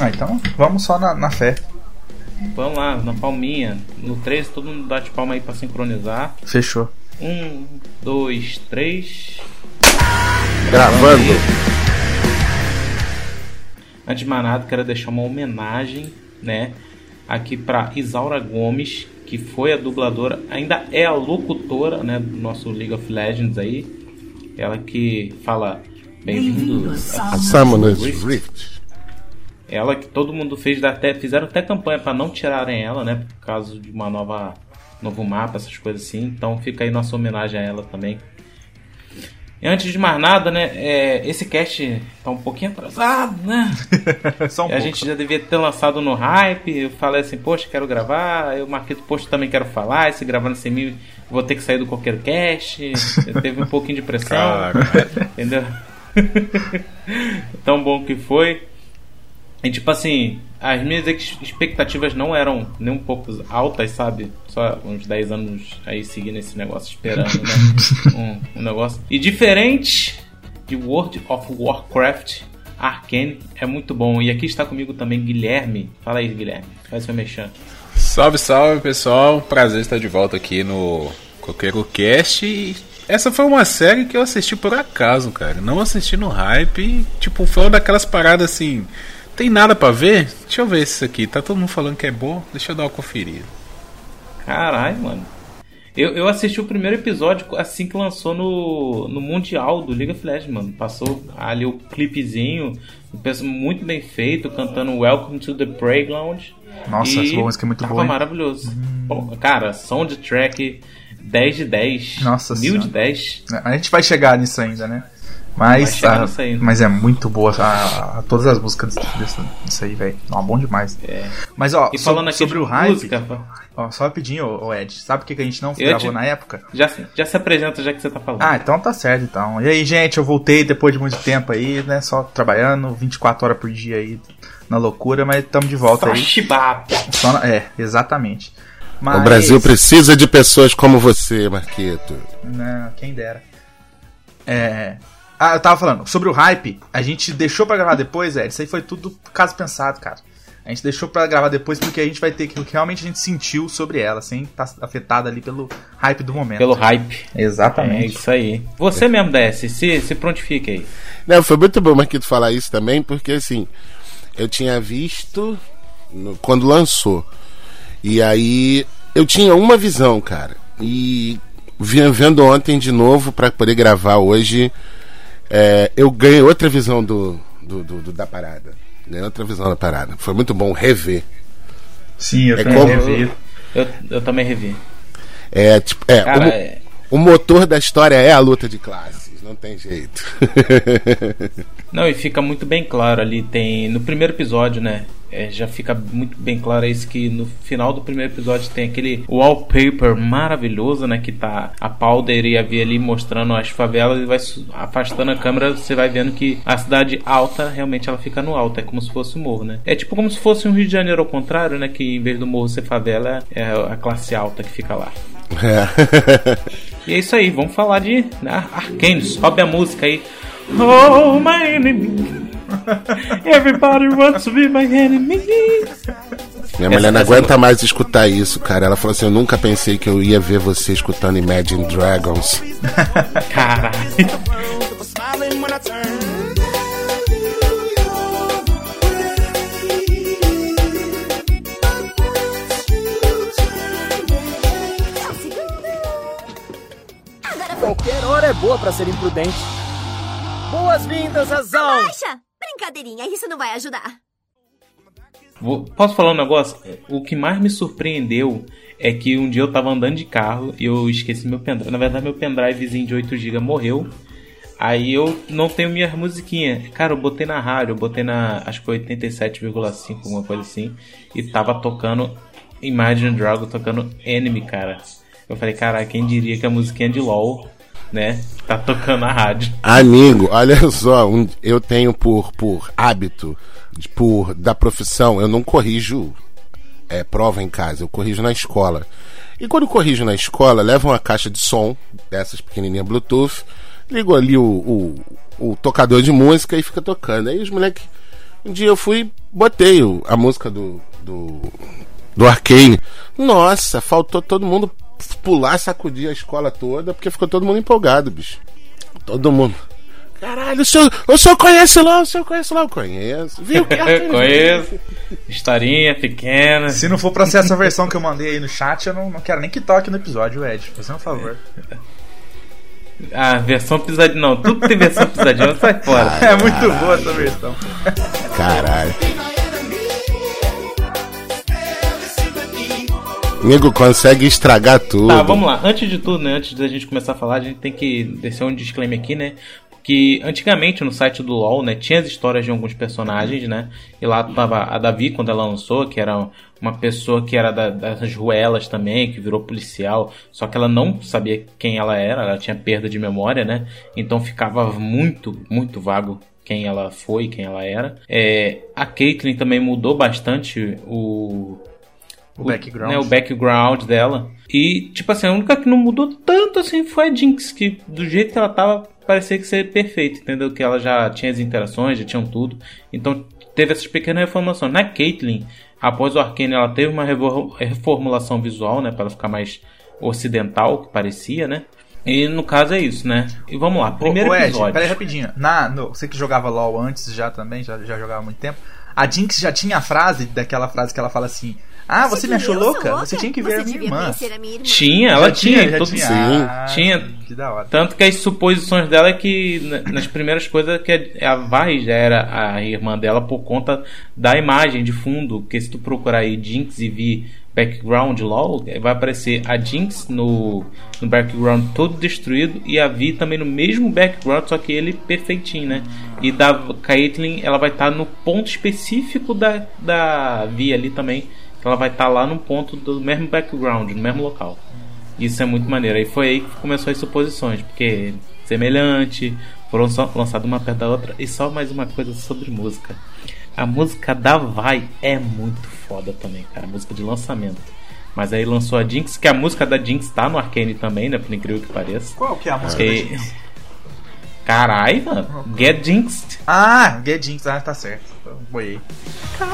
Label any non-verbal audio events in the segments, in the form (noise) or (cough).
Ah, então vamos só na, na fé. Vamos lá, na palminha. No 3, todo mundo bate palma aí pra sincronizar. Fechou. Um, dois, três. Gravando. Antes de mais nada, quero deixar uma homenagem, né? Aqui pra Isaura Gomes, que foi a dubladora, ainda é a locutora, né? Do nosso League of Legends aí. Ela que fala bem-vindos A Summoner's Rift. Ela que todo mundo fez, até, fizeram até campanha para não tirarem ela, né? Por causa de uma nova novo mapa, essas coisas assim. Então fica aí nossa homenagem a ela também. E antes de mais nada, né? é, esse cast tá um pouquinho atrasado, né? (laughs) Só um a pouco. gente já devia ter lançado no hype. Eu falei assim, poxa, quero gravar. Eu marquei do post também quero falar. Esse gravando sem mim, vou ter que sair do qualquer cast. Teve um pouquinho de pressão. Entendeu? (laughs) Tão bom que foi. E tipo assim, as minhas ex- expectativas não eram nem um pouco altas, sabe? Só uns 10 anos aí seguindo esse negócio, esperando, né? (laughs) um, um negócio. E diferente de World of Warcraft, Arcane é muito bom. E aqui está comigo também Guilherme. Fala aí, Guilherme. Faz seu mexão. Salve, salve pessoal, prazer estar de volta aqui no Coqueiro Cast. E essa foi uma série que eu assisti por acaso, cara. Não assisti no hype. Tipo, foi uma daquelas paradas assim. Tem nada pra ver? Deixa eu ver isso aqui. Tá todo mundo falando que é bom. Deixa eu dar uma conferida. Caralho, mano. Eu, eu assisti o primeiro episódio assim que lançou no, no Mundial do League of Legends, mano. Passou ali o clipezinho, um peço muito bem feito, cantando Welcome to the Playground. Nossa, E essa música é muito tava boa, hein? maravilhoso. Pô, cara, soundtrack 10 de 10. Nossa Mil de Senhora. 10. A gente vai chegar nisso ainda, né? Mas, ah, nisso ainda. mas é muito boa a, a- todas as músicas disso aí, velho. Bom demais. É. Mas ó, E so- falando aqui sobre o hype, música, ó, só rapidinho, ô, ô Ed, sabe o que, que a gente não Eu gravou te- na época? já, já se apresenta já que você tá falando. Ah, então tá certo então. E aí, gente, eu voltei depois de muito tempo aí, né? Só trabalhando 24 horas por dia aí na loucura, mas estamos de volta Só aí. chibata. Só na- É, exatamente. Mas, O Brasil precisa de pessoas como você, Marquito. Não, quem dera. É. Ah, eu tava falando, sobre o hype, a gente deixou pra gravar depois, Ed. Isso aí foi tudo caso pensado, cara. A gente deixou pra gravar depois porque a gente vai ter que o que realmente a gente sentiu sobre ela, sem estar afetada ali pelo hype do momento. Pelo hype. É Exatamente. isso aí. Você mesmo, DS, se, se prontifique aí. Não, foi muito bom, Marquito, falar isso também, porque assim, eu tinha visto no- quando lançou. E aí eu tinha uma visão, cara. E vendo ontem de novo pra poder gravar hoje, é, eu ganhei outra visão do, do- do- do- da parada. Ganhei outra visão da parada. Foi muito bom rever. Sim, eu É também como- revi. Eu, eu também revi. É, tipo, é, Cara, o, é- o motor da história é a luta de classes, não tem jeito. Não, e fica muito bem claro ali. Tem. No primeiro episódio, né? é, já fica muito bem claro isso que no final do primeiro episódio tem aquele wallpaper maravilhoso, né? Que tá a Powder e a Vi ali mostrando as favelas e vai afastando a câmera, você vai vendo que a cidade alta realmente ela fica no alto, é como se fosse um morro, né? É tipo como se fosse um Rio de Janeiro ao contrário, né? Que em vez do morro ser favela, é a classe alta que fica lá. É. (laughs) E é isso aí, vamos falar de né, Arcane. Sobe a música aí. Oh, my enemy. (laughs) Everybody wants to be my enemy. Minha mulher não aguenta mais escutar isso, cara. Ela falou assim: Eu nunca pensei que eu ia ver você escutando Imagine Dragons. Caralho. Boa pra ser imprudente. Boas-vindas, Azão! Baixa! Brincadeirinha, isso não vai ajudar. Vou- Posso falar um negócio? O que mais me surpreendeu é que um dia eu tava andando de carro e eu esqueci meu pendrive. Na verdade, meu pendrivezinho de 8GB morreu. Aí eu não tenho minhas musiquinhas. Cara, eu botei na rádio, eu botei na acho que foi 87,5, alguma coisa assim. E tava tocando Imagine Dragon, tocando Enemy, cara. Eu falei, cara, quem diria que a musiquinha de LOL, né? Tá tocando na rádio. Amigo, olha só, um- eu tenho por, por hábito, por da profissão, eu não corrijo é, prova em casa, eu corrijo na escola. E quando corrijo na escola, levo uma caixa de som, dessas pequenininhas Bluetooth, ligo ali o, o, o tocador de música e fica tocando. Aí os moleques. Um dia eu fui botei o- a música do, do, do Arcane. Nossa, faltou todo mundo pular, sacudir a escola toda, porque ficou todo mundo empolgado, bicho. Todo mundo. Caralho, o senhor, o senhor conhece lá, o senhor conhece lá, eu conheço. Viu (laughs) que Arcane- Conheço. Historinha pequena. Se não for pra ser essa versão que eu mandei aí no chat, eu não, não quero nem que toque no episódio, Ed. Fazendo um favor. Ah, versão pisadinha. Não, tudo tem versão pisadinha, sai fora. (laughs) É muito boa essa versão. Caralho. Nego consegue estragar tudo. Tá, vamos lá. Antes de tudo, né? Antes da gente começar a falar, a gente tem que descer um disclaimer aqui, né? Que antigamente no site do LoL, né, tinha as histórias de alguns personagens, né? E lá tava a Davi quando ela lançou, que era uma pessoa que era da- das ruelas também, que virou policial, só que ela não sabia quem ela era, ela tinha perda de memória, né? Então ficava muito, muito vago quem ela foi, quem ela era. É, a Caitlyn também mudou bastante o, O background. né, o background dela. E, tipo assim, a única que não mudou tanto assim foi a Jinx, que do jeito que ela tava, parecia que ser perfeita, entendeu? Que ela já tinha as interações, já tinham tudo. Então teve essas pequenas reformulações. Na Caitlyn, após o Arcane, ela teve uma reformulação visual, né? Pra ela ficar mais ocidental, que parecia, né? E no caso é isso, né? E vamos lá, primeiro Ô, ô, Ed, episódio. peraí rapidinho. Na, no, você que jogava LOL antes já também, já, já jogava há muito tempo. A Jinx já tinha a frase, daquela frase que ela fala assim: Ah, você me achou sou louca? Você tinha que ver Você a minha irmã. a minha irmã. Tinha, ela Já tinha, já todo- tinha. Ah, Tinha. Que da hora. Tanto que as suposições dela é que na- nas primeiras coisas que a, Vai já era a irmã dela por conta da imagem de fundo, porque se tu procurar aí Jinx e vir background LOL, vai aparecer a Jinx no, no background todo destruído e a Vi também no mesmo background, só que ele perfeitinho, né? E da Caitlyn, ela vai estar no ponto específico da, da Vi ali também, ela vai estar lá no ponto do mesmo background, no mesmo local. Isso é muito maneiro. Aí foi aí que começou as suposições, porque semelhante, foram só lançadas uma perto da outra. E só mais uma coisa sobre música. A música da Vai é muito foda também, cara. Música de lançamento. Mas aí lançou a Jinx, que a música da Jinx tá no Arcane também, né? Por incrível que pareça. Qual que é a música da E... Jinx? Carai, mano. Get Jinxed. Ah, Get Jinx, ah, tá certo. Boiei. Pra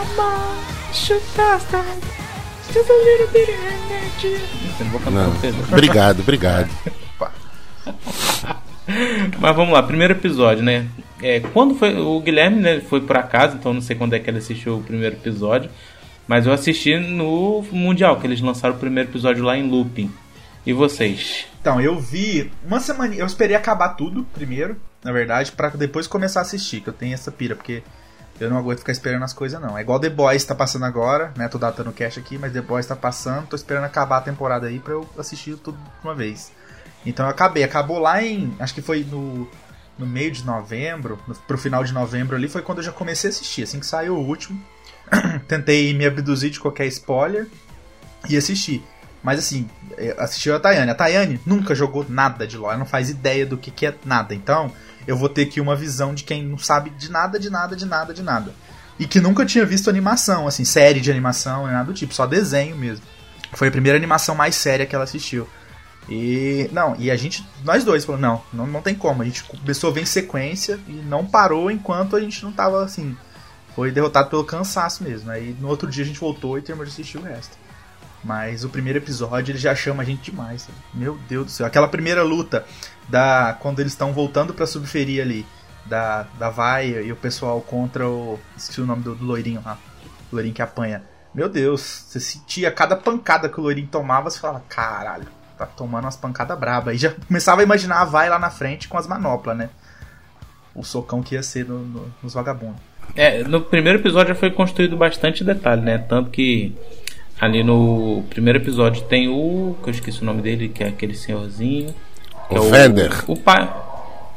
vocês, não. (laughs) Obrigado, obrigado. (laughs) Mas vamos lá, primeiro episódio, né? É, quando foi. O Guilherme né, foi por acaso, então não sei quando é que ele assistiu o primeiro episódio. Mas eu assisti no Mundial, que eles lançaram o primeiro episódio lá em looping. E vocês? Então, eu vi uma semana. Eu esperei acabar tudo primeiro, na verdade, pra depois começar a assistir, que eu tenho essa pira, porque eu não aguento ficar esperando as coisas, não. É igual The Boys tá passando agora, né? Tô datando o cash aqui, mas The Boys tá passando, tô esperando acabar a temporada aí pra eu assistir tudo de uma vez. Então eu acabei, acabou lá em. Acho que foi no, no meio de novembro, no, pro final de novembro ali, foi quando eu já comecei a assistir, assim que saiu o último. (clears throat) Tentei me abduzir de qualquer spoiler e assisti. Mas assim, eh, assistiu a Tayane. A Tayane nunca jogou nada de LoL, ela não faz ideia do que, que é nada. Então, eu vou ter aqui uma visão de quem não sabe de nada, de nada, de nada, de nada. E que nunca tinha visto animação, assim, série de animação, nada do tipo, só desenho mesmo. Foi a primeira animação mais séria que ela assistiu. E. Não, e a gente. Nós dois falou, não, não, não tem como. A gente começou a ver em sequência e não parou enquanto a gente não tava assim. Foi derrotado pelo cansaço mesmo. Aí no outro dia a gente voltou e terminou de assistir o resto. Mas o primeiro episódio ele já chama a gente demais. sabe? Meu Deus do céu. Aquela primeira luta da quando eles estão voltando pra subferia ali. Da, da Vaia e o pessoal contra o. Esqueci o nome do, do loirinho lá. O loirinho que apanha. Meu Deus, você sentia cada pancada que o loirinho tomava, você falava, caralho, tá tomando umas pancadas braba. E já começava a imaginar a Vai lá na frente com as manoplas, né? O socão que ia ser no- no- nos vagabundos. É, no primeiro episódio já foi construído bastante detalhe, né? Tanto que ali no primeiro episódio tem o. que eu esqueci o nome dele, que é aquele senhorzinho. que O é Vander. O pai.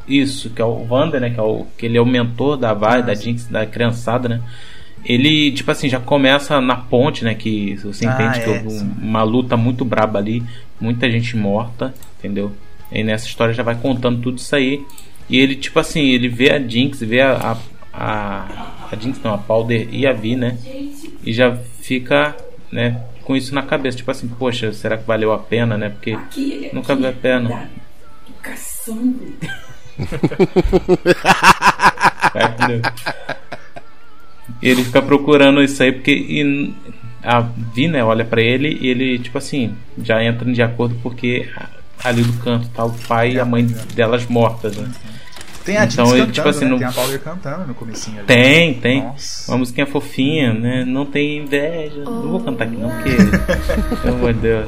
Isso, que é o Vander, né? Que, é o, que ele é o mentor da Vai, da Jinx, da criançada, né? Ele, tipo assim, já começa na ponte, né? Que você Ah, entende que é, houve um- sim. uma luta muito braba ali, muita gente morta, entendeu? E nessa história já vai contando tudo isso aí. E ele, tipo assim, ele vê a Jinx, vê a. a, a, a Jinx não, a Powder e a Vi, né? E já fica, né, com isso na cabeça. Tipo assim, poxa, será que valeu a pena, né? Porque nunca vale a pena. (laughs) Entendeu? Ele fica procurando isso aí porque e a Vi, né, olha pra ele e ele, tipo assim, já entra de acordo porque ali do canto tá o pai e a mãe delas mortas, né? Tem a Então, Jinx ele, cantando, tipo assim, né? não- Tem a Power cantando no comecinho ali. Tem, tem. Nossa. Uma musiquinha fofinha, né? Não tem inveja. Não vou cantar aqui não, porque. (laughs) Pelo amor de Deus.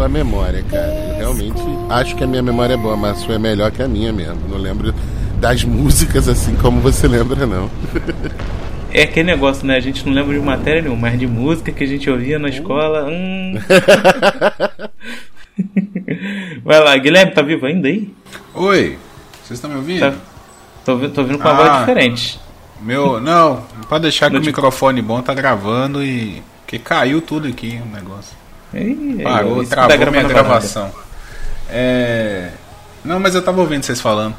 Sua memória, cara. Eu realmente acho que a minha memória é boa, mas a sua é melhor que a minha mesmo. Não lembro das músicas assim como você lembra, não. (laughs) É aquele negócio, né? A gente não lembra de matéria nenhuma, mas de música que a gente ouvia na escola. (laughs) Hum. (laughs) Vai lá, Guilherme, tá vivo ainda aí? Oi, vocês estão me ouvindo? Tá. Tô, tô vindo com uma Ah. voz diferente. Meu, não, pode deixar que o microfone bom tá gravando e. Que caiu tudo aqui o negócio. Ih, Parou, travou minha gravação. É. Não, mas eu tava ouvindo vocês falando.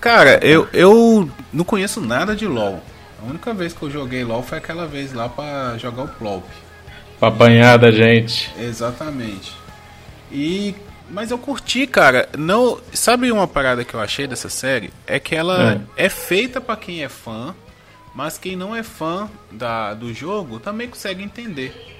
Cara, eu, eu não conheço nada de LoL. A única vez que eu joguei LoL foi aquela vez lá pra jogar o Plop. Pra apanhar da gente. Exatamente. E. Mas eu curti, cara. Não, sabe uma parada que eu achei dessa série? É que ela é, feita pra quem é fã, mas quem não é fã da, do jogo também consegue entender.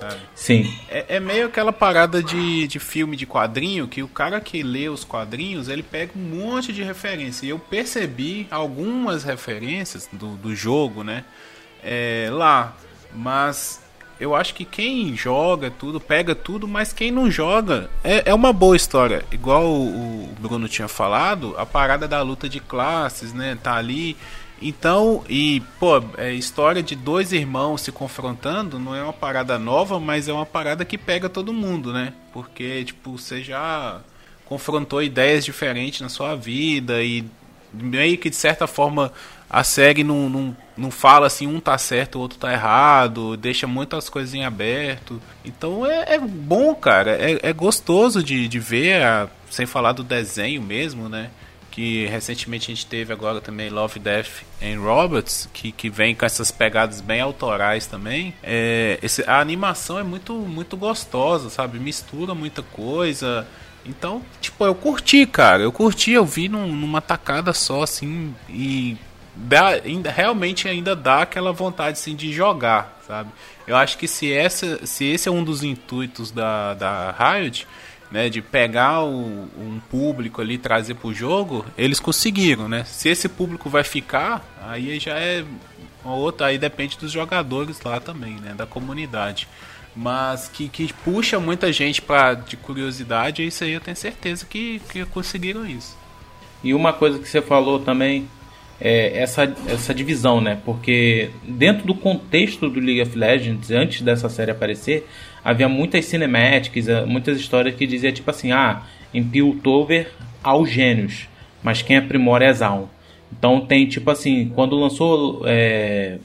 Sabe? Sim. É, é meio aquela parada de, de filme de quadrinho que o cara que lê os quadrinhos ele pega um monte de referência. E eu percebi algumas referências do, do jogo, né? é, lá. Mas eu acho que quem joga tudo, pega tudo, mas quem não joga é, é uma boa história. Igual o, o Bruno tinha falado, a parada da luta de classes, né? Tá ali. Então, e, pô, é história de dois irmãos se confrontando não é uma parada nova, mas é uma parada que pega todo mundo, né? Porque, tipo, você já confrontou ideias diferentes na sua vida e meio que de certa forma a série não, não, não fala assim, um tá certo, o outro tá errado, deixa muitas coisas em aberto. Então é, é bom, cara, é, é gostoso de, de ver, a- sem falar do desenho mesmo, né? Que recentemente a gente teve agora também Love, Death and Robots, que, que vem com essas pegadas bem autorais também. É, esse, a animação é muito, muito gostosa, sabe? Mistura muita coisa. Então, tipo, eu curti, cara. Eu curti, eu vi num- numa tacada só, assim, e dá, ainda, realmente ainda dá aquela vontade, assim, de jogar, sabe? Eu acho que se, essa, se esse é um dos intuitos da, da Riot, né, de pegar o- um público ali trazer pro jogo, eles conseguiram, né? Se esse público vai ficar, aí já é outra, aí depende dos jogadores lá também, né, da comunidade. Mas que, que puxa muita gente pra, de curiosidade, isso aí eu tenho certeza que, que conseguiram isso. E uma coisa que você falou também é essa, essa divisão, né? Porque dentro do contexto do League of Legends, antes dessa série aparecer, havia muitas cinemáticas, eh, muitas histórias que dizia tipo assim, ah, em Piltover há os gênios, mas quem aprimora é Zaun. Então tem tipo assim, quando lançou é,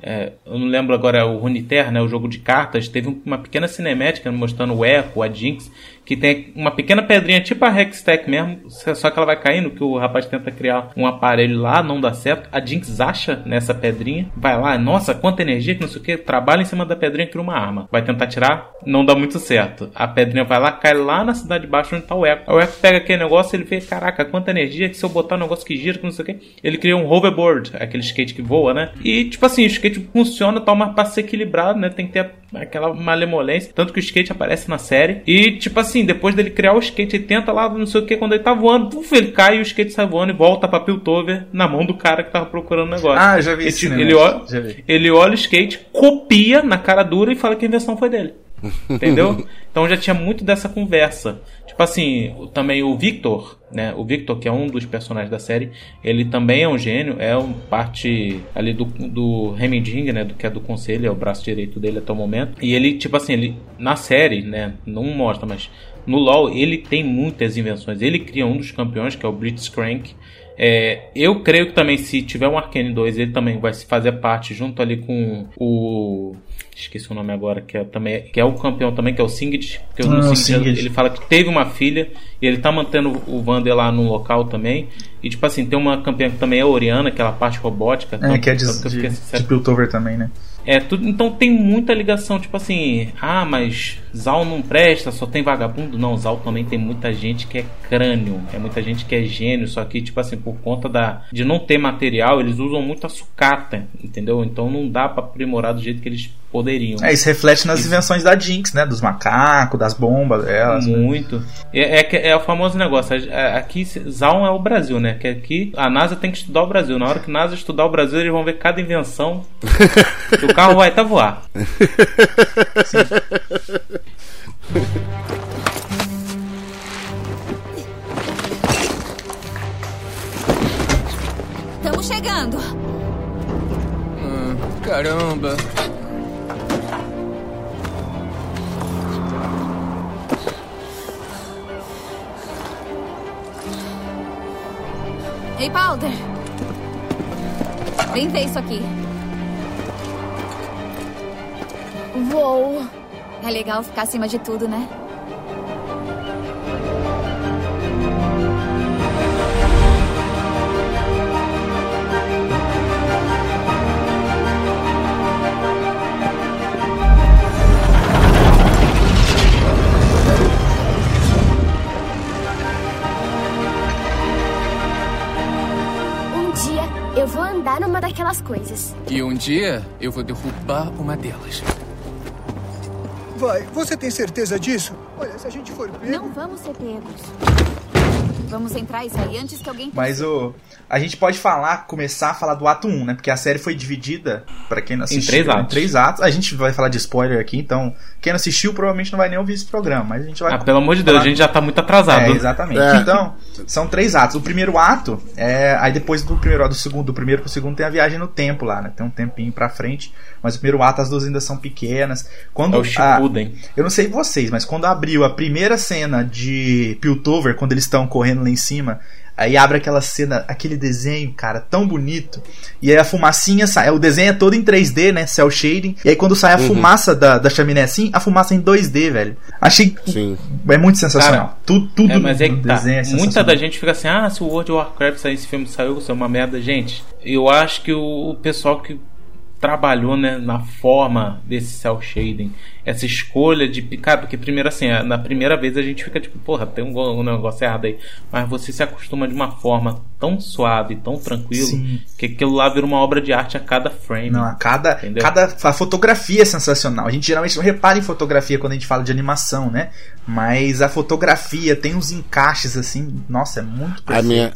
é, eu não lembro agora o Runeterra, né, o jogo de cartas, teve uma pequena cinemática mostrando o Echo, a Jinx, que tem uma pequena pedrinha, tipo a Hextech mesmo, só que ela vai caindo, que o rapaz tenta criar um aparelho lá, não dá certo. A Jinx acha nessa pedrinha, vai lá, nossa, quanta energia, que não sei o que, trabalha em cima da pedrinha cria uma arma. Vai tentar tirar, não dá muito certo. A pedrinha vai lá, cai lá na cidade de baixo onde tá o Echo. O Echo pega aquele negócio ele vê, caraca, quanta energia, que se eu botar um negócio que gira, que não sei o que, ele cria um hoverboard, aquele skate que voa, né? E tipo assim, o skate funciona, tal, mas pra ser equilibrado, né, tem que ter aquela malemolência. Tanto que o skate aparece na série. E, tipo assim, depois dele criar o skate, ele tenta lá, não sei o que, quando ele tá voando, puf, ele cai e o skate sai voando e volta pra Piltover na mão do cara que tava procurando o negócio. Ah, já vi ele, tipo, cinema, ele, olha, ele olha o skate, copia na cara dura e fala que a invenção foi dele. (laughs) Entendeu? Então já tinha muito dessa conversa. Tipo assim, também o Victor, né? O Victor, que é um dos personagens da série, ele também é um gênio, é um parte ali do, do Remending, né? Do que é do conselho, é o braço direito dele até o momento. E ele, tipo assim, ele na série, né? Não mostra, mas no LoL ele tem muitas invenções. Ele cria um dos campeões, que é o Blitzcrank. É, eu creio que também, se tiver um Arcane 2, ele também vai se fazer parte junto ali com o. Esqueci o nome agora, que é, também, que é o campeão também, que é o Singed. Que Ah, o Singed. ele fala que teve uma filha e ele tá mantendo o Vander lá no local também. E tipo assim, tem uma campeã que também é Oriana, aquela parte robótica. É, tanto- que é de, que de, de Piltover também, né? É, tudo, então tem muita ligação, tipo assim, ah, mas Zal não presta, só tem vagabundo. Não, Zal também tem muita gente que é crânio, é muita gente que é gênio, só que, tipo assim, por conta da, de não ter material, eles usam muita sucata, entendeu? Então não dá pra aprimorar do jeito que eles poderiam. É, isso reflete nas invenções da Jinx, né? Dos macacos, das bombas delas. né? Muito. É, é, que- é o famoso negócio. Aqui, Zaun é o Brasil, né? Que aqui a NASA tem que estudar o Brasil. Na hora que a NASA estudar o Brasil, eles vão ver cada invenção. (laughs) que o carro vai até voar. Estamos chegando. Caramba. Ei, Powder. Vem ver isso aqui. Vou. É legal ficar acima de tudo, né? Numa daquelas coisas. E um dia eu vou derrubar uma delas. Vai, você tem certeza disso? Olha, se a gente for pego... Não vamos ser pegos. Vamos entrar e sair antes que alguém... Mas o. A gente pode falar, começar a falar do ato 1, né? Porque a série foi dividida, pra quem não assistiu, três atos. em três atos. A gente vai falar de spoiler aqui, então quem não assistiu provavelmente não vai nem ouvir esse programa, mas a gente vai. Ah, pelo amor de Deus, a gente já tá muito atrasado. É, exatamente. É. Então, são três atos. O primeiro ato é. Aí depois do primeiro do segundo, do primeiro pro segundo tem a viagem no tempo lá, né? Tem um tempinho pra frente. Mas o primeiro ato as duas ainda são pequenas. Quando É o a- eu não sei vocês, mas quando abriu a primeira cena de Piltover, quando eles estão correndo lá em cima, aí abre aquela cena, aquele desenho, cara, tão bonito. E aí a fumacinha sai. O desenho é todo em 3D, né? Cell shading. E aí quando sai a fumaça da, da chaminé assim, a fumaça é em 2D, velho. Achei. Sim. É muito sensacional. Cara, tudo tudo É, mas é que tá. desenho é Muita da gente fica assim, ah, se o World of Warcraft sair, esse filme saiu, isso é uma merda. Gente, eu acho que o, o pessoal que trabalhou né, na forma desse cel shading, essa escolha de picar, porque primeiro assim, a- na primeira vez a gente fica tipo, porra, tem um, um negócio errado aí, mas você se acostuma de uma forma tão suave, tão tranquilo, Sim. que aquilo lá vira uma obra de arte a cada frame. Não, a cada, Entendeu? cada a fotografia é sensacional. A gente geralmente não repara em fotografia quando a gente fala de animação, né? Mas a fotografia tem uns encaixes assim, nossa, é muito A perfeito. minha.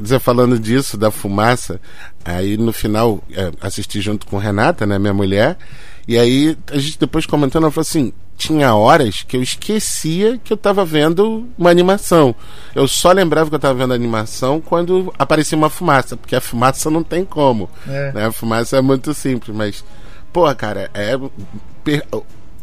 Você falando disso, da fumaça, aí no final é, assisti junto com Renata, né, minha mulher, e aí a gente depois comentando, ela falou assim: tinha horas que eu esquecia que eu tava vendo uma animação. Eu só lembrava que eu tava vendo a animação quando aparecia uma fumaça, porque a fumaça não tem como. É. Né? A fumaça é muito simples, mas, pô, cara, é.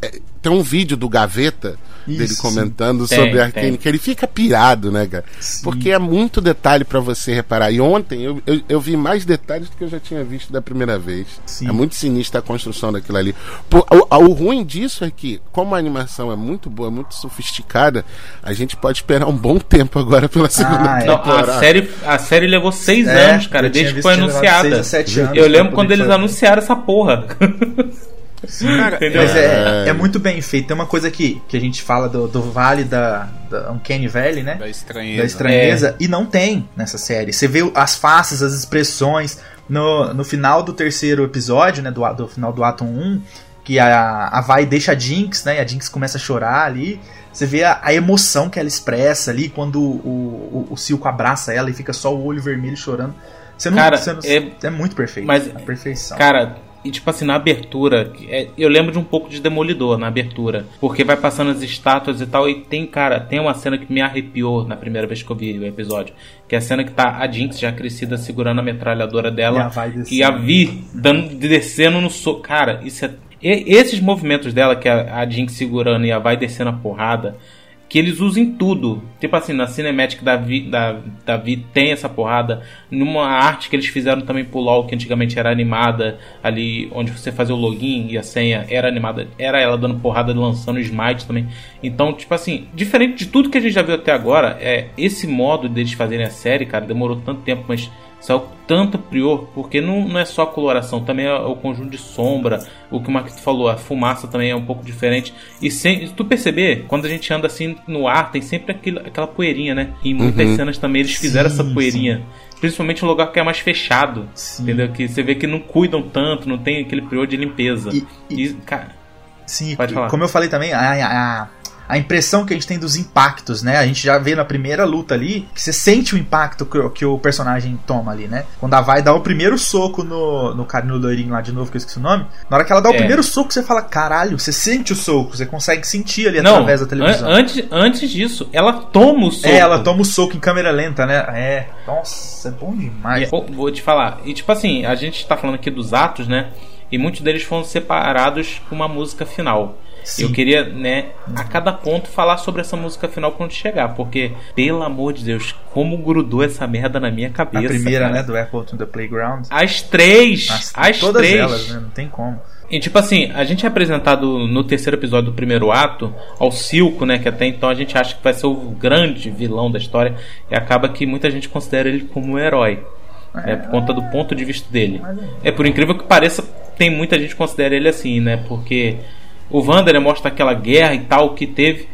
é- tem um vídeo do Gaveta dele Isso. comentando Tem, sobre Arkane, que ele fica pirado, né, cara? Sim. Porque é muito detalhe pra você reparar. E ontem eu, eu, eu vi mais detalhes do que eu já tinha visto da primeira vez. Sim. É muito sinistra a construção daquilo ali. O, o ruim disso é que, como a animação é muito boa, muito sofisticada, a gente pode esperar um bom tempo agora pela segunda Ah, é. Não, temporada. a série, a série levou seis É, anos, cara, desde que foi anunciada. seis a sete anos eu lembro quando eles fazer. anunciaram essa porra. (laughs) Entendeu? Mas é, É. é muito bem feito. Tem uma coisa que, que a gente fala do, do vale da, da Uncanny Valley, né? Da estranheza. Da estranheza. E não tem nessa série. Você vê as faces, as expressões. No, no final do terceiro episódio, né? Do, do final do ato 1, que a, a Vai deixa a Jinx, né? E a Jinx começa a chorar ali. Você vê a, a emoção que ela expressa ali quando o, o, o Silco abraça ela e fica só o olho vermelho chorando. Você não, Cara, você não- é- é muito perfeito. Mas, a perfeição. Cara, e tipo assim, na abertura, é, eu lembro de um pouco de Demolidor na abertura. Porque vai passando as estátuas e tal, e tem, cara, tem uma cena que me arrepiou na primeira vez que eu vi o episódio. Que é a cena que tá a Jinx já crescida segurando a metralhadora dela. E a Vi descendo. E a Vi dando, descendo no soco. Cara, isso é. e- esses movimentos dela, que é a, a Jinx segurando e a vai descendo a porrada, que eles usam em tudo. Tipo assim, na Cinematic da Vi, da, tem essa porrada. Numa arte que eles fizeram também pro LoL, que antigamente era animada, ali onde você fazia o login e a senha era animada, era ela dando porrada lançando smite também. Então, tipo assim, diferente de tudo que a gente já viu até agora, é esse modo deles fazerem a série, cara, demorou tanto tempo, mas saiu tanto prior, porque não, não é só a coloração, também é o conjunto de sombra, o que o Marquito falou, a fumaça também é um pouco diferente. E sem, se tu perceber, quando a gente anda assim no ar, tem sempre aquele, aquela poeirinha, né? E em muitas Uhum. cenas também eles fizeram Sim, essa poeirinha. Principalmente no lugar que é mais fechado. Entendeu? Que você vê que não cuidam tanto, não tem aquele prior de limpeza. E, cara, Sim, Pode falar. como eu falei também, a, a, a impressão que a gente tem dos impactos, né? A gente já vê na primeira luta ali que você sente o impacto que, o- que o personagem toma ali, né? Quando a vai dar o primeiro soco no, no cara no loirinho lá de novo, que eu esqueci o nome, na hora que ela dá o É. primeiro soco, você fala, caralho, você sente o soco, você consegue sentir ali não, através da televisão. an- antes, antes disso, ela toma o soco. É, ela toma o soco em câmera lenta, né? É, nossa, é bom demais. Vou, vou te falar. E tipo assim, a gente tá falando aqui dos atos, né? E muitos deles foram separados com uma música final. Sim. Eu queria, né, a cada ponto falar sobre essa música final quando chegar, porque, pelo amor de Deus, como grudou essa merda na minha A cabeça. primeira, cara. né, do Apple to the Playground. As três! As- As, todas três! elas, né? Não tem como. E tipo assim, a gente é apresentado no terceiro episódio do primeiro ato ao Silco, né? Que até então a gente acha que vai ser o grande vilão da história. E acaba que muita gente considera ele como um herói. né, por conta do ponto de vista dele. É por incrível que pareça, tem muita gente que considera ele assim, né? Porque o Wander né, mostra aquela guerra e tal que teve.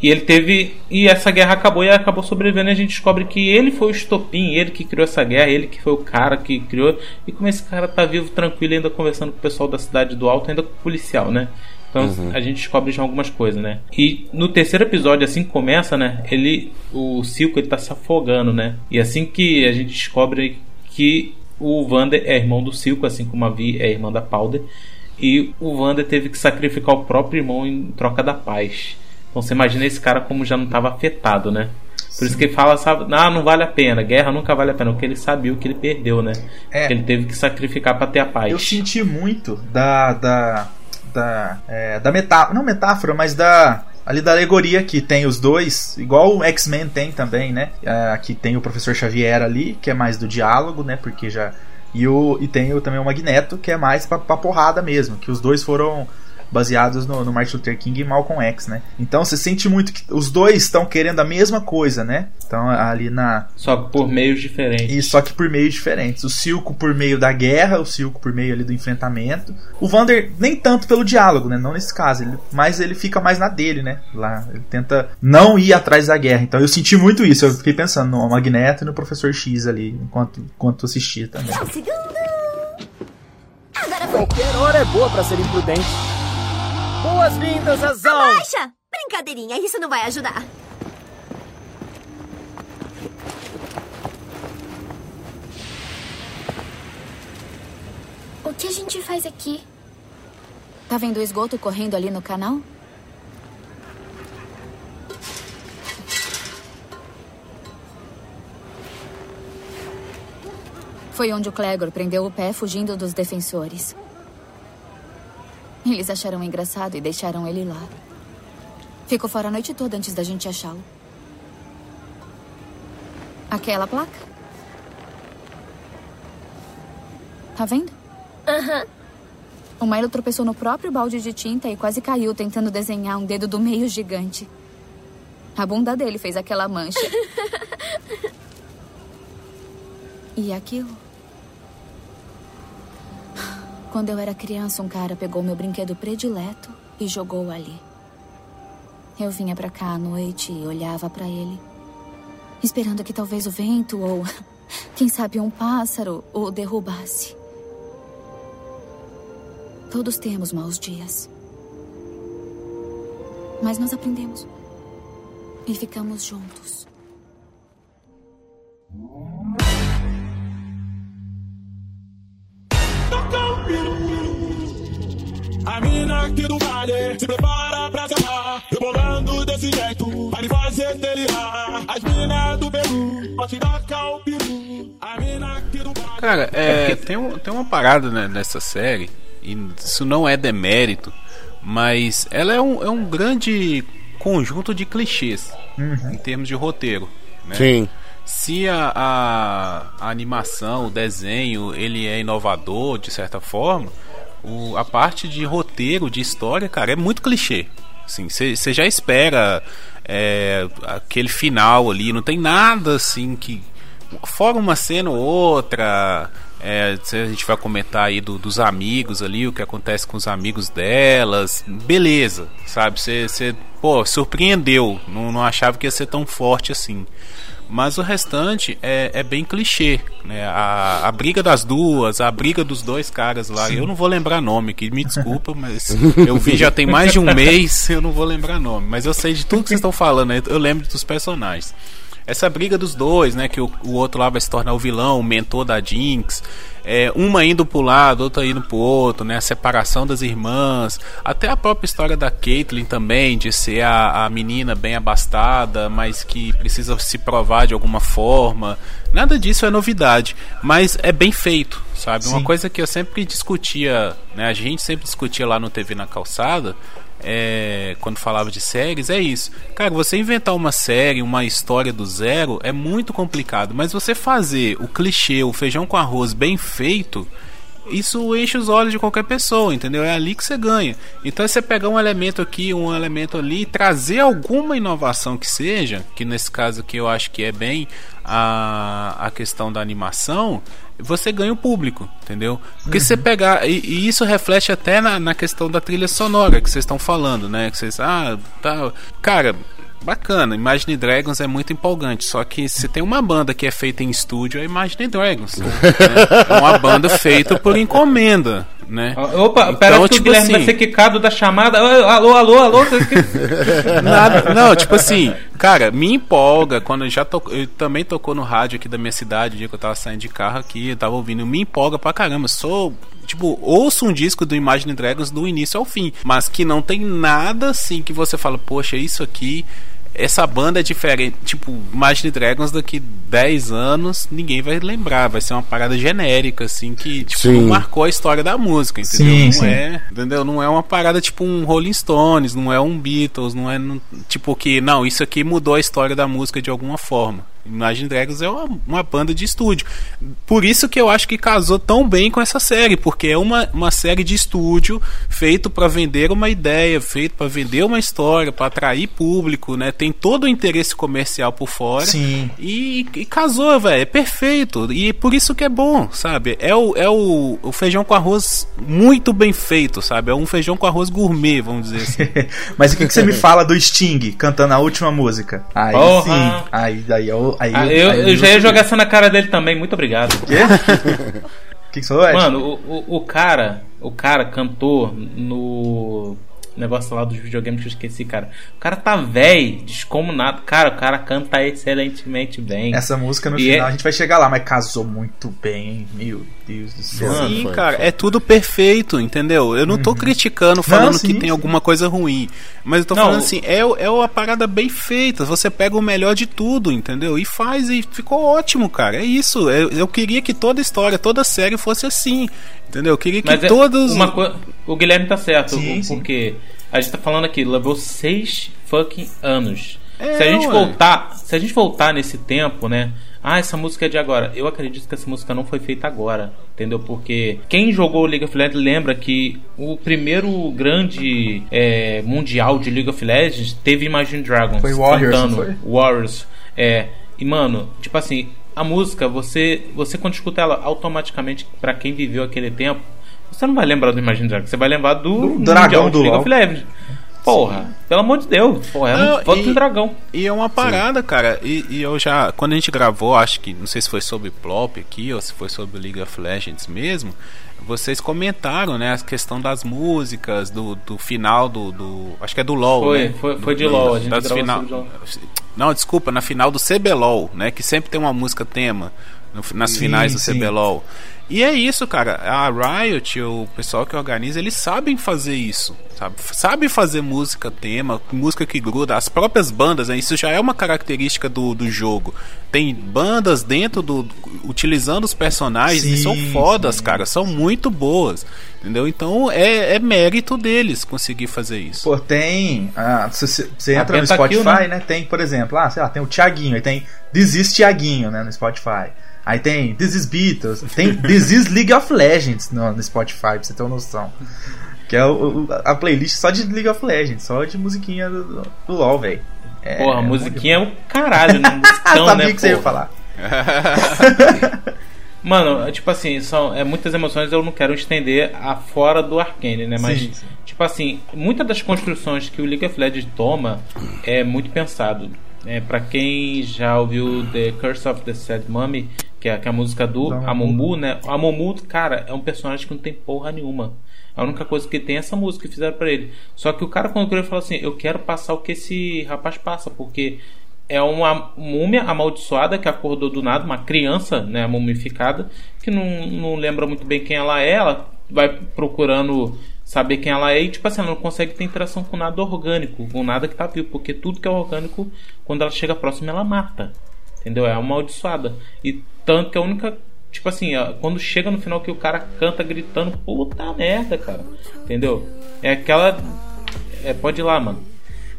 E ele teve. E essa guerra acabou e acabou sobrevivendo. E a gente descobre que ele foi o estopim, ele que criou essa guerra, ele que foi o cara que criou. E como esse cara tá vivo, tranquilo, ainda conversando com o pessoal da cidade do alto, ainda com o policial, né? Então Uhum. a gente descobre já algumas coisas, né? E no terceiro episódio, assim que começa, né? Ele. O Silco ele tá se afogando, né? E assim que a gente descobre que o Vander é irmão do Silco, assim como a Vi é irmã da Powder. E o Vander teve que sacrificar o próprio irmão em troca da paz. Então você imagina esse cara como já não estava afetado, né? Por isso que ele fala, sabe, ah, não vale a pena, guerra nunca vale a pena, porque ele sabia o que ele perdeu, né? É. Que ele teve que sacrificar para ter a paz. Eu senti muito da. da. da, é, da metáfora. Não metáfora, mas da. Ali da alegoria que tem os dois, igual o X-Men tem também, né? É, Aqui tem o professor Xavier ali, que é mais do diálogo, né? Porque já. E, o, e tem o, também o Magneto, que é mais pra, pra porrada mesmo. Que os dois foram baseados no, no Martin Luther King e Malcolm X, né? Então você sente muito que os dois estão querendo a mesma coisa, né? Então ali na. Só que por meios diferentes. E só que por meios diferentes. O Silco por meio da guerra, o Silco por meio ali do enfrentamento. O Vander nem tanto pelo diálogo, né? Não nesse caso, ele, mas ele fica mais na dele, né? Lá ele tenta não ir atrás da guerra. Então eu senti muito isso. Eu fiquei pensando no Magneto e no Professor X ali enquanto enquanto assistia também. Só um segundo. Agora foi. Qualquer hora é boa pra ser imprudente. Boas-vindas, Azão! Abaixa! Brincadeirinha, isso não vai ajudar. O que a gente faz aqui? Tá vendo o esgoto correndo ali no canal? Foi onde o Clegor prendeu o pé fugindo dos defensores. Eles acharam engraçado e deixaram ele lá. Ficou fora a noite toda antes da gente achá-lo. Aquela placa? Tá vendo? Aham. O Milo tropeçou no próprio balde de tinta e quase caiu tentando desenhar um dedo do meio gigante. A bunda dele fez aquela mancha. (laughs) E aquilo? Quando eu era criança, um cara pegou meu brinquedo predileto e jogou ali. Eu vinha pra cá à noite e olhava pra ele, esperando que talvez o vento ou, (laughs) quem sabe, um pássaro o derrubasse. Todos temos maus dias. Mas nós aprendemos. E ficamos juntos. A mina aqui do vale se prepara pra se amar. Rebolando desse jeito, vai me fazer delirar. As minas do Peru, pode tacar o peru. A mina aqui do vale. Cara, é, tem, um- tem uma parada né, nessa série, e isso não é demérito, mas ela é um, é um grande conjunto de clichês Uhum. em termos de roteiro. Né? Sim. Se a, a, a animação, o desenho, ele é inovador de certa forma, o- a parte de roteiro, de história, cara, é muito clichê. Você já espera é, aquele final ali, não tem nada assim que. Fora uma cena ou outra, é, a gente vai comentar aí do- dos amigos ali, o que acontece com os amigos delas, beleza, sabe? Você, pô, surpreendeu, não, não achava que ia ser tão forte assim. Mas o restante é, é bem clichê, né? A, a briga das duas, a briga dos dois caras lá, eu não vou lembrar nome aqui, me desculpa, (laughs) mas eu vi já tem mais de um mês, eu não vou lembrar nome. Mas eu sei de tudo que vocês estão falando, né? eu lembro dos personagens. Essa briga dos dois, né? Que o, o outro lá vai se tornar o vilão, o mentor da Jinx. É, uma indo pro lado, outra indo pro outro, né? A separação das irmãs. Até a própria história da Caitlyn também, de ser a, a menina bem abastada, mas que precisa se provar de alguma forma. Nada disso é novidade, mas é bem feito, sabe? Uma Sim. coisa que eu sempre discutia, né? A gente sempre discutia lá no TV na calçada é, quando falava de séries, é isso. Cara, você inventar uma série, uma história do zero é muito complicado, mas você fazer o clichê, o feijão com arroz bem feito, isso enche os olhos de qualquer pessoa, entendeu? É ali que você ganha. Então é você pegar um elemento aqui, um elemento ali, trazer alguma inovação que seja, que nesse caso aqui eu acho que é bem a, a questão da animação, você ganha o público, entendeu? Porque se você pegar. E, e isso reflete até na, na questão da trilha sonora que vocês estão falando, né? Que vocês. Ah, tá. Cara, bacana. Imagine Dragons é muito empolgante. Só que se tem uma banda que é feita em estúdio, é Imagine Dragons. né? É uma banda feita por encomenda, né? Opa, pera que o Guilherme vai ser quicado da chamada. Alô, alô, alô. (laughs) Nada, não, tipo assim, cara, me empolga quando eu já tocou, eu também tocou no rádio aqui da minha cidade, o dia que eu tava saindo de carro aqui, eu tava ouvindo, me empolga pra caramba. Sou, tipo, ouço um disco do Imagine Dragons do início ao fim, mas que não tem nada assim que você fala, poxa, isso aqui essa banda é diferente. Tipo, Imagine Dragons daqui 10 anos, ninguém vai lembrar. Vai ser uma parada genérica, assim, que tipo, Sim. não marcou a história da música, entendeu? Sim, não sim. é. Entendeu? Não é uma parada tipo um Rolling Stones, não é um Beatles, não é não- tipo que, não, isso aqui mudou a história da música de alguma forma. Imagine Dragons é uma, uma banda de estúdio. Por isso que eu acho que casou tão bem com essa série, porque é uma, uma série de estúdio feito para vender uma ideia, feito para vender uma história, para atrair público, né? Tem todo o interesse comercial por fora. Sim. E, e casou, velho. É perfeito. E por isso que é bom, sabe? É o, é o, o feijão com arroz muito bem feito, sabe? É um feijão com arroz gourmet, vamos dizer assim. (laughs) Mas o que, que você me fala do Sting cantando a última música? Aí Porra. sim. Aí, daí, eu, aí, Ah, eu, aí eu já ia jogar essa na cara dele também, muito obrigado. O (laughs) que, que você falou? Mano, o, o, o cara, o cara cantou no negócio lá dos videogames que eu esqueci, cara. O cara tá velho, descomunado. Cara, o cara canta excelentemente bem. Essa música no E final é- a gente vai chegar lá, mas casou muito bem? Meu Deus do céu. Sim, foi, cara, foi. é tudo perfeito, entendeu? Eu não tô criticando, falando Não, sim, que tem sim. alguma coisa ruim. Mas eu tô Não, falando o- assim, é, é uma parada bem feita. Você pega o melhor de tudo, entendeu? E faz e ficou ótimo, cara. É isso. Eu, eu queria que toda história, toda série fosse assim. Entendeu? Eu queria que Mas é todos. uma coi- O Guilherme tá certo, sim. porque a gente tá falando aqui, levou seis fucking anos. É, se a gente ué. voltar, se a gente voltar nesse tempo, né? Ah, essa música é de agora. Eu acredito que essa música não foi feita agora, entendeu? Porque quem jogou League of Legends lembra que o primeiro grande é, mundial de League of Legends teve Imagine Dragons Foi Warriors, cantando foi? Warriors. É, e mano, tipo assim, a música, você, você quando escuta ela automaticamente, pra quem viveu aquele tempo, você não vai lembrar do Imagine Dragons, você vai lembrar do, Do dragão do League LoL. of Legends. Porra, pelo amor de Deus. Porra, é um voto e- do dragão. E é uma parada, cara. E, e eu já. Quando a gente gravou, acho que. Não sei se foi sobre Plop aqui ou se foi sobre League of Legends mesmo. Vocês comentaram, né? A questão das músicas, do, do final do, do. Acho que é do LOL, Foi, né? foi- foi Do- de LOL, a gente das final... LOL. Não, desculpa, na final do CBLOL, né? Que sempre tem uma música tema no- nas Sim, finais do sim. E é isso, cara. A Riot, o pessoal que organiza, eles sabem fazer isso, sabe? Sabe fazer música tema, música que gruda. As próprias bandas, né? Isso já é uma característica do, do jogo. Tem bandas dentro do. utilizando os personagens e Sim, são fodas, sim. cara. São muito boas. Entendeu? Então é, é mérito deles conseguir fazer isso. Pô, tem. ah, você- entra no Spotify, né? né? Tem, por exemplo, ah, sei lá, tem o Thiaguinho, aí tem This is Thiaguinho, né? No Spotify. Aí tem This is Beatles, tem This is League of Legends no, no Spotify, pra você ter uma noção. Que é o- o- a playlist só de League of Legends, só de musiquinha do, do- LoL, velho. É, Porra, a é musiquinha é o caralho, né? (laughs) Musicão, Sabia né, que você ia falar. (laughs) Mano, tipo assim, são é, muitas emoções eu não quero estender a fora do Arcane, né? Mas, Sim, sim. tipo assim, muitas das construções que o League of Legends toma é muito pensado. É, para quem já ouviu The Curse of the Sad Mummy, que é, que é a música do Da Amumu, né? O Amumu, cara, é um personagem que não tem porra nenhuma. A única coisa que tem é essa música que fizeram pra ele. Só que o cara, quando ele falou assim: Eu quero passar o que esse rapaz passa, porque é uma múmia amaldiçoada que acordou do nada, uma criança, né, mumificada, que não, não lembra muito bem quem ela é, ela vai procurando saber quem ela é e, tipo assim, ela não consegue ter interação com nada orgânico, com nada que tá vivo, porque tudo que é orgânico, quando ela chega próxima, ela mata. Entendeu? É amaldiçoada. E tanto que a única. Tipo assim, ó, quando chega no final que o cara canta gritando, puta merda, cara. Entendeu? É aquela. É, pode ir lá, mano.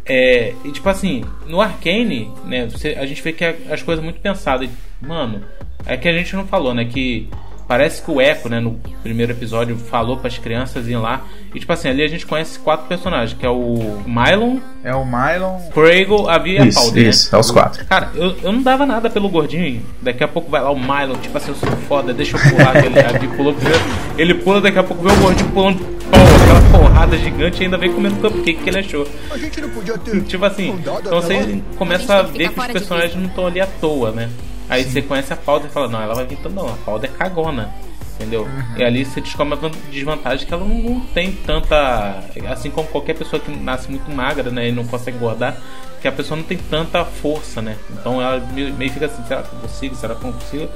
É, e tipo assim, no Arcane, né, você- a gente vê que é- as coisas muito pensadas. Mano, é que a gente não falou, né, que parece que o Echo, né, no primeiro episódio falou para as crianças irem lá. E tipo assim, ali a gente conhece quatro personagens, que é o Mylon, É o Mylon. Kragle, a Vi e a Isso, Powder, isso, né? é os quatro. Cara, eu, eu não dava nada pelo gordinho. Daqui a pouco vai lá o Mylon, tipo assim, eu sou foda, deixa eu pular. Ele, a Vi pulou primeiro. Ele pula, daqui a pouco vê o gordinho pulando, pô, aquela porrada gigante e ainda vem comendo cupcake que ele achou. A gente não podia ter. Tipo assim, então você começa a A ver que os personagens não estão ali à toa, né? Aí você conhece a Powder e fala, não, ela vai vir então não, a Powder é cagona. Entendeu? E ali você descobre a van- desvantagem que ela não, tem tanta. Assim como qualquer pessoa que nasce muito magra, né? E não consegue engordar, que a pessoa não tem tanta força, né? Então ela meio meio fica assim, será que eu consigo? Será que eu consigo?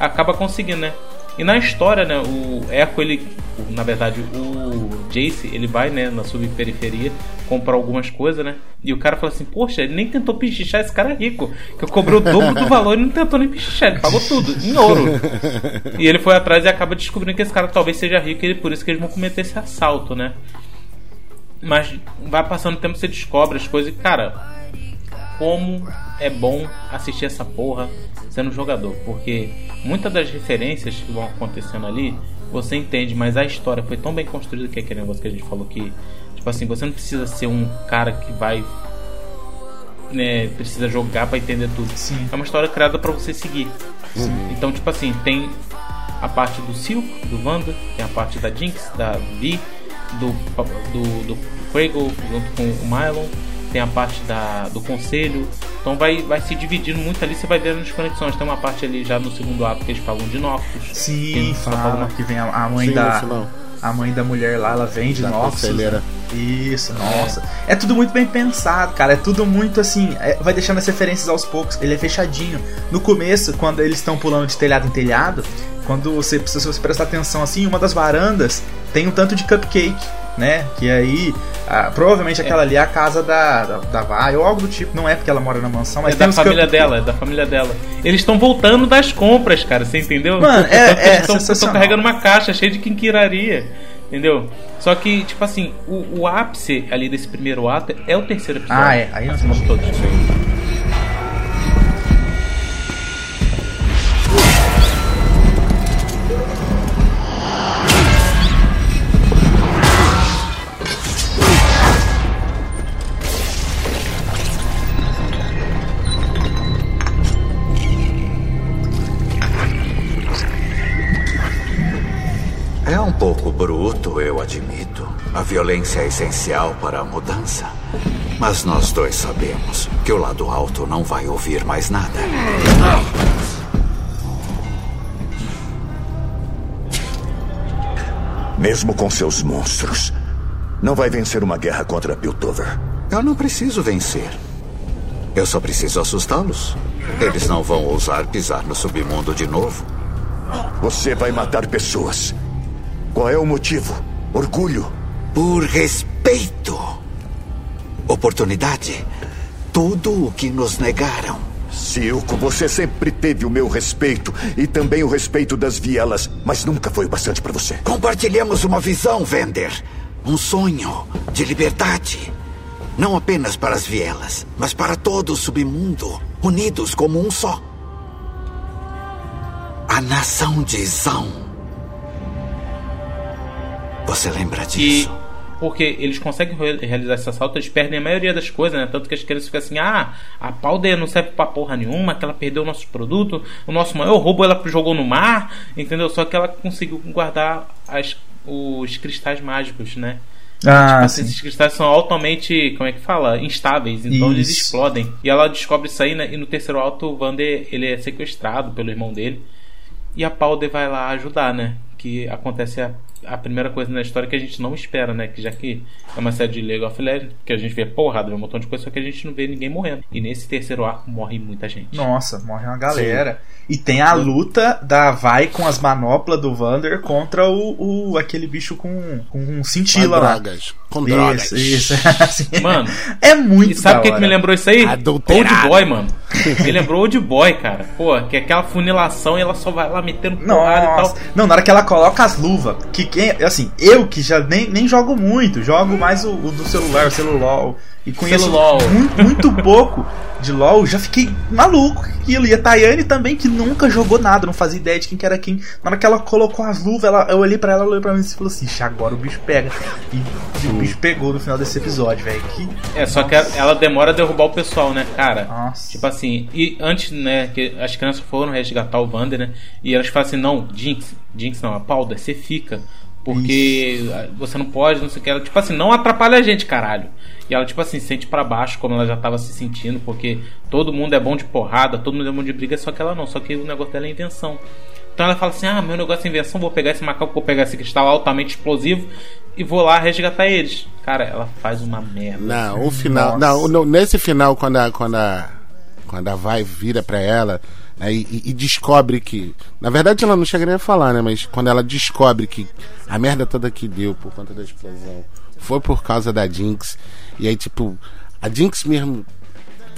Acaba conseguindo, né? E na história, né, o Echo, ele, na verdade, o Jace, ele vai, né, na subperiferia comprar algumas coisas, né? E o cara fala assim, poxa, ele nem tentou pichichar, esse cara é rico, que eu o dobro do valor e não tentou nem pichichar, ele pagou tudo, em ouro. E ele foi atrás e acaba descobrindo que esse cara talvez seja rico e por isso que eles vão cometer esse assalto, né? Mas vai passando o tempo, você descobre as coisas e, cara, como é bom assistir essa porra sendo jogador, porque muitas das referências que vão acontecendo ali, você entende, mas a história foi tão bem construída que é aquele negócio que a gente falou que, tipo assim, você não precisa ser um cara que vai né, precisa jogar pra entender tudo. Sim. É uma história criada pra você seguir. Então, tipo assim, tem a parte do Silk, do Wanda, tem a parte da Jinx, da Vi, do, do, do junto com o Mylon, tem a parte da, do Conselho. Então vai, vai se dividindo muito ali, você vai vendo as conexões. Tem uma parte ali já no segundo ato que eles falam de Noctus. Sim, só fala que vem a, a mãe Sim, da. A mãe da mulher lá, ela vem de Noxus. conselheira. Isso, nossa. É. tudo muito bem pensado, cara. É tudo muito assim. é- vai deixando as referências aos poucos. Ele é fechadinho. No começo, quando eles estão pulando de telhado em telhado, quando você precisa se você prestar atenção assim, uma das varandas tem um tanto de cupcake, né? Que aí. ah, provavelmente aquela ali é a casa da, da, da Vai, ou algo do tipo. Não é porque ela mora na mansão, mas é tem da família dela, é da família dela. Eles estão voltando das compras, cara, você entendeu? Mano, é- é eles tão- tão sensacional. carregando uma caixa cheia de quinquiraria, entendeu? Só que, tipo assim, o, o ápice ali desse primeiro ato é o terceiro episódio. Ah, é. Aí nós Como todos. Eu admito. A violência é essencial para a mudança. Mas nós dois sabemos que o lado alto não vai ouvir mais nada. Mesmo com seus monstros, não vai vencer uma guerra contra Piltover. Eu não preciso vencer. Eu só preciso assustá-los. Eles não vão ousar pisar no submundo de novo. Você vai matar pessoas. Qual é o motivo? Orgulho? Por respeito. Oportunidade. Tudo o que nos negaram. Silco, você sempre teve o meu respeito e também o respeito das vielas, mas nunca foi o bastante para você. Compartilhamos uma visão, Vender. Um sonho de liberdade. Não apenas para as vielas, mas para todo o submundo, unidos como um só. A nação de Zão. Você lembra disso? E porque eles conseguem re- realizar esse assalto, eles perdem a maioria das coisas, né? Tanto que as crianças ficam assim: ah, a Powder não serve pra porra nenhuma, que ela perdeu o nosso produto, o nosso maior roubo ela jogou no mar, entendeu? Só que ela conseguiu guardar as, os cristais mágicos, né? Ah, tipo, assim, sim. esses cristais são altamente, como é que fala? Instáveis, então eles Isso. explodem. E ela descobre isso aí, né? E no terceiro alto, o Vander ele é sequestrado pelo irmão dele. E a Powder vai lá ajudar, né? Que acontece a, a primeira coisa na história que a gente não espera, né? Que já que é uma série de League of Legends, que a gente vê porrada, vê um montão de coisa, só que a gente não vê ninguém morrendo. E nesse terceiro arco morre muita gente. Nossa, morre uma galera. E tem a luta da Vai com as manoplas do Vander contra o, o aquele bicho com, com um cintila lá. Com isso, drogas. Isso, assim, (laughs) Mano, é muito E sabe o que, que me lembrou isso aí? Adulterado. Old Boy, mano. (laughs) Me lembrou Old Boy, cara. Pô, que é aquela funilação e ela só vai lá metendo porrada e tal. Não, na hora que ela coloca as luvas, que quem, assim, eu que já nem, nem jogo muito, jogo mais o, o do celular, o celular, e conheço muito, muito (laughs) pouco de LoL, já fiquei maluco com aquilo. E a Tayane também, que nunca jogou nada, não fazia ideia de quem que era quem. Na hora que ela colocou as luvas, ela, eu olhei pra ela, ela olhou pra mim e falou assim: "Ixi, agora o bicho pega. E, o bicho pegou no final desse episódio, velho. Que É, só que ela demora a derrubar o pessoal, né, cara? Nossa. Tipo assim, e antes, né, que as crianças foram resgatar o Vander, né? E elas falam assim, não, Jinx, Jinx não, a Powder, você fica. Porque você não pode, não sei o que. Ela, tipo assim, não atrapalha a gente, caralho. E ela, tipo assim, sente pra baixo como ela já tava se sentindo, porque todo mundo é bom de porrada, todo mundo é bom de briga, só que ela não. Só que o negócio dela é invenção. Então ela fala assim: ah, meu negócio é invenção, vou pegar esse macaco, vou pegar esse cristal altamente explosivo e vou lá resgatar eles. Cara, ela faz uma merda. Não, o final. Não, no- nesse final, quando a, quando a, quando a vai vira pra ela né, e, e- e descobre que. Na verdade, ela não chega nem a falar, né? Mas quando ela descobre que a merda toda que deu por conta da explosão foi por causa da Jinx. E aí, tipo, a Jinx mesmo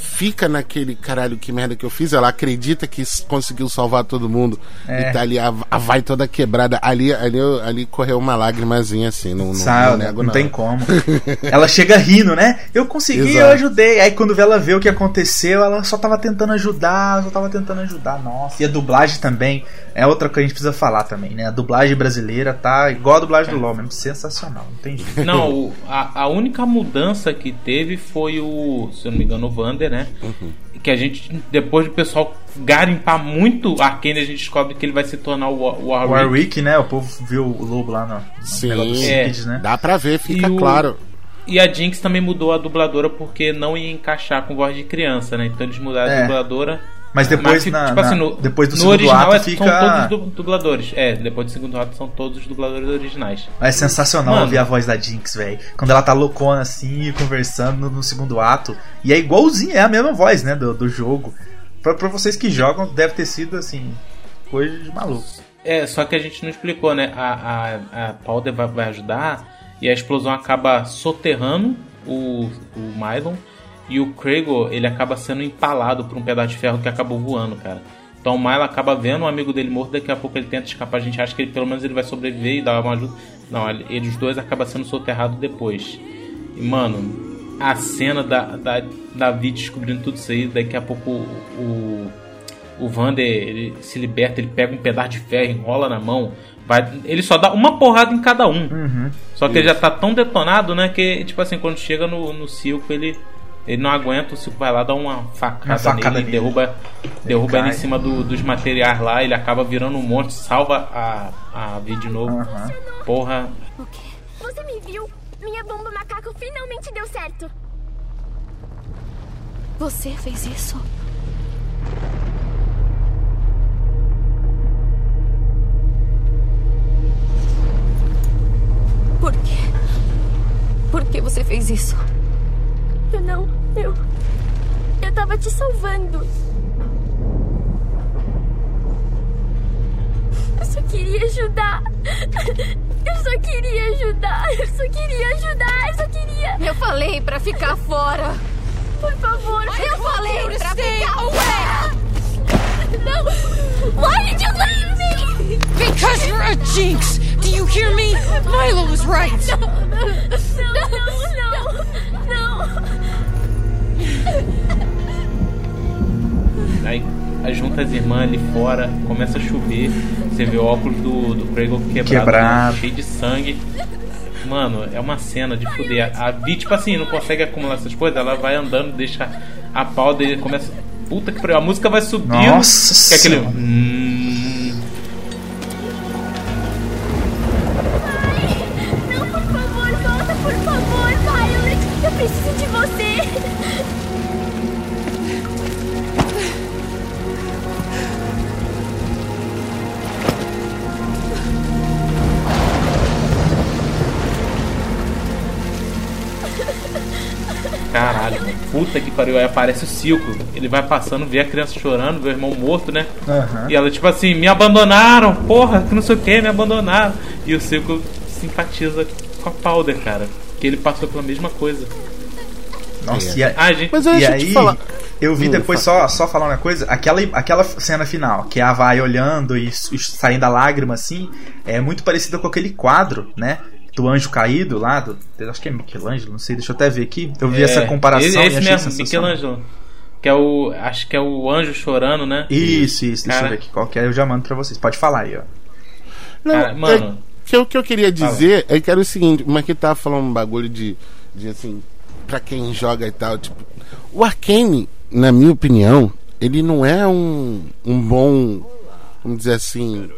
fica naquele caralho que merda que eu fiz. Ela acredita que conseguiu salvar todo mundo. É. E tá ali, a, a vai toda quebrada. Ali, ali, eu- ali correu uma lágrimazinha assim. Não, não, Sabe, não nego, não. tem como. (laughs) ela chega rindo, né? Eu consegui, eu Exato. ajudei. Aí quando ela vê o que aconteceu, ela só tava tentando ajudar, só tava tentando ajudar. Nossa. E a dublagem também é outra coisa que a gente precisa falar também, né? A dublagem brasileira tá igual a dublagem do LoL mesmo, sensacional, não tem jeito. Não, o- a, a única mudança que teve foi o, se eu não me engano, o Vander, né? Que a gente, depois do pessoal garimpar muito Arcane, a gente descobre que ele vai se tornar o, o Warwick. Warwick, né? O povo viu o lobo lá no, no Sim, É. Kids, né? Dá pra ver, fica E o- claro. E a Jinx também mudou a dubladora porque não ia encaixar com voz de criança, né? Então eles mudaram É. a dubladora. Mas depois que, na- tipo assim, na- no, depois do segundo original ato é- fica- são todos du- dubladores. É, depois do segundo ato são todos os dubladores originais. É sensacional Mano. ouvir a voz da Jinx, velho. Quando ela tá loucona assim, conversando no, no segundo ato. E é igualzinho, é a mesma voz, né? Do, do jogo. Pra, pra vocês que jogam, deve ter sido assim. Coisa de maluco. É, só que a gente não explicou, né? A, a, a Powder vai, vai ajudar e a explosão acaba soterrando o, o Mylon e o Krago ele acaba sendo empalado por um pedaço de ferro que acabou voando, cara. Então o Mylon acaba vendo um amigo dele morto, daqui a pouco ele tenta escapar, a gente acha que ele, pelo menos ele vai sobreviver e dar uma ajuda. Não, ele- eles dois acabam sendo soterrados depois. E mano, a cena da, da, da Vi descobrindo tudo isso aí, daqui a pouco o, o o Vander ele se liberta, ele pega um pedaço de ferro, enrola na mão, vai, ele só dá uma porrada em cada um. Uhum. Só que ele já tá tão detonado, né, que tipo assim, quando chega no, no circo ele Ele não aguenta, o Silco vai lá, dá uma facada, Uma facada nele, nele. derruba, derruba cai. ele em cima do- dos materiais lá, ele acaba virando um monstro, salva a, a Vi de novo. Porra, Você me viu? Minha bomba macaco finalmente deu certo. Você fez isso? Por quê? Por que você fez isso? Eu não. Eu. Eu tava te salvando. Eu só queria ajudar. Eu só queria ajudar. Eu só queria ajudar. Eu só queria. Eu falei pra ficar fora. Por favor, Eu falei pra stay ficar away. Não. Why did you leave me? Because you're a jinx! Do you hear me? Milo was right! Não, não, não, não. Aí, junta as irmãs ali fora, começa a chover. Você vê o óculos do, do Kragle quebrado, Quebrado. cheio de sangue. Mano, é uma cena de fuder. A Vi, tipo assim, não consegue acumular essas coisas, ela vai andando, deixa a pau dele, começa. Puta que pariu, a música vai subindo. Nossa que é aquele. Pariu. Aí aparece o Silco. Ele vai passando, vê a criança chorando, vê o irmão morto, né? Aham. E ela, tipo assim, me abandonaram, porra, que não sei o que, me abandonaram. E o Silco simpatiza com a Powder, cara. Que ele passou pela mesma coisa. Nossa, e, a- Ah, gente, Mas e eu aí, te falar. eu vi Hum, depois só, só falar uma coisa, aquela, aquela cena final, que é a vai olhando e, e saindo a lágrima assim, é muito parecida com aquele quadro, né? Do anjo caído lá, do, acho que é Michelangelo, não sei, deixa eu até ver aqui. Eu vi É, essa comparação Esse, e esse achei mesmo. Michelangelo. Que é o. Acho que é o anjo chorando, né? Isso, isso, deixa Cara. eu ver aqui qual que é, eu já mando pra vocês. Pode falar aí, ó. Não, Cara, mano. é, que, o que eu queria dizer é que era o seguinte, mas que tava falando um bagulho de, de assim, pra quem joga e tal, tipo, o Arcane, na minha opinião, ele não é um, um bom, vamos dizer assim,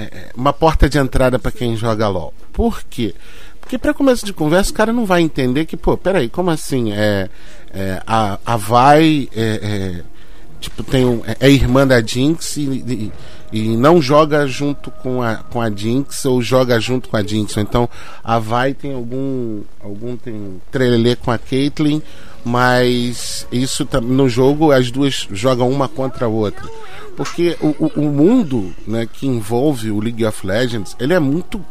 é, é, uma porta de entrada pra quem joga LOL. Por quê? Porque pra começo de conversa o cara não vai entender que, pô, peraí, como assim? É, é, a, a Vai é, é, tipo, tem um, é, irmã da Jinx e, e, e não joga junto com a, com a Jinx ou joga junto com a Jinx. Então a Vai tem algum algum tem trelelê com a Caitlyn, mas isso no jogo as duas jogam uma contra a outra. Porque o, o, mundo né, que envolve o League of Legends, ele é muito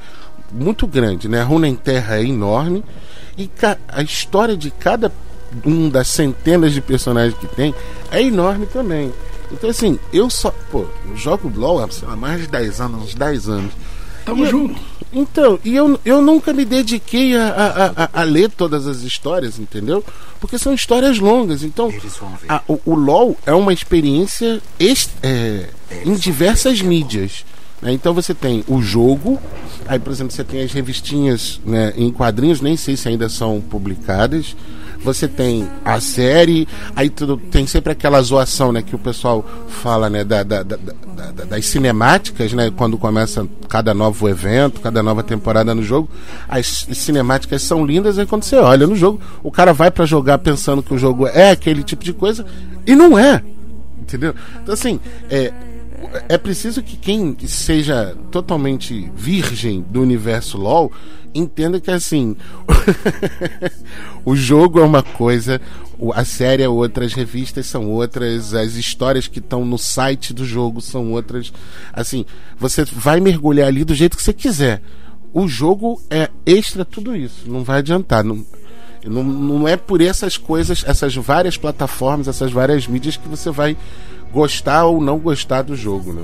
muito grande, né? A Runeterra é enorme e a história de cada um das centenas de personagens que tem é enorme também. Então assim, eu só, pô, jogo LoL há mais de 10 anos, uns 10 anos. Tamo E eu- junto. Então, e eu, eu nunca me dediquei a, a, a, a ler todas as histórias, entendeu? Porque são histórias longas. Então, a- o, o LoL é uma experiência ex- é, em diversas mídias. né? Então você tem o jogo, aí por exemplo você tem as revistinhas né, em quadrinhos, nem sei se ainda são publicadas. Você tem a série, aí tudo, tem sempre aquela zoação né, que o pessoal fala né, da, da- da- da- da- das cinemáticas, né, quando começa cada novo evento, cada nova temporada no jogo. As cinemáticas são lindas, aí quando você olha no jogo, o cara vai pra jogar pensando que o jogo é aquele tipo de coisa, e não é. Entendeu? Então, assim, é, é preciso que quem seja totalmente virgem do universo LoL entenda que, assim, (laughs) o jogo é uma coisa, a série é outra, as revistas são outras, as histórias que estão no site do jogo são outras. Assim, você vai mergulhar ali do jeito que você quiser. O jogo é extra tudo isso, não vai adiantar. Não, não, não é por essas coisas, essas várias plataformas, essas várias mídias que você vai gostar ou não gostar do jogo, né?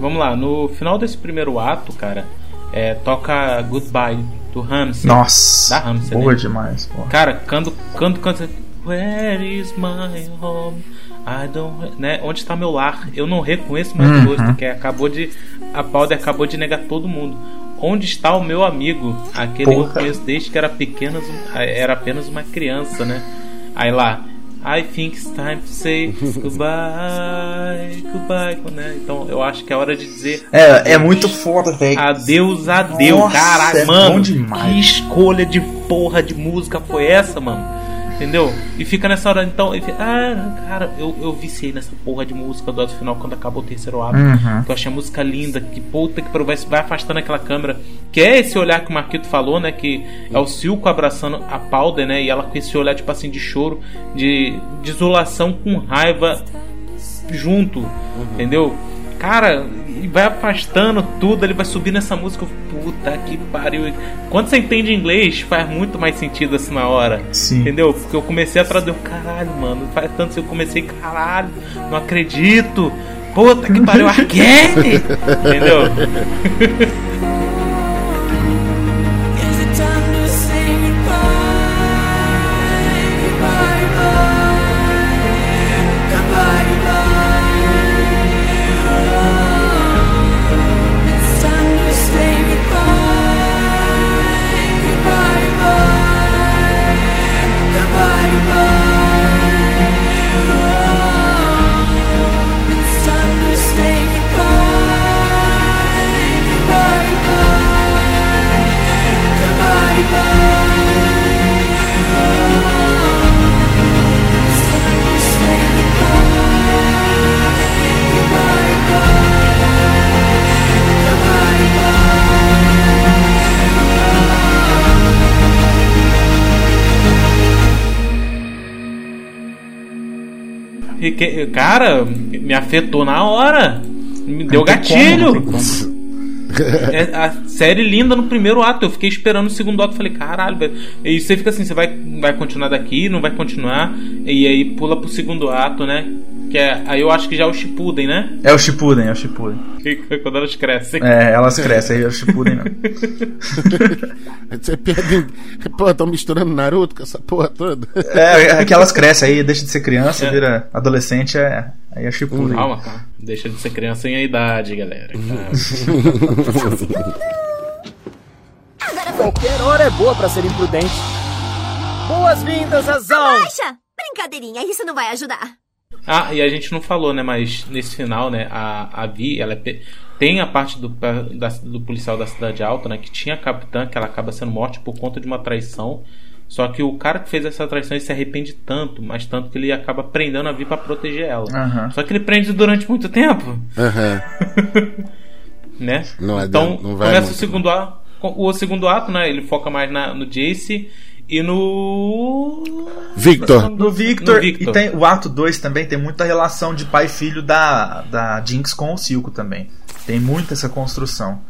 Vamos lá, no final desse primeiro ato, cara, é, toca Goodbye do Ramsey. Nossa, Da Ramsey, boa né? demais. Pô. Cara, quando, quando, quando Where is my home? I don't, né? Onde está meu lar? Eu não reconheço mais Uhum. o rosto, que acabou de a Powder acabou de negar todo mundo. Onde está o meu amigo? Aquele que eu Porra. conheço desde que era pequeno, era apenas uma criança, né? Aí lá, I think it's time to say goodbye, goodbye, né? Então eu acho que é hora de dizer É, é muito foda, velho. Adeus, adeus, Nossa, caralho, é mano. Que escolha de porra de música foi essa, mano? Entendeu? E fica nessa hora, então. e fica- ah, cara, eu, eu viciei nessa porra de música do final quando acabou o terceiro álbum. Uhum. Que eu achei a música linda, que puta que pariu, vai, vai afastando aquela câmera. Que é esse olhar que o Marquito falou, né? Que é o Silco abraçando a Powder, né? E ela com esse olhar, tipo assim, de choro, de desolação com raiva junto, entendeu? Cara, e vai afastando tudo, ele vai subir nessa música. Puta que pariu. Quando você entende inglês, faz muito mais sentido assim na hora. Sim. Entendeu? Porque eu comecei a traduzir, caralho, mano. Faz tanto que eu comecei, caralho, não acredito. Puta que pariu, (laughs) again! Entendeu? (laughs) que- cara, me afetou na hora. Me deu gatilho. É a série linda no primeiro ato. Eu fiquei esperando o segundo ato. Falei, caralho, velho. E você fica assim: você vai, vai continuar daqui, não vai continuar. E aí pula pro segundo ato, né? Que é, aí eu acho que já é o Shippuden, né? É o Shippuden, é o Shippuden. Que- Quando elas crescem. É, elas crescem, aí é o Shippuden não. (laughs) Você perde. Pô, estão misturando Naruto com essa porra toda. É, é que elas crescem, aí deixa de ser criança, É. vira adolescente, é, aí é Shippuden. Calma, calma. Deixa de ser criança em a idade, galera. (laughs) Qualquer hora é boa pra ser imprudente. Boas-vindas, Azão! Baixa! Brincadeirinha, isso não vai ajudar. Ah, e a gente não falou, né? Mas nesse final, né? A, a Vi, ela é pe- tem a parte do, da- do policial da Cidade Alta, né? Que tinha a capitã, que ela acaba sendo morta por conta de uma traição. Só que o cara que fez essa traição ele se arrepende tanto, mas tanto que ele acaba prendendo a Vi pra proteger ela. Aham. Só que ele prende durante muito tempo, Aham. (laughs) né? Não então não vai começa muito, o segundo ato. O segundo ato, né? Ele foca mais na, no Jace e no. Victor. No Victor, No Victor. e tem o ato 2 também tem muita relação de pai e filho da, da Jinx com o Silco também. Tem muita essa construção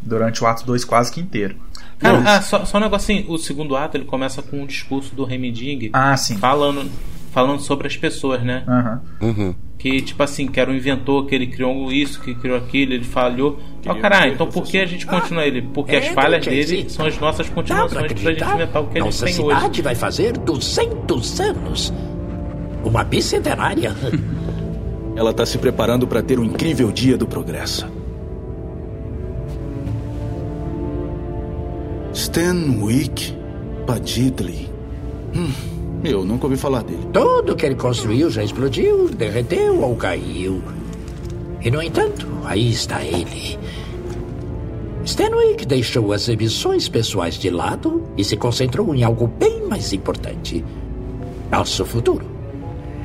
durante o ato 2 quase que inteiro. Cara, ah, só, só um negocinho. O segundo ato ele começa com um discurso do Remeding Ah, sim. falando, falando sobre as pessoas, né? Aham. Uhum. Que, tipo assim, que era um inventor, que ele criou isso, que criou aquilo, ele falhou. Ó, caralho, então por que a gente continua ele? Porque as é, falhas dele são as nossas Dá pra continuações pra gente inventar o que a gente Nossa tem cidade hoje. vai fazer 200 anos. Uma bicentenária. (laughs) Ela está se preparando para ter um incrível dia do progresso. Stanwick Padidley. Hum, eu nunca ouvi falar dele. Tudo que ele construiu já explodiu, derreteu ou caiu. E, no entanto, aí está ele. Stanwick deixou as ambições pessoais de lado e se concentrou em algo bem mais importante: nosso futuro.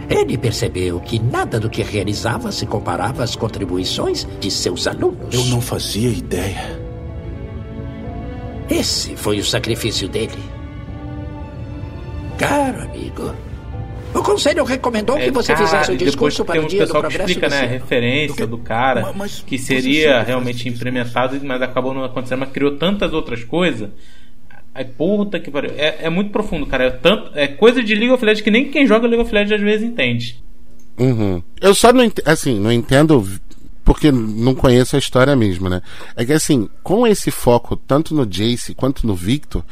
Ele percebeu que nada do que realizava se comparava às contribuições de seus alunos. Eu não fazia ideia. Esse foi o sacrifício dele. Caro amigo, o conselho recomendou que você É, Cara, fizesse o discurso tem para o um dia do pessoal que progresso explica, do né, a referência do cara que seria realmente implementado, mas acabou não acontecendo, mas criou tantas outras coisas. Aí, puta que pariu. É, é muito profundo, cara. É, tanto, é coisa de League of Legends que nem quem joga League of Legends às vezes entende. Uhum. Eu só não entendo, assim, não entendo porque não conheço a história mesmo, né? É que assim, com esse foco tanto no Jace quanto no Victor,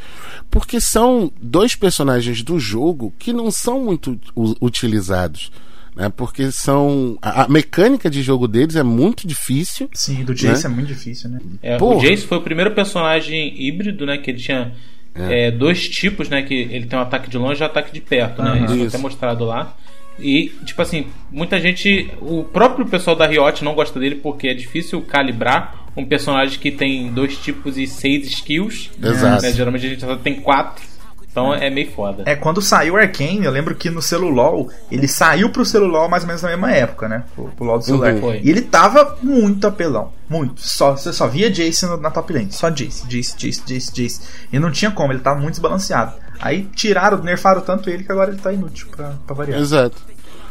porque são dois personagens do jogo que não são muito utilizados. Né? Porque são. A, mecânica de jogo deles é muito difícil. Sim, do Jace é muito difícil, né? É, o. Jace foi o primeiro personagem híbrido, né? Que ele tinha é, dois tipos, né? Que ele tem um ataque de longe e um ataque de perto, né? Aham. Isso foi Isso. até mostrado lá. E, tipo assim, muita gente. O próprio pessoal da Riot não gosta dele porque é difícil calibrar um personagem que tem dois tipos e seis skills. Exato. né, Geralmente a gente só tem quatro. Então é meio foda. É, quando saiu o Arcane, eu lembro que no celulol, ele saiu pro celulol mais ou menos na mesma época, né? Pro, pro LoL do celular. Uhum. Foi. E ele tava muito apelão. Muito. Só, você só via Jace na top lane. Só Jace, Jace, Jace, Jace, Jace. E não tinha como, ele tava muito desbalanceado. Aí tiraram, nerfaram tanto ele que agora ele tá inútil pra, pra variar. Exato.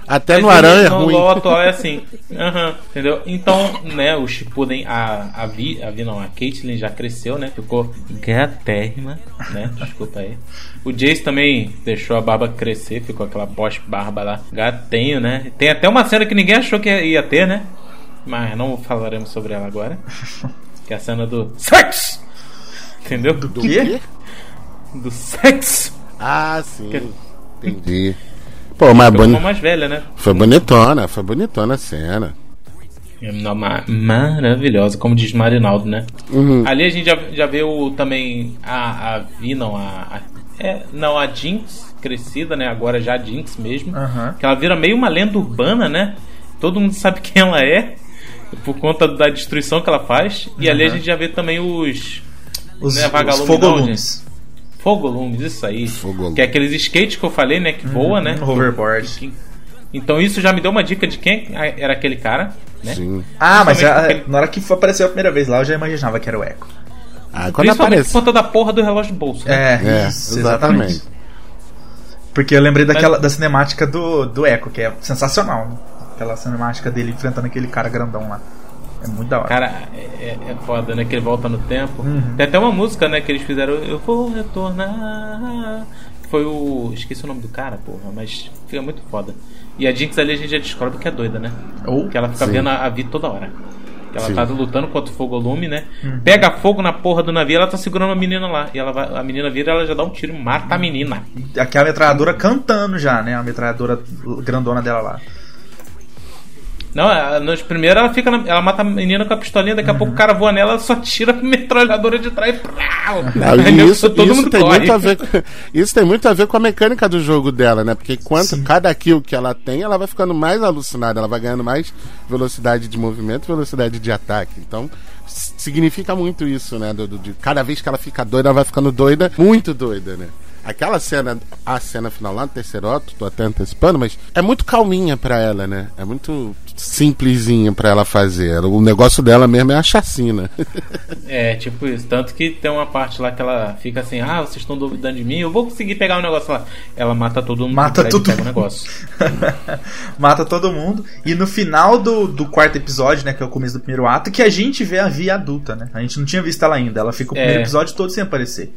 Até Mas no Aranha é no ruim. LoL atual é assim. (laughs) Aham, entendeu? Então, né, o Shippuden, a, a Vi, a Vi não, a Caitlyn já cresceu, né? Ficou gatérrima, né? (laughs) Desculpa aí. O Jace também deixou a barba crescer, ficou aquela pós-barba lá. Gatenho, né? Tem até uma cena que ninguém achou que ia ter, né? Mas não falaremos sobre ela agora. (laughs) Que é a cena do sexo! Entendeu? Do quê? Do sexo! Ah, sim. Entendi. Pô, mas uma boni... mais velha, né? foi bonitona, foi bonitona a cena. É uma ma- maravilhosa, como diz Marinaldo, né? Uhum. Ali a gente já, já vê o, também a, a Vi, não, a, a- é, não, a Jinx crescida, né? Agora já a Jinx mesmo. Aham. Que ela vira meio uma lenda urbana, né? Todo mundo sabe (laughs) quem ela é, por conta da destruição que ela faz. E ali a gente já vê também os. Os, né, os fogolumes. Fogolumes, isso aí. Que é aqueles skates que eu falei, né? Que voa, né? hoverboard. Que- Então isso já me deu uma dica de quem era aquele cara, né? Sim. Ah, mas já, na hora que apareceu a primeira vez lá, eu já imaginava que era o Echo. Ah, quando Principalmente aparece. por conta da porra do relógio de bolso. Né? É, É, isso, exatamente. exatamente. Porque eu lembrei daquela, da cinemática do, do Echo, que é sensacional. Né? Aquela cinemática dele enfrentando aquele cara grandão lá. É muito da hora. Cara, é, é foda, né? Que ele volta no tempo. Uhum. Tem até uma música, né? Que eles fizeram. Eu vou retornar. Foi o. Esqueci o nome do cara, porra, mas fica muito foda. E a Jinx ali a gente já descobre que é doida, né? Ou- que ela fica Sim. vendo a, a Vi toda hora. Que ela Sim. tá lutando contra o fogolume, né? Uhum. Pega fogo na porra do navio, ela tá segurando a menina lá. E ela vai, a menina vira ela já dá um tiro, mata a menina. Aquela metralhadora cantando já, né? A metralhadora grandona dela lá. Não, a- nos primeiros ela fica. na- ela mata a menina com a pistolinha, daqui a pouco o cara voa nela, ela só tira a (laughs) metralhadora de trás. Prau! Não, e isso, todo isso mundo tem corre. muito a ver com, (laughs) isso tem muito a ver com a mecânica do jogo dela, né? Porque quanto cada kill que ela tem, ela vai ficando mais alucinada, ela vai ganhando mais velocidade de movimento, velocidade de ataque. Então, significa muito isso, né? Do, do- de cada vez que ela fica doida, ela vai ficando doida, muito doida, né? Aquela cena, a cena final lá no terceiro ato, tô até antecipando, mas é muito calminha pra ela, né? É muito simplesinha pra ela fazer. O negócio dela mesmo é a chacina. (laughs) É, tipo isso. Tanto que tem uma parte lá que ela fica assim: ah, vocês estão duvidando de mim, eu vou conseguir pegar o negócio lá. Ela mata todo mundo Mata todo pega o mundo. negócio. (laughs) Mata todo mundo. E no final do, do quarto episódio, né? Que é o começo do primeiro ato, que a gente vê a Via adulta, né? A gente não tinha visto ela ainda. Ela fica o É. primeiro episódio todo sem aparecer.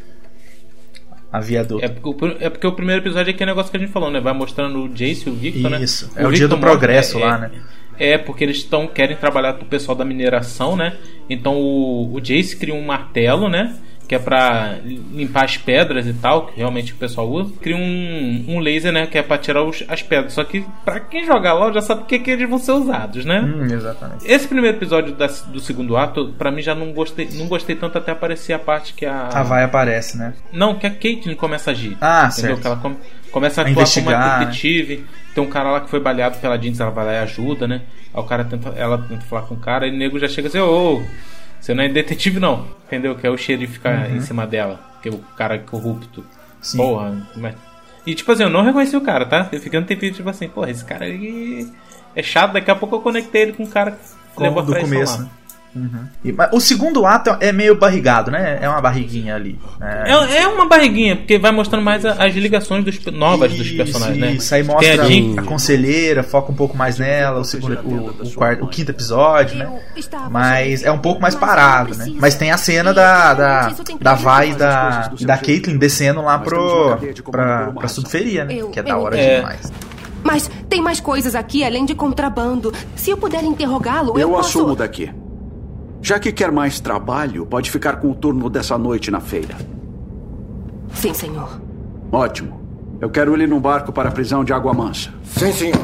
A Via adulta. É porque, o é porque o primeiro episódio é aquele negócio que a gente falou, né? Vai mostrando o Jace e o Victor, né? Isso. É o dia do progresso é- lá, é- né? É, porque eles estão querem trabalhar com o pessoal da mineração, né? Então o, o Jace cria um martelo, né? Que é pra limpar as pedras e tal, que realmente o pessoal usa. Cria um, um laser, né? Que é pra tirar os- as pedras. Só que pra quem joga LOL já sabe o que, que eles vão ser usados, né? Hum, exatamente. Esse primeiro episódio da- do segundo ato, pra mim já não gostei, não gostei tanto até aparecer a parte que a. A Vai aparece, né? Não, que a Caitlyn começa a agir. Ah, entendeu? certo. Que ela come- começa a A atuar como uma né? detetive. Tem um cara lá que foi baleado pela Jinx, ela vai lá e ajuda, né? Aí o cara tenta, ela tenta falar com o cara e o nego já chega assim, ô, ô, você não é detetive não, entendeu? Que é o xerife ficar Uhum. em cima dela, que é o cara corrupto. Sim. Porra, mas... E tipo assim, eu não reconheci o cara, tá? Eu fiquei um tempinho tipo assim, porra, esse cara aí é chato, daqui a pouco eu conectei ele com o cara que Como levou a do começo, né? Uhum. E- o segundo ato é meio barrigado, né? É uma barriguinha ali. né? É, é uma barriguinha, porque vai mostrando mais as ligações dos, novas dos Isso, personagens, né? Isso, aí Tem mostra a a conselheira, foca um pouco mais nela, o, segundo, o, o, quarto, o quinto episódio, né? Mas é um pouco mais parado, né? Mas tem a cena da, da, da Vai e da, da Caitlyn descendo lá pro, pra, pra subferia, né? Que é da hora É. demais. Mas tem mais coisas aqui além de contrabando. Se eu puder interrogá-lo, eu, Eu posso... assumo daqui. Já que quer mais trabalho, pode ficar com o turno dessa noite na feira. Sim, senhor. Ótimo. Eu quero ele num barco para a prisão de Água Mansa. Sim, senhor.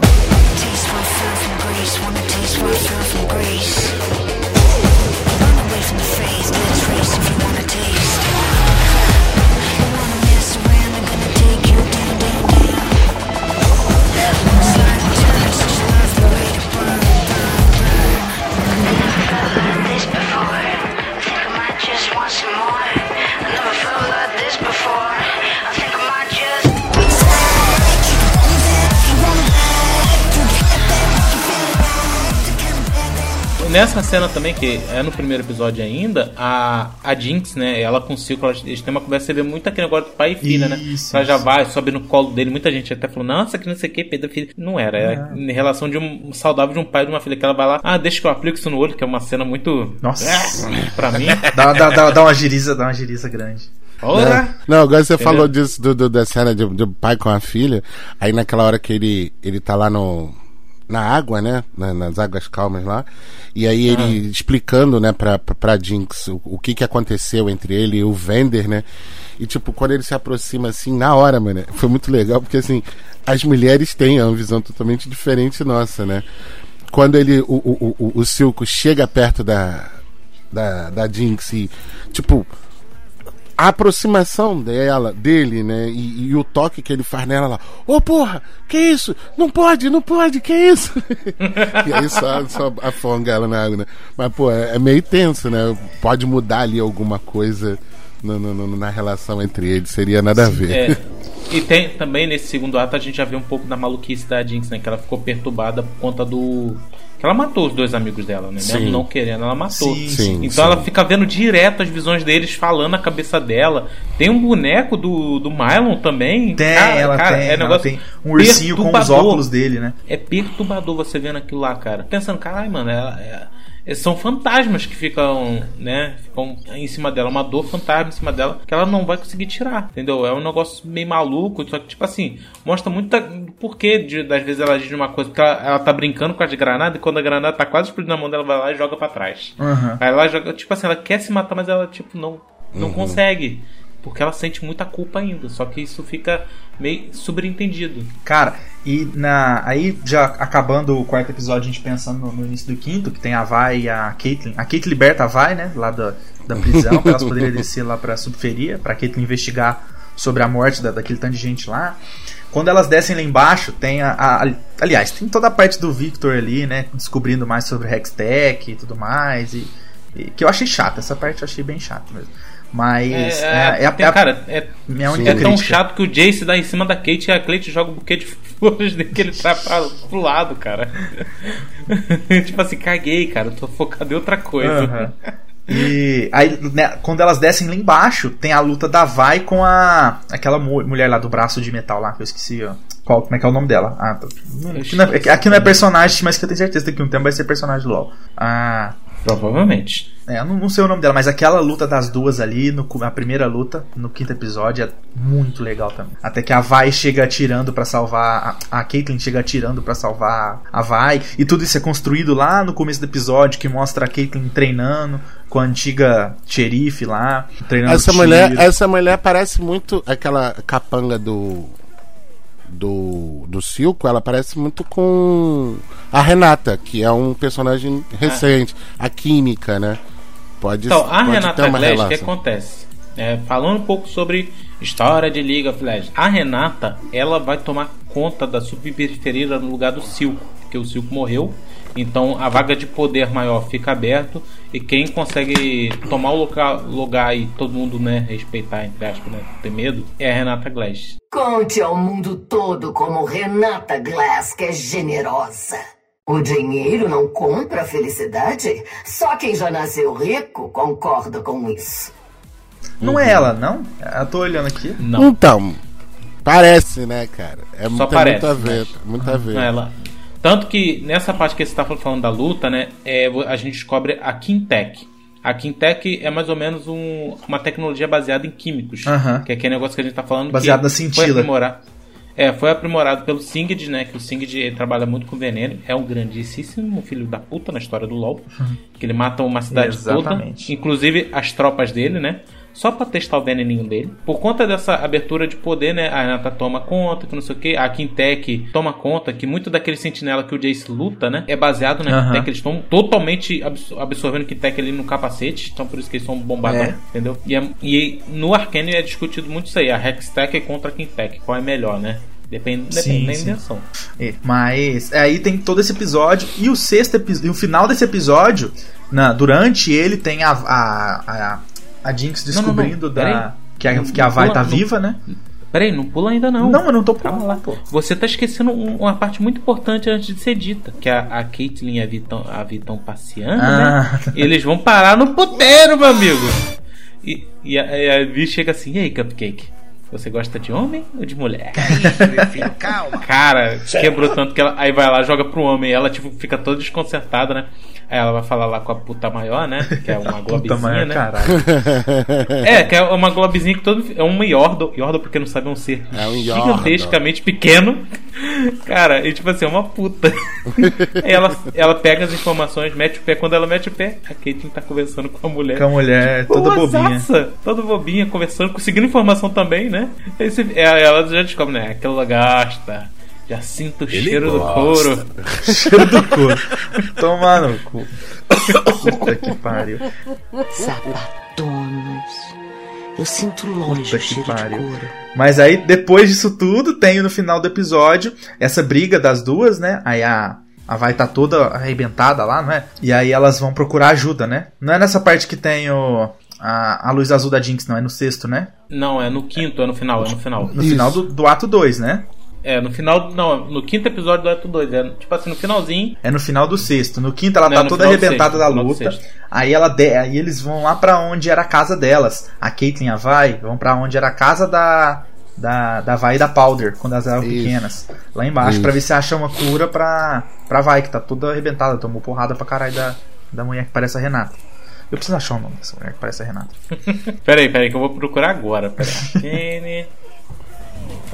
Nessa cena também, que é no primeiro episódio ainda, a, a Jinx, né? Ela com o Silco, elas, eles têm uma conversa, você vê muito aquele negócio do pai e filha, né? Ela já vai, sobe no colo dele, muita gente até falou, nossa, que não sei o que, pedofilia. Não era, era em relação de um saudável de um pai e de uma filha, que ela vai lá, ah, deixa que eu aplico isso no olho, que é uma cena muito. Nossa. É, (laughs) pra mim. Dá, dá, dá, dá uma giriza, dá uma giriza grande. Ora! Não, agora você Entendeu? falou disso do, do- da cena de, de pai com a filha. Aí naquela hora que ele, ele tá lá no. Na água, né? Na- nas águas calmas lá. E aí ele Ah. explicando, né, pra, pra, pra Jinx o, o que que aconteceu entre ele e o Vender, né? E tipo, quando ele se aproxima assim, na hora, mano, (laughs) foi muito legal, porque assim, as mulheres têm uma visão totalmente diferente nossa, né? Quando ele, o, o, o, o Silco chega perto da, da, da Jinx e, tipo, a aproximação dela, dele, né? E, e o toque que ele faz nela lá. Ô porra, que isso? Não pode, não pode, que isso? (laughs) e aí só, só afonga ela na água, né? Mas, pô, é, é meio tenso, né? Pode mudar ali alguma coisa no- no- no- na relação entre eles, seria nada a ver. É. E tem também nesse segundo ato a gente já vê um pouco da maluquice da Jinx, né? Que ela ficou perturbada por conta do. Que ela matou os dois amigos dela, né? Mesmo Sim. não querendo, ela matou. Sim, sim, então sim. ela fica vendo direto as visões deles, falando na cabeça dela. Tem um boneco do, do Mylon também. Tem, cara, ela cara, tem, É ela negócio tem um ursinho com os óculos dele, né? É perturbador você vendo aquilo lá, cara. Pensando, caralho, mano, ela- é- é- são fantasmas que ficam, né? Ficam em cima dela, uma dor fantasma em cima dela que ela não vai conseguir tirar, entendeu? É um negócio meio maluco, só que, tipo assim, mostra muito do porquê de, das vezes ela diz uma coisa, que ela, ela tá brincando com as granadas e quando a granada tá quase explodindo na mão dela, vai lá e joga pra trás. Uhum. Aí ela joga, tipo assim, ela quer se matar, mas ela, tipo, não, não Uhum. consegue. Porque ela sente muita culpa ainda. Só que isso fica meio subentendido. Cara, e na aí já acabando o quarto episódio, a gente pensando no, no início do quinto, que tem a Vai e a Caitlyn. A Caitlyn liberta a Vai, né, lá da, da prisão, pra elas poderem descer lá pra subferia, pra Caitlyn investigar sobre a morte da, daquele tanto de gente lá. Quando elas descem lá embaixo, tem a, a- Aliás, tem toda a parte do Victor ali, né? Descobrindo mais sobre Hextech e tudo mais. E, e- que eu achei chata, essa parte eu achei bem chata mesmo. Mas. É, é, tem- cara, é, minha única é tão crítica. chato que o Jace dá em cima da Kate e a Kate joga um buquê de flores dele que ele tá pra, pro lado, cara. (laughs) tipo assim, caguei, cara, tô focado em outra coisa. E aí, né, quando elas descem lá embaixo, tem a luta da Vai com a aquela mu- mulher lá do braço de metal lá, que eu esqueci, ó. Qual, como é que é o nome dela? Ah, tá. aqui, não é, aqui não é personagem, mas que eu tenho certeza que um tempo vai ser personagem do LoL. Ah, Provavelmente. é, eu não, não sei o nome dela, mas aquela luta das duas ali, no, a primeira luta, no quinto episódio, é muito legal também. Até que a Vai chega atirando pra salvar. A, a Caitlyn chega atirando pra salvar a Vai. E tudo isso é construído lá no começo do episódio, que mostra a Caitlyn treinando com a antiga xerife lá, treinando Essa mulher, essa mulher parece muito aquela capanga do do do Silco, ela parece muito com a Renata, que é um personagem recente, a química, né? Pode Então, a pode Renata Glass, o que acontece? É, falando um pouco sobre história de League of Legends. A Renata, ela vai tomar conta da subperiferia no lugar do Silco, porque o Silco morreu. Então a vaga de poder maior fica aberto e quem consegue tomar o lugar, lugar e todo mundo né, respeitar, entre aspas, né, ter medo, é a Renata Glass. Conte ao mundo todo como Renata Glass que é generosa. O dinheiro não compra a felicidade? Só quem já nasceu rico concorda com isso. Não é ela, não? Eu tô olhando aqui. Não. Então, parece, né, cara? É Só muito, parece, muito a ver, mas- muito a ver. Não, ela- Tanto que nessa parte que você está falando da luta, né, é, a gente descobre a Quintec. A Quintec é mais ou menos um- uma tecnologia baseada em químicos. Que é aquele negócio que a gente tá falando. Baseado que na foi cintila. aprimorar- É, foi aprimorado pelo Singed, né? Que o Singed trabalha muito com veneno. É um grandíssimo filho da puta na história do LoL. que ele mata uma cidade Exatamente. toda. Inclusive as tropas dele, né? Só pra testar o veneninho dele. Por conta dessa abertura de poder, né? A Renata toma conta, que não sei o que. A Quintec toma conta que muito daquele sentinela que o Jace luta, né? É baseado na. Quintec. Eles estão totalmente abs- absorvendo Quintec ali no capacete. Então por isso que eles são bombadão, É. entendeu? E, é- e no Arcane é discutido muito isso aí. A Hextech contra a Quintec. Qual é melhor, né? Depende, Sim, depende da sim. intenção. É, mas aí tem todo esse episódio e o sexto episódio, e o final desse episódio, na, durante ele tem a a, a, a Jinx Não, não, não. descobrindo da que a, Não- que a não Vai tá não- viva, né? Peraí, não pula ainda não. Não, eu não tô Calma pulando, lá. pô. Você tá esquecendo um- uma parte muito importante antes de ser dita. Que a, a Caitlyn e a Vitão, a Vitão passeando, Ah. né? Eles vão parar no puteiro, meu amigo. E, e a, e a Vi chega assim, e aí, Cupcake? Você gosta de homem ou de mulher? (laughs) meu filho, calma. Cara, quebrou tanto que ela aí vai lá, joga pro homem e ela tipo fica toda desconcertada, né? Aí ela vai falar lá com a puta maior, né? Que é uma (laughs) globezinha, maior, né? caralho. É, que é uma globezinha que todo. É uma Yordle. Yordle, porque não sabe, é um ser É um gigantescamente pequeno. Cara, e tipo assim, é uma puta. Aí (laughs) ela, ela pega as informações, mete o pé. Quando ela mete o pé, a Caitlyn tá conversando com a mulher. Com a mulher toda bobinha. Toda bobinha, conversando, conseguindo informação também, né? É, ela já descobre, né? Aquela gasta. Já sinto o cheiro do gosta. couro. (laughs) Cheiro do couro. Toma no cu. Puta que pariu. Sapatonas. Eu sinto longe Puta o que cheiro pariu. de couro. Mas aí, depois disso tudo, tem no final do episódio essa briga das duas, né? Aí a, a Vai tá toda arrebentada lá, não é? E aí elas vão procurar ajuda, né? Não é nessa parte que tem o, a, a luz azul da Jinx, não. É no sexto, né? Não, é no quinto, é no final, é no final. No final do, do ato 2, né? É, no final. Não, no quinto episódio do Ato 2. É tipo assim, no finalzinho. É no final do sexto. No quinto ela Não, tá toda arrebentada sexto, da luta. Aí ela de, aí eles vão lá pra onde era a casa delas. A Caitlyn e a Vai vão pra onde era a casa da da, da Vai e da Powder, quando elas eram Isso. pequenas. Lá embaixo, Isso. pra ver se acha uma cura pra, pra Vai, que tá toda arrebentada, tomou porrada pra caralho da, da mulher que parece a Renata. Eu preciso achar o nome dessa mulher que parece a Renata. (laughs) Peraí, peraí, que eu vou procurar agora. Peraí. (laughs)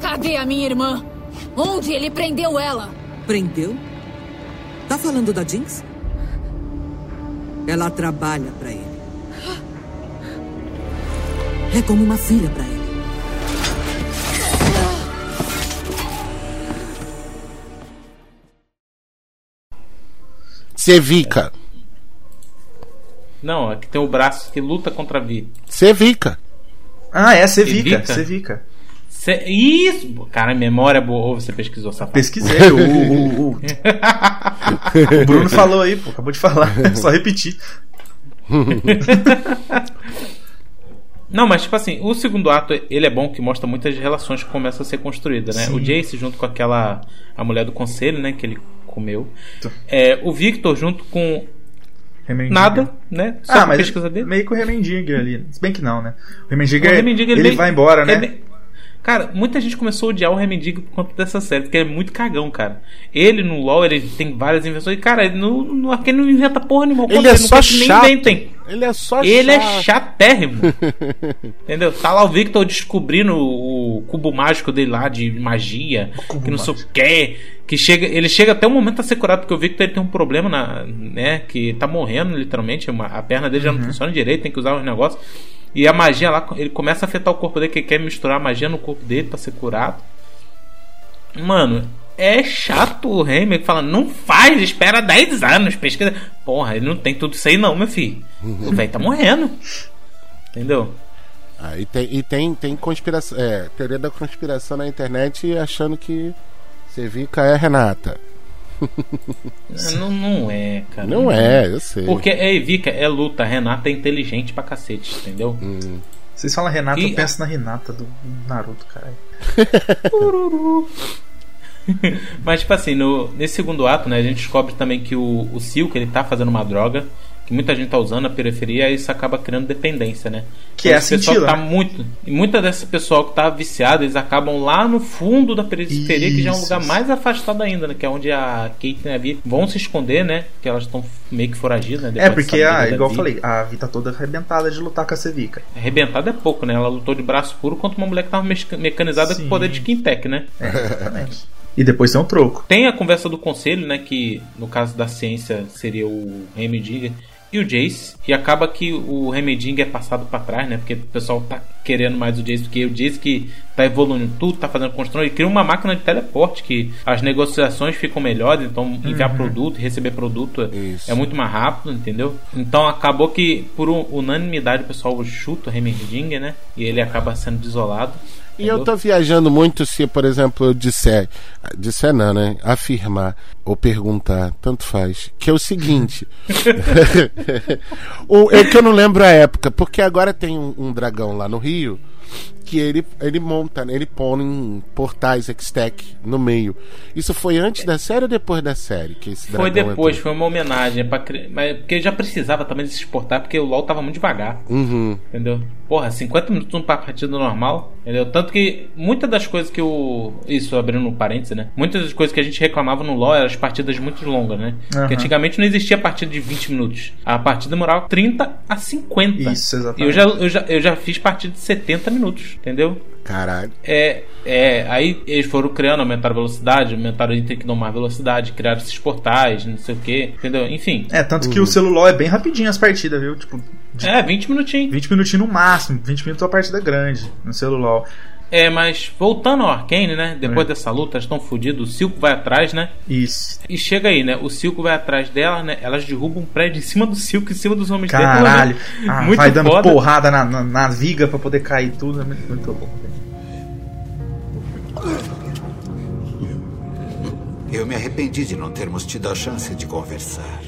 Cadê a minha irmã? Onde ele prendeu ela? Prendeu? Tá falando da Jinx? Ela trabalha pra ele. É como uma filha pra ele. Sevica. Não, aqui tem o braço que luta contra a Vi. Sevica. Ah, é Sevica. Sevica? Isso! Cara, memória boa. Ou você pesquisou, safado? Pesquisei. O, o, o, o (laughs) Bruno falou aí, pô, acabou de falar. (laughs) Só repetir. (laughs) Não, mas tipo assim, o segundo ato, ele é bom que mostra muitas relações que começam a ser construídas, né? Sim. O Jace junto com aquela a mulher do conselho, né, que ele comeu. É, o Victor junto com Remendiga. nada, né? Só ah, mas pesquisa dele. meio que o Remendiga ali. Se bem que não, né? O Remendiga, O Remendiga, ele, meio- vai embora, né? Cara, muita gente começou a odiar o Remendigo por conta dessa série, porque ele é muito cagão, cara. Ele no LoL, ele tem várias invenções. E, cara, ele no, no Arcane não inventa porra nenhuma. Ele é não só que nem chato. inventem. Ele é só Ele é chato. chatérrimo. (laughs) Entendeu? Tá lá o Victor descobrindo o cubo mágico dele lá de magia, que não sei o que. Que chega, ele chega até o momento a ser curado, porque o Victor ele tem um problema, na, né? Que tá morrendo, literalmente. uma- a perna dele já não funciona direito, tem que usar os negócios. E a magia lá, ele começa a afetar o corpo dele, que ele quer misturar a magia no corpo dele pra ser curado. Mano, é chato o Heimer que fala, não faz, espera 10 anos, pesquisa. Porra, ele não tem tudo isso aí não, meu filho. O velho tá morrendo. Entendeu? Ah, e tem, e tem, tem conspiração, é, teoria da conspiração na internet achando que Sevica é Renata. (laughs) Não, não é, cara. Não é, eu sei. Porque é Evica, é luta. Renata é inteligente pra cacete, entendeu? Hum. Vocês falam Renata, E- eu penso na Renata do Naruto, caralho. (laughs) (laughs) Mas, tipo assim, no, nesse segundo ato, né, a gente descobre também que o, o Silk, ele tá fazendo uma droga que muita gente tá usando na periferia e isso acaba criando dependência, né? Que é a esse pessoal cintila, que tá né? muito. E muita desse pessoal que tá viciado, eles acabam lá no fundo da periferia, que já é um Isso, lugar isso. mais afastado ainda, né? Que é onde a Kate e a Vi vão se esconder, né? Que elas estão meio que foragidas, né? É, porque, dessa da igual eu falei, a Vi tá toda arrebentada de lutar com a Sevica. Arrebentada é pouco, né? Ela lutou de braço puro contra uma mulher que tava meca- mecanizada com Sim. poder de Quintec, né? É, exatamente. E depois tem um troco. Tem a conversa do conselho, né? Que no caso da ciência seria o Remedinger e o Jace. E acaba que o Remedinger é passado pra trás, né? Porque o pessoal tá querendo mais o Jace, porque o Jace que tá evoluindo tudo, tá fazendo construção, ele cria uma máquina de teleporte que as negociações ficam melhores, então enviar Uhum. produto, receber produto é- é muito mais rápido, entendeu? Então acabou que por un- unanimidade o pessoal chuta o Remedinger, né? E ele acaba sendo desolado. E eu tô viajando muito se, por exemplo, eu disser, disser não, né? Afirmar ou perguntar, tanto faz. Que é o seguinte. (laughs) o, é que eu não lembro a época, porque agora tem um, um dragão lá no Rio que ele, ele monta, né? ele põe portais X-Tech no meio. Isso foi antes da série ou depois da série? Que esse Foi depois, entrou? foi uma homenagem. é Pra, mas, porque já precisava também de se exportar, porque o LoL tava muito devagar. Uhum. Entendeu? Porra, 50 minutos pra partida normal. Entendeu? Tanto que muitas das coisas que o. Isso, abrindo um parênteses, né? Muitas das coisas que a gente reclamava no LoL eram as partidas muito longas, né? Aham. Porque antigamente não existia partida de 20 minutos. A partida demorava 30 a 50. Isso, exatamente. E eu já, eu, já, eu já fiz partida de 70 minutos, entendeu? Caralho. É, é, aí eles foram criando, aumentaram a velocidade, aumentaram a ter que domar a velocidade, criaram esses portais, não sei o que, entendeu? Enfim. É, tanto que o celular é bem rapidinho as partidas, viu? Tipo, É, 20 minutinhos. 20 minutinhos no máximo, 20 minutos é uma partida grande no celular. É, mas voltando ao Arcane, né? Depois dessa luta, elas estão fodidos. O Silco vai atrás, né? Isso. E chega aí, né? O Silco vai atrás dela, né? Elas derrubam um prédio em cima do Silco, em cima dos homens Caralho. dela. (laughs) Ah, Muito vai dando foda. porrada na, na, na viga pra poder cair tudo. É muito, muito bom. Eu me arrependi de não termos tido a chance de conversar.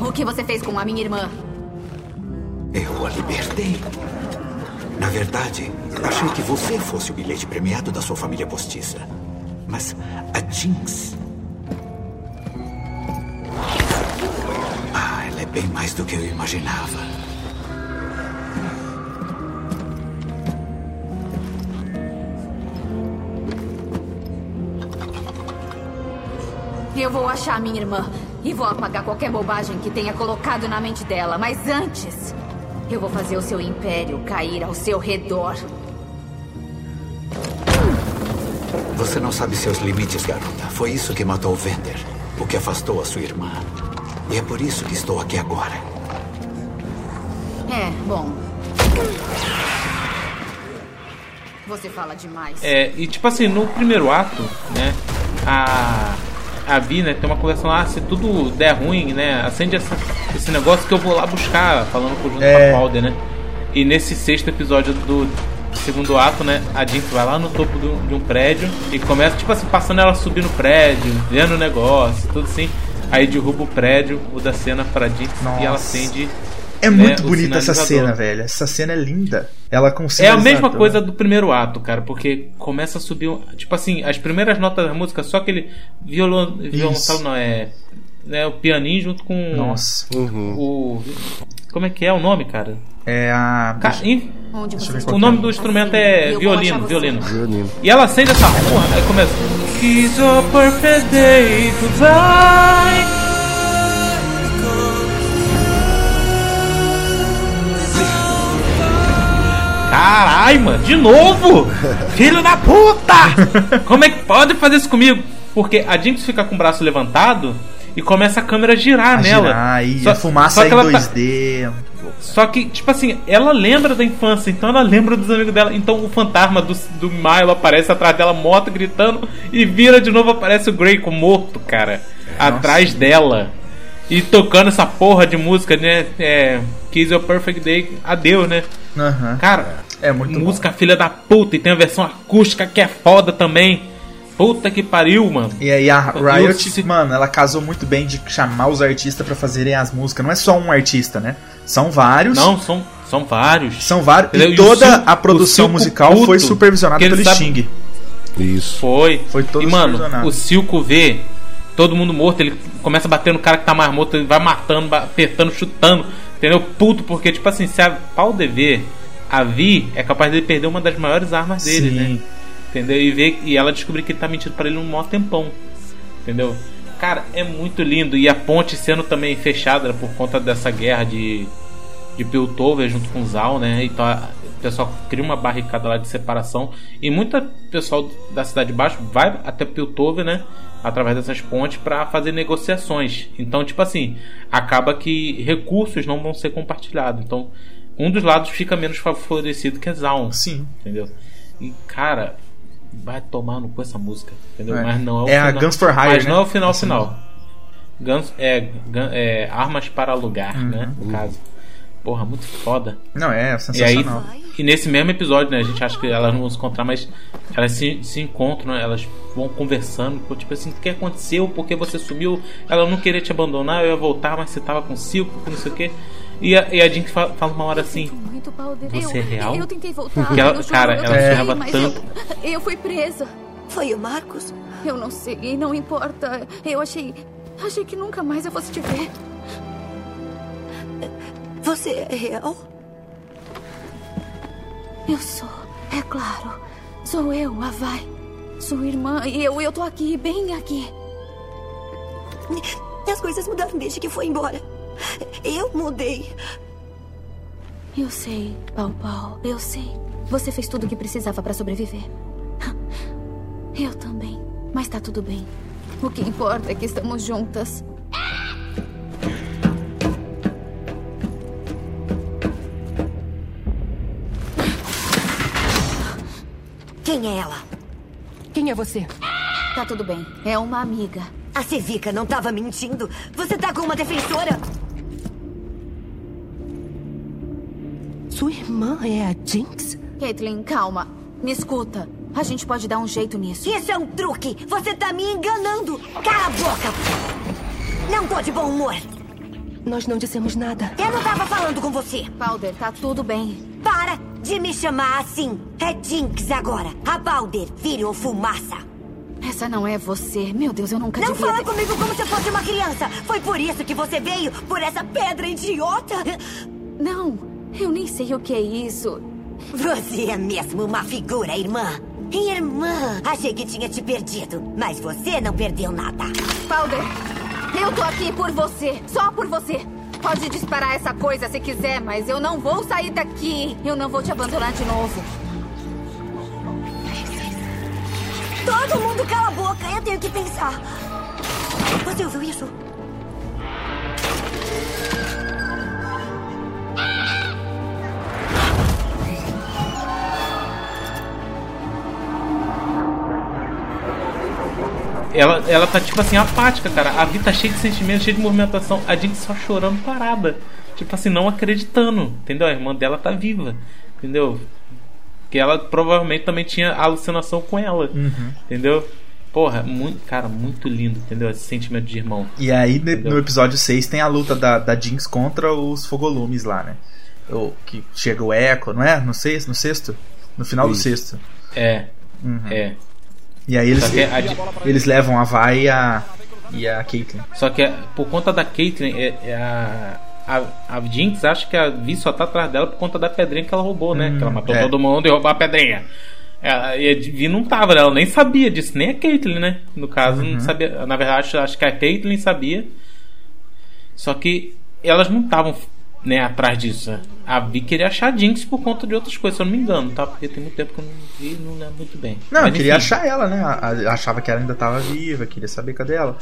O que você fez com a minha irmã? Eu a libertei. Na verdade, achei que você fosse o bilhete premiado da sua família postiça. Mas a Jinx. Ah, ela é bem mais do que eu imaginava. Eu vou achar minha irmã e vou apagar qualquer bobagem que tenha colocado na mente dela. Mas antes, eu vou fazer o seu império cair ao seu redor. Você não sabe seus limites, garota. Foi isso que matou o Vender, o que afastou a sua irmã. E é por isso que estou aqui agora. É, bom. Você fala demais. É, e tipo assim, no primeiro ato, né? A. A Vi, né, tem uma conversa lá, ah, se tudo der ruim, né? Acende essa- esse negócio que eu vou lá buscar, falando com o Junto É. Powder, né? E nesse sexto episódio do segundo ato, né? A Jinx vai lá no topo do- de um prédio e começa, tipo assim, passando ela subir no prédio, vendo o negócio, tudo assim. Aí derruba o prédio, muda a cena pra Jinx e ela Nossa. acende. É né, muito bonita essa cena, velho. Essa cena é linda. Ela com o É a mesma coisa do primeiro ato, cara, porque começa a subir, um- tipo assim, as primeiras notas da música, só aquele violão, violoncelo não é, né, o pianinho junto com Nossa. o como é que é o nome, cara? É a. Ca- in- o que nome é. do instrumento Assim, é violino, violino. Violino. E ela acende essa porra, aí começa It's a perfect day to die. Caralho, mano, de novo? (laughs) Filho da puta! Como é que pode fazer isso comigo? Porque a Jinx fica com o braço levantado e começa a câmera a girar A nela. girar, e Só- a fumaça só é que em ela tá- 2D. Só que, tipo assim, ela lembra da infância, então ela lembra dos amigos dela. Então o fantasma do, do Milo aparece atrás dela, morto, gritando, e vira de novo, aparece o Grey morto, cara. atrás dela e tocando essa porra de música, né? É, Kiss Your Perfect Day, adeus, né? Aham. Cara, é muito música filha da puta e tem a versão acústica que é foda também. Puta que pariu, mano. E aí a Riot, se- mano, ela casou muito bem de chamar os artistas pra fazerem as músicas. Não é só um artista, né? São vários. Não, são, são vários. São vários. E o toda a produção musical Puto, foi supervisionada pelo sabe- Sting. Isso. Foi. Foi todo E, mano, o Silco vê todo mundo morto, ele começa a bater no cara que tá mais morto, ele vai matando, apertando, chutando, entendeu? Puto, porque, tipo assim, se a pau dever, a Vi é capaz de perder uma das maiores armas dele, Sim. né? Entendeu? E, ver, e ela descobrir que ele tá mentindo pra ele um maior tempão. Entendeu? Cara, é muito lindo. E a ponte sendo também fechada por conta dessa guerra de, de Piltover junto com Zal, né? Então a- o pessoal cria uma barricada lá de separação. E muita pessoal da cidade de baixo vai até Piltover, né? Através dessas pontes para fazer negociações. Então, tipo assim, acaba que recursos não vão ser compartilhados. Então, um dos lados fica menos favorecido que a Zaun. Sim. Entendeu? E, cara, vai tomar no cu essa música. Entendeu? É. Mas não é o É a final. Guns for Hire, Mas né? não é o final Essa final. Guns, é, Gun- é, armas para alugar, Uhum. né? No caso. Porra, muito foda. Não, é E aí, sensacional. e nesse mesmo episódio, né? A gente acha que elas não vão se encontrar, mas elas se, se encontram, né, elas vão conversando. Tipo assim, o que aconteceu? Por que você sumiu? Ela não queria te abandonar, eu ia voltar, mas você tava com Silco, com não sei o quê. E a, e a Jink fala, fala uma hora assim. Você eu, é real? Eu tentei voltar. Porque ela- eu cara, eu ela ferrava mas tanto. Eu, eu fui presa. Foi o Marcos? Eu não sei, não importa. Eu achei. Achei que nunca mais eu fosse te ver. Você é real? Eu sou, é claro. Sou eu, a Vai. Sua irmã e eu, eu tô aqui, bem aqui. As coisas mudaram desde que foi embora. Eu mudei. Eu sei, Pau Pau, eu sei. Você fez tudo o que precisava pra sobreviver. Eu também. Mas tá tudo bem. O que importa é que estamos juntas. Quem é ela? Quem é você? Tá tudo bem. É uma amiga. A Civica não estava mentindo. Você tá com uma defensora? Sua irmã é a Jinx? Caitlin, calma. Me escuta. A gente pode dar um jeito nisso. Isso é um truque. Você tá me enganando. Cala a boca. Não tô de bom humor. Nós não dissemos nada. Eu não tava falando com você. Balder, tá tudo bem. Para de me chamar assim. É Jinx agora. A Balder virou fumaça. Essa não é você. Meu Deus, eu nunca Não devia fala comigo como se eu fosse uma criança. Foi por isso que você veio? Por essa pedra idiota? Não, eu nem sei o que é isso. Você é mesmo uma figura, irmã. Irmã, achei que tinha te perdido, mas você não perdeu nada. Balder, eu tô aqui por você. Só por você. Pode disparar essa coisa se quiser, mas eu não vou sair daqui. Eu não vou te abandonar de novo. Todo mundo cala a boca, eu tenho que pensar. Você ouviu isso? Ela, ela tá, tipo assim, apática, cara. A Vi tá cheia de sentimento, cheia de movimentação. A Jinx só chorando parada. Tipo assim, não acreditando. Entendeu? A irmã dela tá viva. Entendeu? Que ela provavelmente também tinha alucinação com ela. Uhum. Entendeu? Porra, muito, cara, muito lindo, entendeu? Esse sentimento de irmão. E aí, Entendeu? no episódio 6, tem a luta da, da Jinx contra os fogolumes lá, né? O, que chega o Echo, não é? No sexto? No sexto? No final Isso. do sexto. É. Uhum. É. E aí eles, a eles levam a Vai e a, e a Caitlyn. Só que por conta da Caitlyn, é, é a, a, a Jinx acha que a Vi só tá atrás dela por conta da pedrinha que ela roubou, né? Hum, que ela matou é. todo mundo e roubou a pedrinha. Ela- e a Vi não tava, né? ela nem sabia disso, nem a Caitlyn, né? No caso, Uhum. não sabia. Na verdade, acho, acho que a Caitlyn sabia. Só que elas não estavam né, atrás disso. A Vi queria achar a Jinx por conta de outras coisas, se eu não me engano, tá? Porque tem muito tempo que eu não vi e não lembro muito bem. Não, Mas, eu queria enfim. achar ela, né? Achava que ela ainda tava viva, queria saber cadê ela.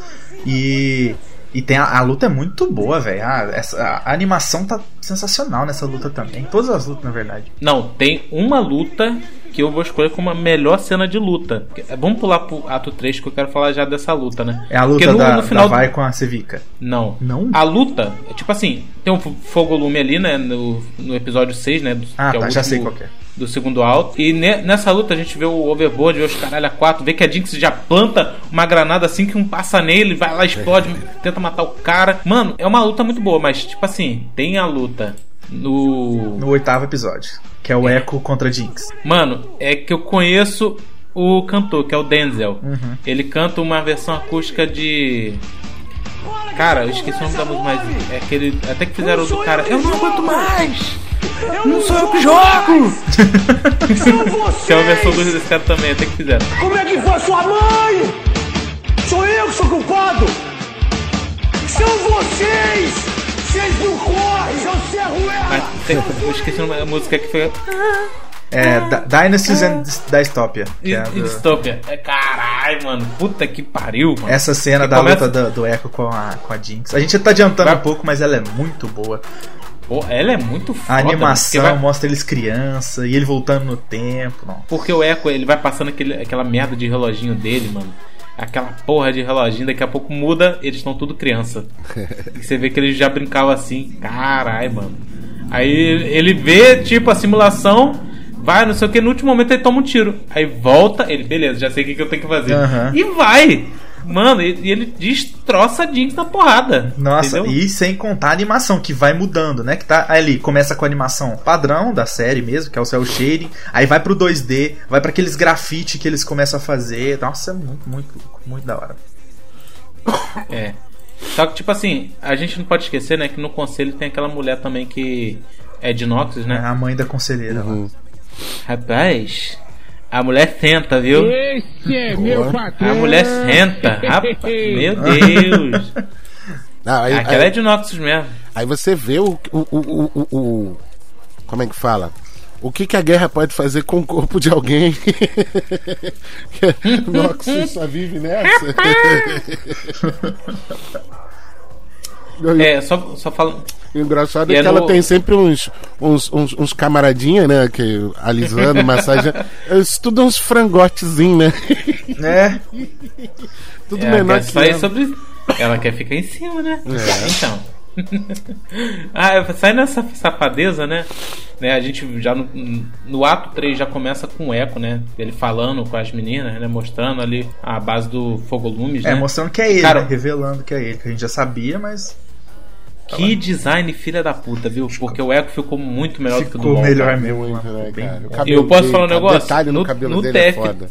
E, e tem a, a luta é muito boa, velho. Essa- A, a animação tá sensacional nessa luta também. Todas as lutas, na verdade. Não, tem uma luta que eu vou escolher como a melhor cena de luta. Vamos pular pro ato 3 que eu quero falar já dessa luta, né? É a luta Porque da, no final da Vai com a Sevica. Não. Não? A luta, é tipo assim, tem um fogolume ali, né? No, no episódio 6, né? do- Ah, é tá, já sei qual é. Do segundo alto. E ne- nessa luta a gente vê o Overboard, vê os caralho a 4, vê que a Jinx já planta uma granada assim que um passa nele, vai lá, explode, tenta matar o cara. Mano, é uma luta muito boa, mas tipo assim, tem a luta no. No oitavo episódio. Que é o Echo contra Jinx. Mano, é que eu conheço o cantor, que é o Denzel. Uhum. Ele canta uma versão acústica de. Cara, eu esqueci o nome da música, mas é aquele. Até que fizeram do cara. Eu não aguento mais! Não sou eu que jogo! (laughs) que é uma versão do desse cara também, até que fizeram. Como é que foi sua mãe? Sou eu que sou culpado! São vocês! Vocês não correm, seu serruela! Tem, eu esqueci da música que foi. É Da- Dynasties and Dystopia. Que é a E do- Dystopia. É caralho, mano. Puta que pariu, mano. Essa cena Que da começa- luta do, do Echo com a, com a Jinx. A gente tá adiantando um pouco, mas ela é muito boa. Pô, ela é muito foda. A animação vai- mostra eles criança e ele voltando no tempo. Não. Porque o Echo, ele vai passando aquele, aquela merda de reloginho dele, mano. Aquela porra de reloginho, daqui a pouco muda, eles estão tudo criança. E (laughs) você vê que eles já brincavam assim, caralho, mano. Aí ele vê, tipo, a simulação, vai, não sei o que, no último momento ele toma um tiro. Aí volta, ele, beleza, já sei o que, que eu tenho que fazer. Aham. E vai! Mano, e, e ele destroça a Jinx na porrada. Nossa, entendeu? e sem contar a animação que vai mudando, né? Que tá ali, começa com a animação padrão da série mesmo, que é o cel shading, aí vai pro 2D, vai para aqueles grafite que eles começam a fazer. Nossa, é muito, muito, muito da hora. É. Só que, tipo assim, a gente não pode esquecer, né, que no conselho tem aquela mulher também que é de Noxus, né? A mãe da conselheira lá. Rapaz, a mulher senta, viu? Esse é meu patrão! A mulher senta, rapaz. (laughs) Meu Deus. (laughs) Não, aí- Aquela aí- é de Noxus mesmo. Aí você vê o, o, o, o, o- o- Como é que fala? O que, que a guerra pode fazer com o corpo de alguém? (laughs) Noxus só vive nessa. É, só, só falando. O engraçado E é é que ela no- tem sempre uns, uns, uns, uns camaradinha, né? Que, alisando, (laughs) massageando. Eles tudo uns frangotezinhos, né? É. (laughs) Tudo É, menor que sair ela. sobre. Ela quer ficar em cima, né? É. Então. (laughs) ah, sai nessa safadeza, né? né? A gente já no, no ato 3 já começa com o eco, né? Ele falando com as meninas, né? Mostrando ali a base do Fogo Lumes, É, né? mostrando que é ele, Cara, né? revelando que é ele, que a gente já sabia, mas Que design filha da puta, viu? Porque o Echo ficou muito melhor do que o do ficou LoL. melhor cara. mesmo. Muito, né, bem cara? O Eu posso dele, falar um negócio? detalhe no, No- cabelo no dele é TF. foda.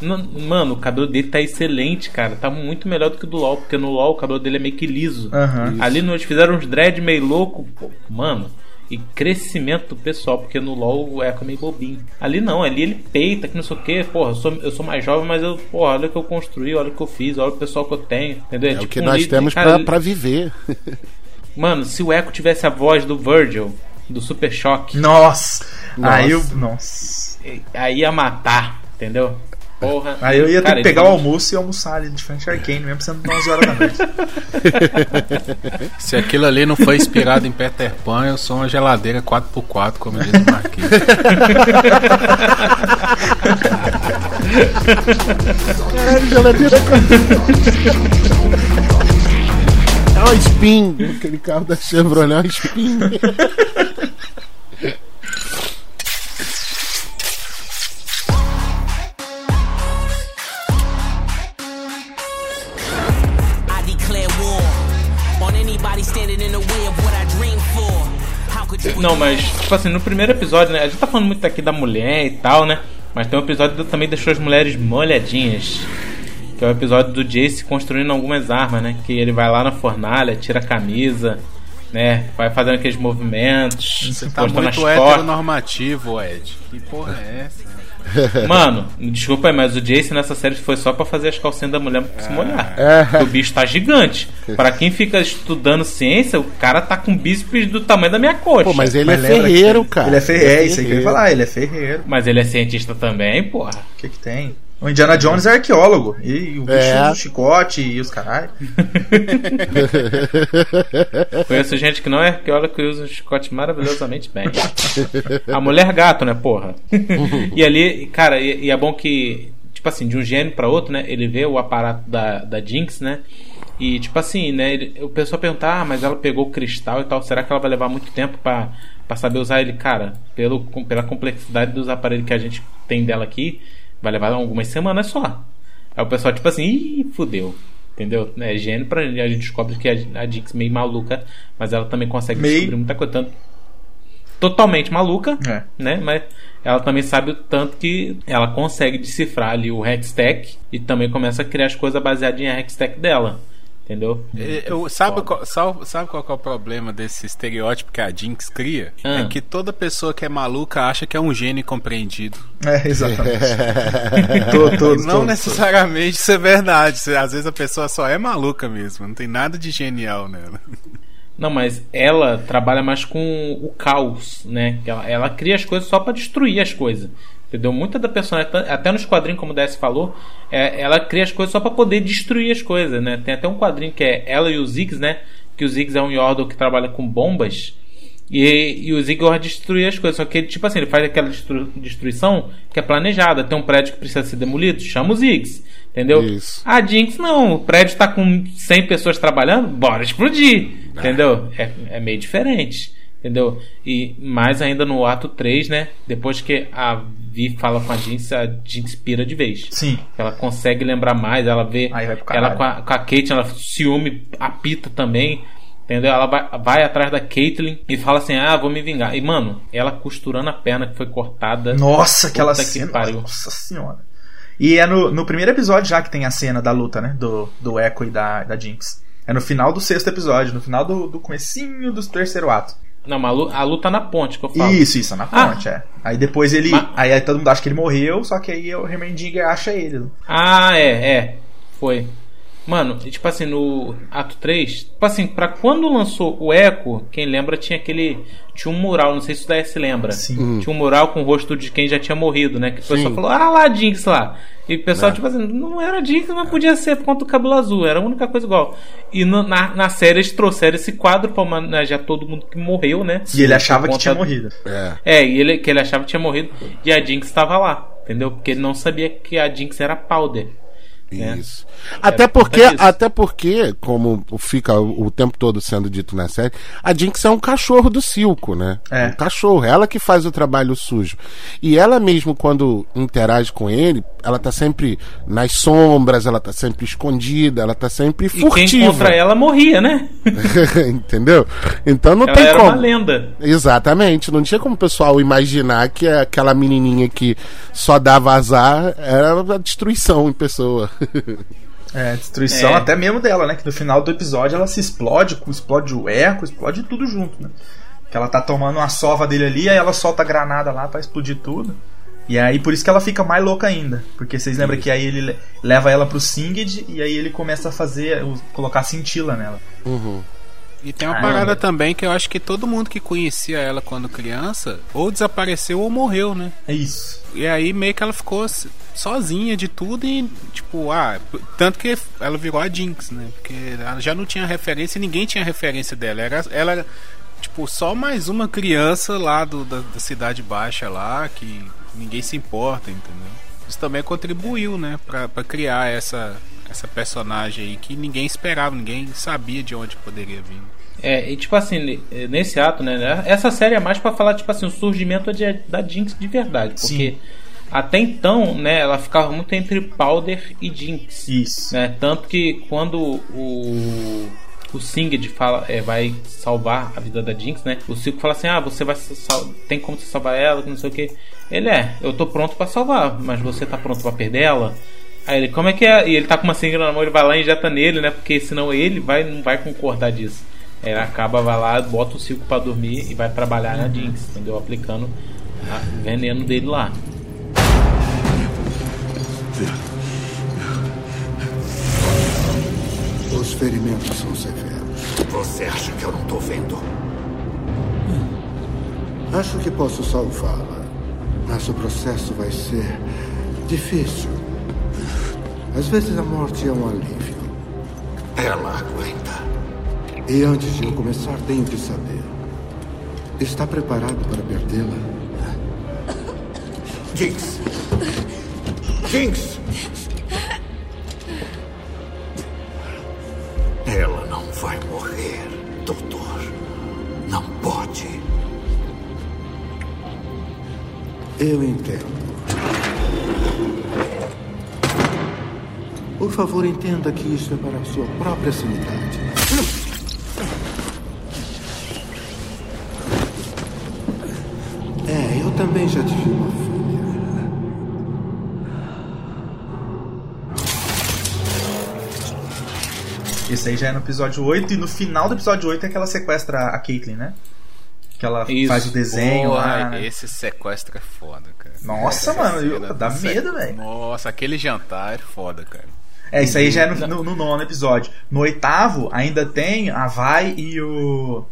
No- mano, o cabelo dele tá excelente, cara. Tá muito melhor do que o do LoL, porque no LoL o cabelo dele é meio que liso. Aham. Ali eles fizeram uns dread meio louco, pô, mano. E crescimento do pessoal, porque no LoL o Echo é meio bobinho. Ali não, ali ele peita, que não sei o que. Porra, eu sou, eu sou mais jovem, mas eu, porra, olha o que eu construí, olha o que eu fiz, olha o pessoal que eu tenho. Entendeu? É o tipo que um nós líder- temos cara, pra, pra viver. (laughs) Mano, se o Echo tivesse a voz do Virgil, do Super Choque. Nossa! Aí eu. Nossa. Nossa. Aí ia matar, entendeu? Porra. Aí eu ia ter Cara, que ele pegar o almoço e almoçar ali de frente a Arcane, mesmo sendo 11 horas da noite. (laughs) Se aquilo ali não foi inspirado em Peter Pan, eu sou uma geladeira 4x4, como diz o Marquinhos. Caralho, geladeira É um spin. Aquele carro da Chevrolet é um spin. I declare war on anybody standing in the way of what I dream for. How could you Não, mas, tipo assim, no primeiro episódio, né? A gente tá falando muito aqui da mulher e tal, né? Mas tem um episódio que também deixou as mulheres molhadinhas. Que é o episódio do Jace construindo algumas armas, né? Que ele vai lá na fornalha, tira a camisa, né? Vai fazendo aqueles movimentos, Você tá muito heteronormativo, Ed. Que porra é essa? (laughs) Mano, desculpa aí, mas o Jace nessa série foi só pra fazer as calcinhas da mulher se molhar. É. Porque O bicho tá gigante. Pra quem fica estudando ciência, o cara tá com bíceps do tamanho da minha coxa. Pô, mas ele Mas é ferreiro, que- cara. Ele é ferreiro, é isso aí que eu ia falar, ele é ferreiro. Mas ele é cientista também, porra. O que que tem? O Indiana Jones é arqueólogo. E o bicho É. do chicote e os caralho. (laughs) Conheço gente que não é arqueóloga que usa um chicote maravilhosamente bem. A mulher gato, né, porra? e ali, cara, e, e é bom que, tipo assim, de um gênio pra outro, né? Ele vê o aparato da, da Jinx, né? E, tipo assim, né? Ele, o pessoal pergunta, ah, mas ela pegou o cristal e tal, será que ela vai levar muito tempo pra, pra saber usar ele? Cara, pelo, pela complexidade dos aparelhos que a gente tem dela aqui, vai levar algumas semanas só. Aí o pessoal, tipo assim, ih, fudeu. Entendeu? É gênio pra gente. A gente descobre que a, a Jinx é meio maluca, mas ela também consegue Meio. descobrir muita coisa. Tanto, totalmente maluca, É. né? Mas ela também sabe o tanto que ela consegue decifrar ali o Hextech e também começa a criar as coisas baseadas em Hextech dela. Entendeu? Eu, sabe, qual, sabe qual é o problema desse estereótipo que a Jinx cria? Ah. É que toda pessoa que é maluca acha que é um gênio incompreendido. É, exatamente. To- todos, E não necessariamente isso é verdade. Às vezes a pessoa só é maluca mesmo. Não tem nada de genial nela. Não, mas ela trabalha mais com o caos, né? Ela, ela cria as coisas só pra destruir as coisas. Entendeu? Muita da personagem, até nos quadrinhos, como o DS falou, é, ela cria as coisas só pra poder destruir as coisas, né? Tem até um quadrinho que é ela e o Ziggs, né? Que o Ziggs é um Yordle que trabalha com bombas. E, e o Ziggs gosta de destruir as coisas. Só que ele, tipo assim, ele faz aquela destru- destruição que é planejada. Tem um prédio que precisa ser demolido, chama o Ziggs. Entendeu? Isso. A Jinx não, o prédio tá com 100 pessoas trabalhando, bora explodir. Entendeu? É, é meio diferente. Entendeu? E mais ainda no ato 3, né? Depois que a Vi fala com a Jinx, a Jinx pira de vez. Sim. Ela consegue lembrar mais, ela vê. Ela com a, com a Kate, ela ciúme, apita também. Entendeu? Ela vai, vai atrás da Caitlyn e fala assim: Ah, vou me vingar. E, mano, ela costurando a perna que foi cortada. Nossa, aquela que cena. pariu. Nossa senhora. E é no, no primeiro episódio já que tem a cena da luta, né? Do, do Echo e da, da Jinx. É no final do sexto episódio, no final do, do comecinho do terceiro ato. Não, mas a lu- a luta na ponte que eu falo. Isso, isso, na Ah. ponte, é. Aí depois ele. Mas- Aí, aí todo mundo acha que ele morreu, só que aí o Heimerdinger acha ele. Ah, é, é. Foi. Mano, e tipo assim, no ato 3, tipo assim, pra quando lançou o Echo, quem lembra tinha aquele. Tinha um mural, não sei se o daí se lembra. Sim. Tinha um mural com o rosto de quem já tinha morrido, né? Que o pessoal Sim. falou, ah lá, Jinx lá. E o pessoal, É. tipo assim, não era Jinx, mas podia ser por conta do cabelo azul, era a única coisa igual. E no- na, na série eles trouxeram esse quadro pra homenagear todo mundo que morreu, né? E ele achava que tinha morrido. É. É, e ele, que ele achava que tinha morrido. E a Jinx estava lá, entendeu? Porque ele não sabia que a Jinx era Powder. Né? Isso. Até É, porque, é isso. até porque, como fica o tempo todo sendo dito na série, a Jinx é um cachorro do circo, né? É. Um cachorro, ela que faz o trabalho sujo. E ela mesmo, quando interage com ele, ela tá sempre nas sombras, ela tá sempre escondida, ela tá sempre E quem furtiva. contra ela morria, né? (laughs) Entendeu? Então não ela tem era como. uma lenda. Exatamente, não tinha como o pessoal imaginar que aquela menininha que só dava azar era a destruição em pessoa. É, destruição É. até mesmo dela, né? Que no final do episódio ela se explode, explode o eco, explode tudo junto, né? Que ela tá tomando uma sova dele ali, aí ela solta a granada lá pra explodir tudo. E aí por isso que ela fica mais louca ainda. Porque vocês lembram que aí ele le- leva ela pro Singed e aí ele começa a fazer, colocar cintila nela. Uhum. E tem uma Ah, parada não. também que eu acho que todo mundo que conhecia ela quando criança ou desapareceu ou morreu, né? É isso. E aí meio que ela ficou sozinha de tudo e tipo, ah, tanto que ela virou a Jinx, né? Porque ela já não tinha referência e ninguém tinha referência dela. Era, ela era tipo só mais uma criança lá do, da, da cidade baixa lá que ninguém se importa, entendeu? Isso também contribuiu, né, pra, pra criar essa essa personagem aí que ninguém esperava, ninguém sabia de onde poderia vir. É, e tipo assim, ne- nesse ato, né? Essa série é mais pra falar, tipo assim, o surgimento de- da Jinx de verdade. Porque Sim. até então, né, ela ficava muito entre Powder e Jinx. Isso. Né? Tanto que quando o. O Singed fala, é, vai salvar a vida da Jinx, né? O Silco fala assim: Ah, você vai sal- tem como você salvar ela, não sei o que. Ele é, eu tô pronto pra salvar, mas você tá pronto pra perder ela? Aí ele, como é que é? E ele tá com uma seringa na mão, ele vai lá e injeta nele, né? Porque senão ele vai, não vai concordar disso. Aí ele acaba, vai lá, bota o Silco pra dormir e vai trabalhar na Jinx, entendeu? Aplicando o veneno dele lá. Os ferimentos são severos. Você acha que eu não tô vendo? Acho que posso salvá-la. Mas o processo vai ser difícil. Às vezes a morte é um alívio. Ela aguenta. E antes de eu começar, tenho que saber. Está preparado para perdê-la? Jinx! Jinx! Ela não vai morrer, doutor. Não pode. Eu entendo. Por favor, entenda que isso é para a sua própria sanidade. É, eu também já tive uma filha. Esse aí já é no episódio 8 e no final do episódio 8 é que ela sequestra a Caitlyn, né? Que ela Isso. faz o desenho Boa, lá. né? Esse sequestro é foda, cara. Nossa, Essa mano, eu- dá do medo, velho. Nossa, aquele jantar é foda, cara. É, isso aí já é no, no- no nono episódio. No oitavo, ainda tem a Vai e o.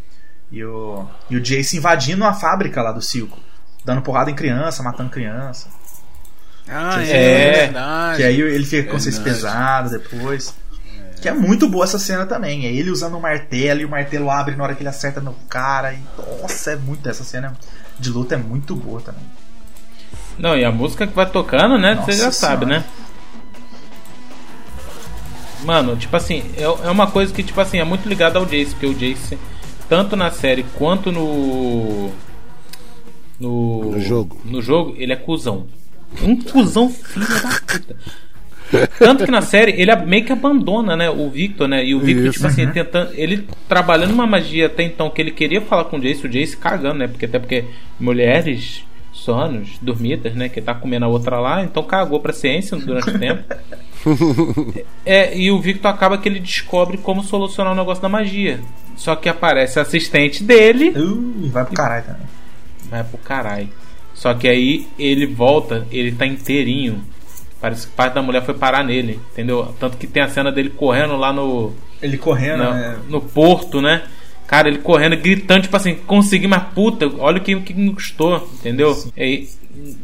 E o. E o Jace invadindo a fábrica lá do Silco. Dando porrada em criança, matando criança. Ah, Que- é, verdade. Que aí ele fica com consciência pesada depois. Que é muito boa essa cena também. É ele usando o martelo e o martelo abre na hora que ele acerta no cara. E, nossa, é muito. Essa cena de luta é muito boa também. Não, e a música que vai tocando, né? Nossa Você já sabe, Senhora. né? Mano, tipo assim, é, é uma coisa que, tipo assim, é muito ligada ao Jace, porque o Jace, tanto na série quanto no. No, No jogo. No jogo, ele é cuzão. Um cuzão filho da puta. Tanto que na série ele meio que abandona, né, o Victor, né? E o Victor, Isso. tipo assim, Uhum. tentando. Ele trabalhando uma magia até então que ele queria falar com o Jace, o Jace cagando, né? Porque até porque mulheres, sonos, dormidas, né? Que tá comendo a outra lá, então cagou pra ciência durante o tempo. É, e o Victor acaba que ele descobre como solucionar o negócio da magia. Só que aparece a assistente dele. Uh, vai pro caralho também. Vai pro caralho. Só que aí ele volta, ele tá inteirinho. Parece que parte da mulher foi parar nele, entendeu? Tanto que tem a cena dele correndo lá no. Ele correndo, na- né? No porto, né? Cara, ele correndo, gritando, tipo assim, consegui, mas puta, olha o que, o que me custou, entendeu? E, aí,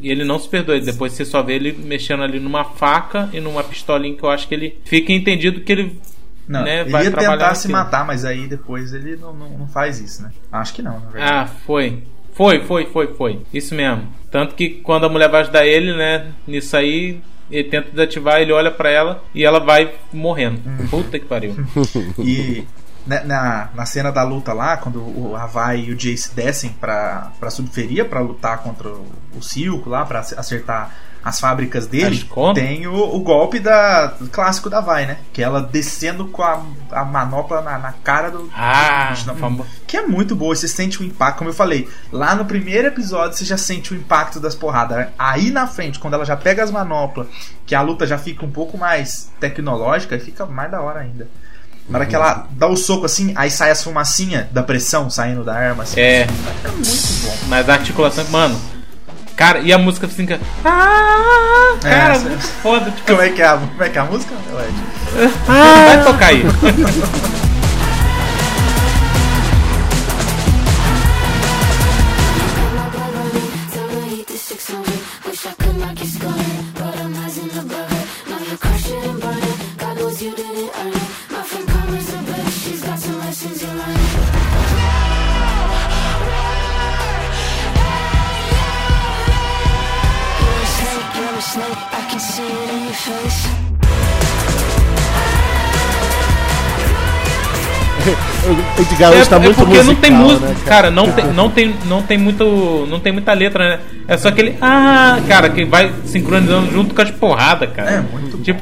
e ele não se perdoa. Depois você só vê ele mexendo ali numa faca e numa pistolinha que eu acho que ele fica entendido que ele Não, né, ele vai ia trabalhar tentar se matar, mas aí depois ele não, não, não faz isso, né? Acho que não, na verdade. Ah, foi. Foi, foi, foi, foi. Isso mesmo. Tanto que quando a mulher vai ajudar ele, né? Nisso aí, ele tenta desativar, ele olha pra ela e ela vai morrendo. Puta que pariu. (laughs) E na, na, na cena da luta lá, quando o Havai e o Jace descem pra, pra subferia pra lutar contra o, o Silco lá, pra ac- acertar as fábricas dele, tem o, o golpe da, clássico da Vai, né? Que é ela descendo com a, a manopla na, na cara do. Ah, do famo- que é muito boa, você sente o impacto, como eu falei, lá no primeiro episódio você já sente o impacto das porradas. né? Aí na frente, quando ela já pega as manoplas, que a luta já fica um pouco mais tecnológica, fica mais da hora ainda. Na hora que ela dá o soco assim, aí sai as fumacinha da pressão saindo da arma. Assim, É. É muito bom. Mas a articulação, mano. Cara, e a música fica. Ah, cara, É, muito foda. Tipo, Como é que é a, como é, que é a música, Ed? Vai tocar aí. (laughs) snake. I can see it in your face. (laughs) O Edgar hoje tá muito É, porque musical, não tem música, né, cara, não tem, não tem, não tem muito, não tem muita letra, né? É só aquele ah, cara, que vai sincronizando junto com as porradas, cara. É muito tipo,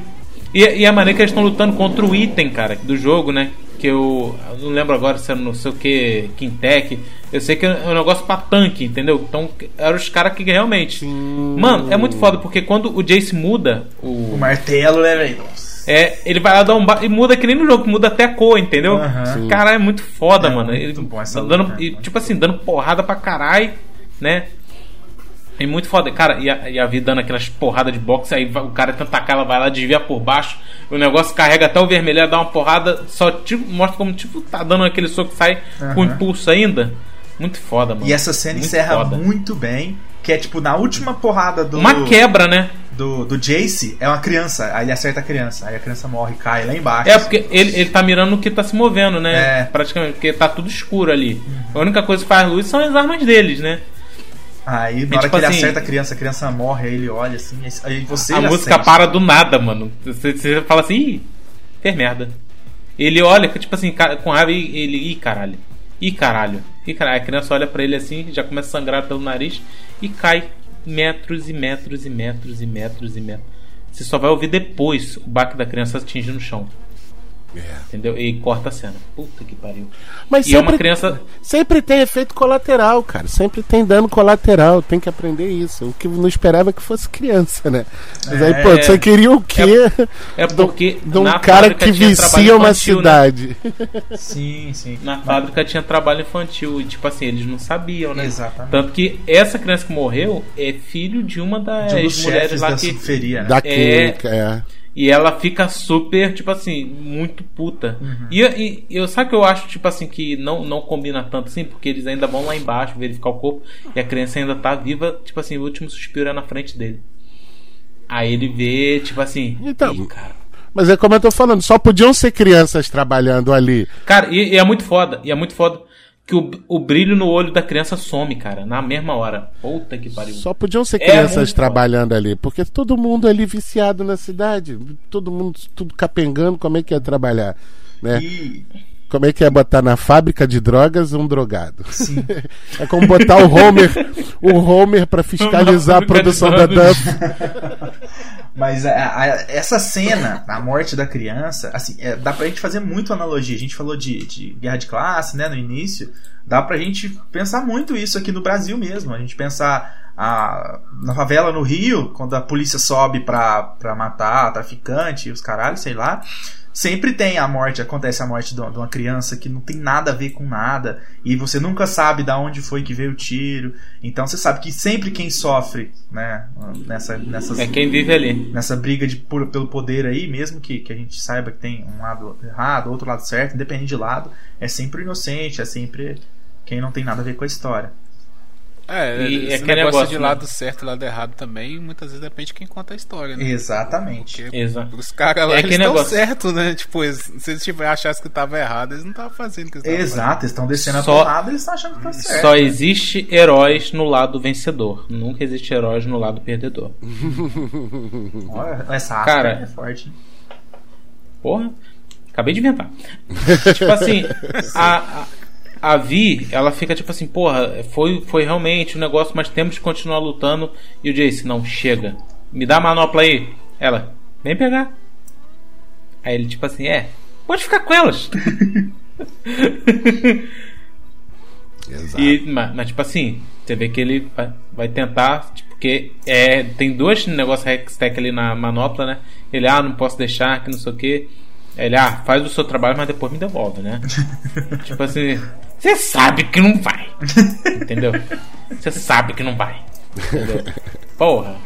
e, e a maneira que eles estão lutando contra o item, cara, do jogo, né? Que eu, eu não lembro agora se era não sei o que, Quintec. Eu sei que é um negócio pra tanque, entendeu? Então eram os caras que realmente. Mano, é muito foda, porque quando o Jace muda o. O martelo, né, velho? É, ele vai lá dar um ba... e muda que nem no jogo, muda até a cor, entendeu? Sim. Caralho, é muito foda, É mano. muito Ele bom essa dando, luta, e, tipo assim, dando porrada pra caralho, né? É muito foda. Cara, e a, e a Vi dando aquelas porradas de boxe, aí o cara tenta atacar, ela vai lá, desvia por baixo, o negócio carrega até o vermelho, ela dá uma porrada, só tipo, mostra como tipo tá dando aquele soco que sai com Aham. impulso ainda. Muito foda, mano. E essa cena Muito encerra foda. muito bem, que é tipo na última porrada do. Uma quebra, né? do, do Jace é uma criança. Aí ele acerta a criança. Aí a criança morre, cai lá embaixo. É, porque ele, ele tá mirando no que tá se movendo, né? É. Praticamente, porque tá tudo escuro ali. A única coisa que faz luz são as armas deles, né? Aí na hora tipo que ele assim- acerta a criança, a criança morre, aí ele olha assim, aí você a música para do nada, mano. Você, você fala assim, ih, fez merda. Ele olha, tipo assim, com raiva e ele, ih, caralho. Ih, caralho. Ih, caralho. A criança olha pra ele assim, já começa a sangrar pelo nariz e cai metros e metros e metros e metros e metros. Você só vai ouvir depois o baque da criança atingindo o chão. Entendeu? E corta a cena. Puta que pariu. Mas e é sempre, uma criança. sempre tem efeito colateral, cara. Sempre tem dano colateral. Tem que aprender isso. O que eu não esperava é que fosse criança, né? Mas aí, É. pô, você queria o quê? É porque de um cara que vicia uma infantil, né? cidade. Sim, sim. Na fábrica tinha trabalho infantil e, tipo assim, eles não sabiam, né? Exatamente. Tanto que essa criança que morreu é filho de uma das De um dos mulheres lá da que. subferia, né? Da É, química, é. E ela fica super, tipo assim, muito puta. Uhum. E, e eu sabe que eu acho, tipo assim, que não, não combina tanto assim, porque eles ainda vão lá embaixo verificar o corpo e a criança ainda tá viva, tipo assim, o último suspiro é na frente dele. Aí ele vê, tipo assim. Então, "Ih, cara. Mas é como eu tô falando, só podiam ser crianças trabalhando ali. Cara, e, e é muito foda, e é muito foda que o, o brilho no olho da criança some, cara, na mesma hora. Puta que pariu. Só podiam ser É crianças muito trabalhando ali, porque todo mundo ali viciado na cidade, todo mundo tudo capengando, como é que ia trabalhar, né? E- Como é que é botar na fábrica de drogas um drogado? (laughs) é como botar o Homer, o Homer para (laughs) fiscalizar a produção da drogas. Duff. (laughs) Mas a- a- essa cena, a morte da criança, assim, é, dá pra gente fazer muito analogia. A gente falou de, de guerra de classe, né, no início. Dá pra gente pensar muito isso aqui no Brasil mesmo. A gente pensar a, na favela no Rio, quando a polícia sobe pra, pra matar traficante e os caralhos, sei lá. Sempre tem a morte, acontece a morte de uma de uma criança que não tem nada a ver com nada. E você nunca sabe de onde foi que veio o tiro. Então você sabe que sempre quem sofre, né, nessa, nessas É quem vive ali. nessa briga de, por- pelo poder aí, mesmo que, que a gente saiba que tem um lado errado, outro lado certo, independente de lado, é sempre o inocente, é sempre quem não tem nada a ver com a história. É, E esse é aquele negócio, negócio, de né? lado certo e lado errado também, muitas vezes depende de quem conta a história, né? Exatamente. Porque Exato. os caras lá, É eles estão certos, né? Tipo, eles- se eles tiver achassem que tava errado, eles não estavam fazendo o que eles Exato, eles estão descendo a porrada eles estão achando que tá certo. Só existe heróis no lado vencedor. Nunca existe heróis no lado perdedor. (laughs) Olha, essa Cara, é forte. hein? Porra, acabei de inventar. (laughs) tipo assim, a, a, a Vi, ela fica tipo assim, porra, foi, foi realmente um negócio, mas temos que continuar lutando. E o Jace, não, chega. Me dá a manopla aí. Ela, vem pegar. Aí ele, tipo assim, é, pode ficar com elas. (laughs) E, mas, mas, tipo assim, você vê que ele vai, vai tentar, tipo, porque é, tem dois negócios Hextech ali na manopla, né? Ele, ah, não posso deixar, que não sei o que. Ele, ah, faz o seu trabalho, mas depois me devolve, né? (laughs) tipo assim, você sabe que não vai. (laughs) Entendeu? Você sabe que não vai. Entendeu? (laughs) Porra.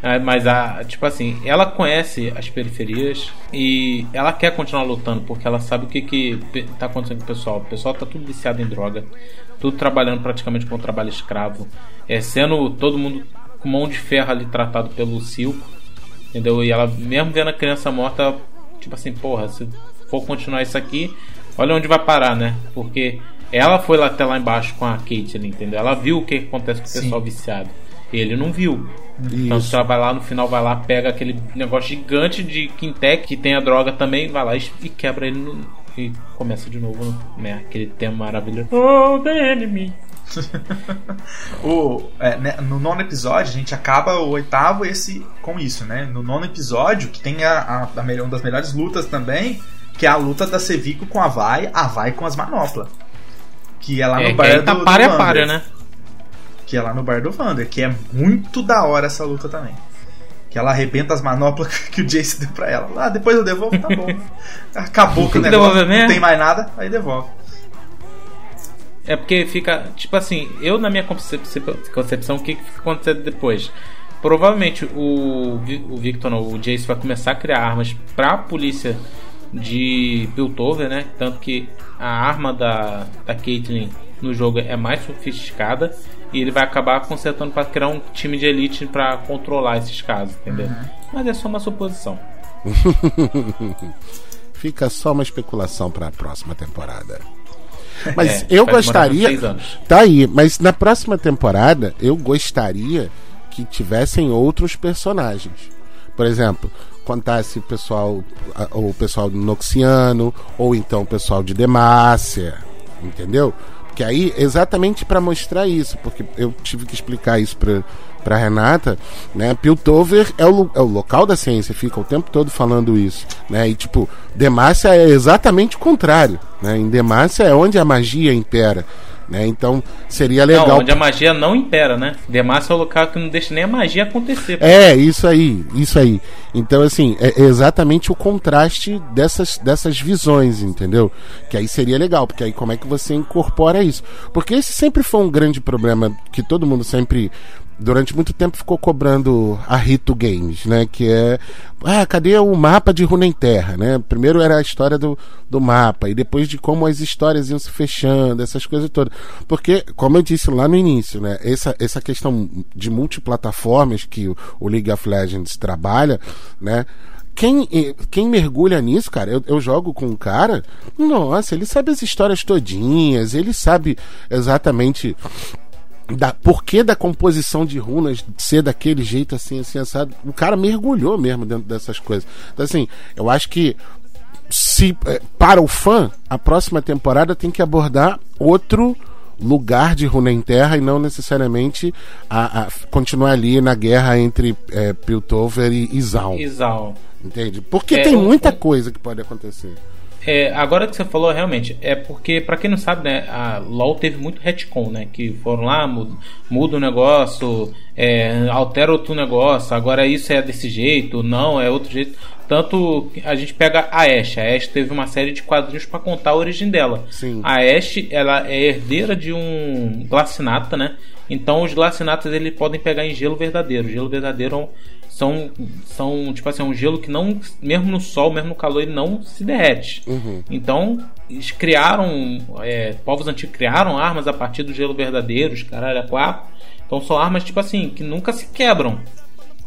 É, mas a, tipo assim, ela conhece as periferias e ela quer continuar lutando porque ela sabe o que que tá acontecendo com o pessoal. O pessoal tá tudo viciado em droga, tudo trabalhando praticamente com trabalho escravo, é sendo todo mundo com mão de ferro ali tratado pelo circo, entendeu? E ela mesmo vendo a criança morta, tipo assim, porra, se for continuar isso aqui, olha onde vai parar, né? Porque ela foi lá até lá embaixo com a Kate ali, entendeu? Ela viu o que acontece com o Sim. pessoal viciado. Ele não viu. Então se ela vai lá no final, vai lá, pega aquele negócio gigante de Quintec que tem a droga também, vai lá e, e quebra ele no- e começa de novo, né? Aquele tema maravilhoso. Oh, the enemy. (laughs) O, é, né, no nono episódio, a gente acaba o oitavo esse com isso, né? No nono episódio, que tem a, a, a melhor- uma das melhores lutas também, que é a luta da Sevico com a Vai, a Vai com as manoplas. Que é lá É, no que bar aí do, tá do páreo a Vander. páreo, né? Que é lá no bar do Vander, que é muito da hora essa luta também. Que ela arrebenta as manoplas (laughs) que o Jace deu pra ela. Ah, depois eu devolvo, tá bom. (laughs) Acabou com o que negócio, não tem mais nada, aí devolve. É porque fica, tipo assim, eu na minha concep- concepção, o que, que fica acontecendo depois? Provavelmente o, o Victor, não, o Jace vai começar a criar armas pra polícia de Piltover, né? Tanto que a arma da, da Caitlyn no jogo é mais sofisticada E ele vai acabar consertando para criar um time de elite para controlar esses casos, entendeu? Uhum. Mas é só uma suposição. (laughs) Fica só uma especulação para a próxima temporada. Mas É, eu gostaria. Tá aí, mas na próxima temporada eu gostaria que tivessem outros personagens. Por exemplo, o pessoal, a- o pessoal do Noxiano, ou então o pessoal de Demacia, entendeu? Porque aí, exatamente para mostrar isso, porque eu tive que explicar isso pra, pra Renata, né? Piltover é o, é o local da ciência, fica o tempo todo falando isso, né? E tipo, Demacia é exatamente o contrário, né? Em Demacia é onde a magia impera, né? Então, seria legal... Não, onde a magia não impera, né? Demacia é o local que não deixa nem a magia acontecer. É, isso aí, isso aí. Então, assim, é exatamente o contraste dessas, dessas visões, entendeu? Que aí seria legal, porque aí como é que você incorpora isso? Porque esse sempre foi um grande problema que todo mundo sempre. Durante muito tempo ficou cobrando a Rito Games, né? Que é. Ah, cadê o mapa de Runeterra, né? Primeiro era a história do, do mapa, e depois de como as histórias iam se fechando, essas coisas todas. Porque, como eu disse lá no início, né? Essa, essa questão de multiplataformas que o, o League of Legends trabalha, né? Quem, quem mergulha nisso, cara, eu, eu jogo com um cara, nossa, ele sabe as histórias todinhas, ele sabe exatamente da porquê da composição de runas ser daquele jeito assim, assim, assado. O cara mergulhou mesmo dentro dessas coisas. Então, assim, eu acho que se eh, para o fã, a próxima temporada tem que abordar outro lugar de Runeterra e não necessariamente a, a- continuar ali na guerra entre eh, Piltover e, Zaun. Exal. Entende? Porque É, tem muita coisa que pode acontecer. É, agora que você falou, realmente, é porque, pra quem não sabe, né, a LoL teve muito retcon, né, que foram lá, muda, muda o negócio, é, altera outro negócio, agora isso é desse jeito, não, é outro jeito. Tanto a gente pega a Ashe, a Ashe teve uma série de quadrinhos pra contar a origem dela. Sim. A Ashe, ela é herdeira de um glacinata, né, então os glacinatas eles podem pegar em gelo verdadeiro. Gelo verdadeiro são, são tipo assim, um gelo que não, mesmo no sol, mesmo no calor, ele não se derrete. Uhum. Então, eles criaram, é, povos antigos criaram armas a partir do gelo verdadeiro, os caralho, a quatro. Então são armas, tipo assim, que nunca se quebram.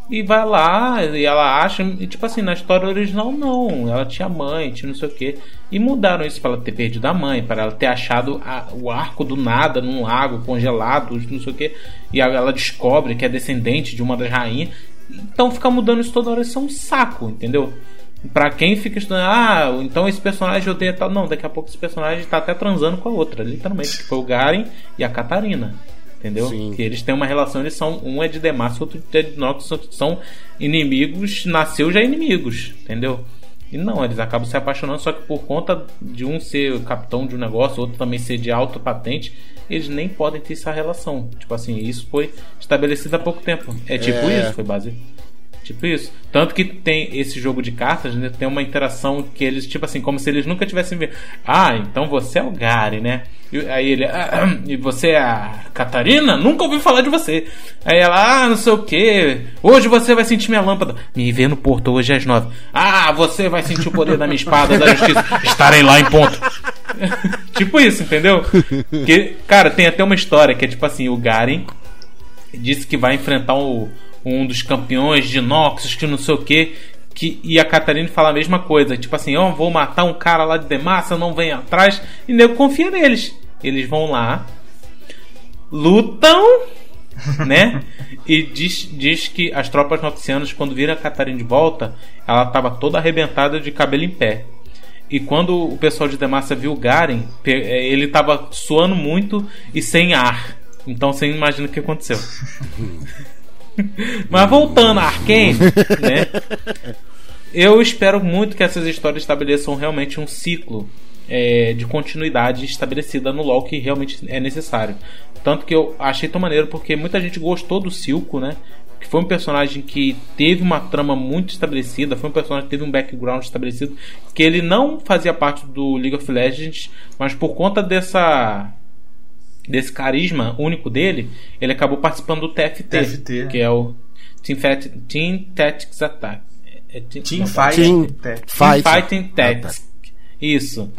E vai lá, e ela acha, e tipo assim, na história original não, ela tinha mãe, tinha não sei o que. E mudaram isso para ela ter perdido a mãe, para ela ter achado a- o arco do nada num lago congelado, não sei o que. E ela descobre que é descendente de uma das rainhas. Então ficar mudando isso toda hora, isso é um saco, entendeu? Pra quem fica estudando, ah, então esse personagem odeia tal. Não, daqui a pouco esse personagem tá até transando com a outra, literalmente, que foi o Garen e a Catarina. Entendeu? Que eles têm uma relação, eles são. Um é de Demacia, outro é de Nox, são inimigos, nasceu já inimigos, entendeu? E não, eles acabam se apaixonando, só que por conta de um ser capitão de um negócio, outro também ser de alta patente, eles nem podem ter essa relação. Tipo assim, isso foi estabelecido há pouco tempo. É tipo É. isso, foi base. Tipo isso. Tanto que tem esse jogo de cartas, né? Tem uma interação que eles, tipo assim, como se eles nunca tivessem visto. Ah, então você é o Gary, né? E aí ele, "Ah, e você é a Catarina? Nunca ouvi falar de você. Aí ela, ah, não sei o que. Hoje você vai sentir minha lâmpada. Me vê no porto hoje às nove. Ah, você vai sentir o poder da minha espada da justiça. Estarei lá em ponto. (laughs) tipo isso, entendeu? Que, cara, tem até uma história que é tipo assim, o Garen disse que vai enfrentar o- um dos campeões de Noxus, que não sei o que. Que, e a Catarina fala a mesma coisa, tipo assim, ó, vou matar um cara lá de Demacia, não vem atrás, e nego confia neles. Eles vão lá, lutam, (laughs) né? E diz, diz que as tropas noxianas, quando viram a Catarina de volta, ela tava toda arrebentada de cabelo em pé. E quando o pessoal de Demacia viu o Garen, eh, ele tava suando muito e sem ar. Então você imagina o que aconteceu. (laughs) (laughs) Mas voltando a Arkane, né? Eu espero muito que essas histórias estabeleçam realmente um ciclo é, de continuidade estabelecida no LoL que realmente é necessário. Tanto que eu achei tão maneiro porque muita gente gostou do Silco, né? Que foi um personagem que teve uma trama muito estabelecida, foi um personagem que teve um background estabelecido, que ele não fazia parte do League of Legends, mas por conta dessa desse carisma único dele, ele acabou participando do TFT, TFT. que é o Team, Fat- Team Tactics Attack. É, é Team não, Fighting Team Tactics. Team Fighting Fighting Tactics. Isso.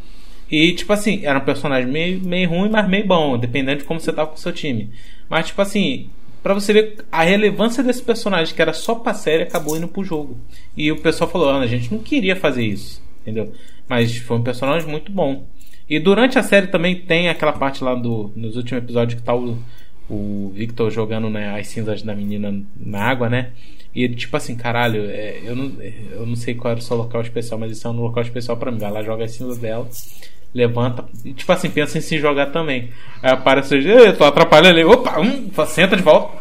E, tipo assim, era um personagem meio, meio ruim, mas meio bom, dependendo de como você tava com o seu time. Mas, tipo assim, Pra você ver a relevância desse personagem, que era só pra série, acabou indo pro jogo. E o pessoal falou: ah, a gente não queria fazer isso, entendeu? Mas foi um personagem muito bom. E durante a série também tem aquela parte lá do. Nos últimos episódios que tá o, o Victor jogando né, as cinzas da menina na água, né? E ele, tipo assim, caralho, é, eu, não, eu não sei qual era o seu local especial, mas isso é um local especial para mim. Lá, joga as cinzas dela levanta e tipo assim, pensa em se jogar também. Aí aparece eu tô atrapalhando ele, opa, um, senta de volta.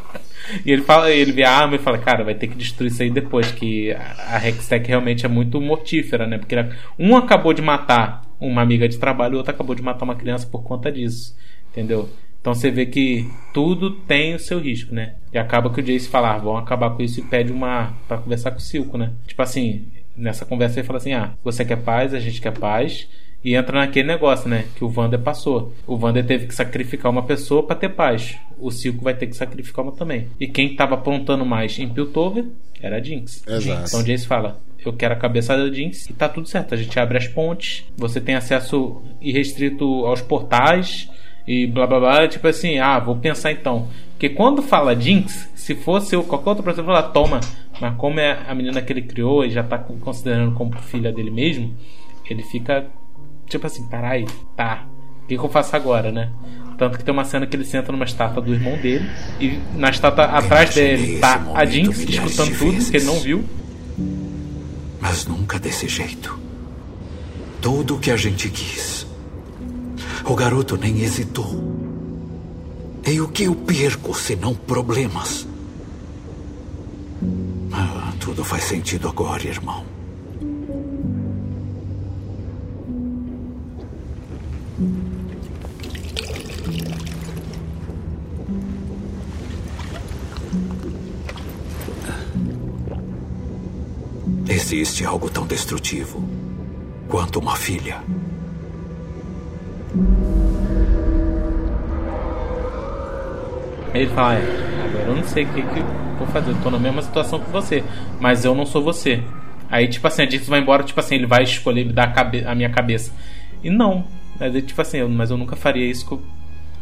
E ele fala, ele vê a arma e fala, cara, vai ter que destruir isso aí depois, que a Hextech realmente é muito mortífera, né? Porque um acabou de matar uma amiga de trabalho e o outro acabou de matar uma criança por conta disso. Entendeu? Então você vê que tudo tem o seu risco, né? E acaba que o Jace fala, ah, vão acabar com isso e pede uma. para conversar com o Silco, né? Tipo assim, nessa conversa ele fala assim: ah, você quer paz, a gente quer paz. E entra naquele negócio, né? Que o Vander passou. O Vander teve que sacrificar uma pessoa para ter paz. O Silco vai ter que sacrificar uma também. E quem tava aprontando mais em Piltover era a Jinx. Exato. Então Jace fala: eu quero a cabeça da Jinx e tá tudo certo. A gente abre as pontes, você tem acesso irrestrito aos portais e blá blá blá. Tipo assim, ah, vou pensar então. Porque quando fala Jinx, se fosse eu, qualquer outra pessoa falar, toma. Mas como é a menina que ele criou e já tá considerando como filha dele mesmo, ele fica tipo assim, carai, tá. O que, que eu faço agora, né? Tanto que tem uma cena que ele senta numa estátua do irmão dele e na estátua atrás dele tá a Jinx escutando tudo que ele não viu. Mas nunca desse jeito. Tudo o que a gente quis. O garoto nem hesitou. E o que eu perco se não problemas? Ah, tudo faz sentido agora, irmão. Existe algo tão destrutivo quanto uma filha. Ele fala, é, agora eu não sei o que, que eu vou fazer, eu tô na mesma situação que você, mas eu não sou você. Aí, tipo assim, a Jinx vai embora, tipo assim, ele vai escolher me dar a, a minha cabeça. E não, mas é tipo assim, eu, mas eu nunca faria isso que eu,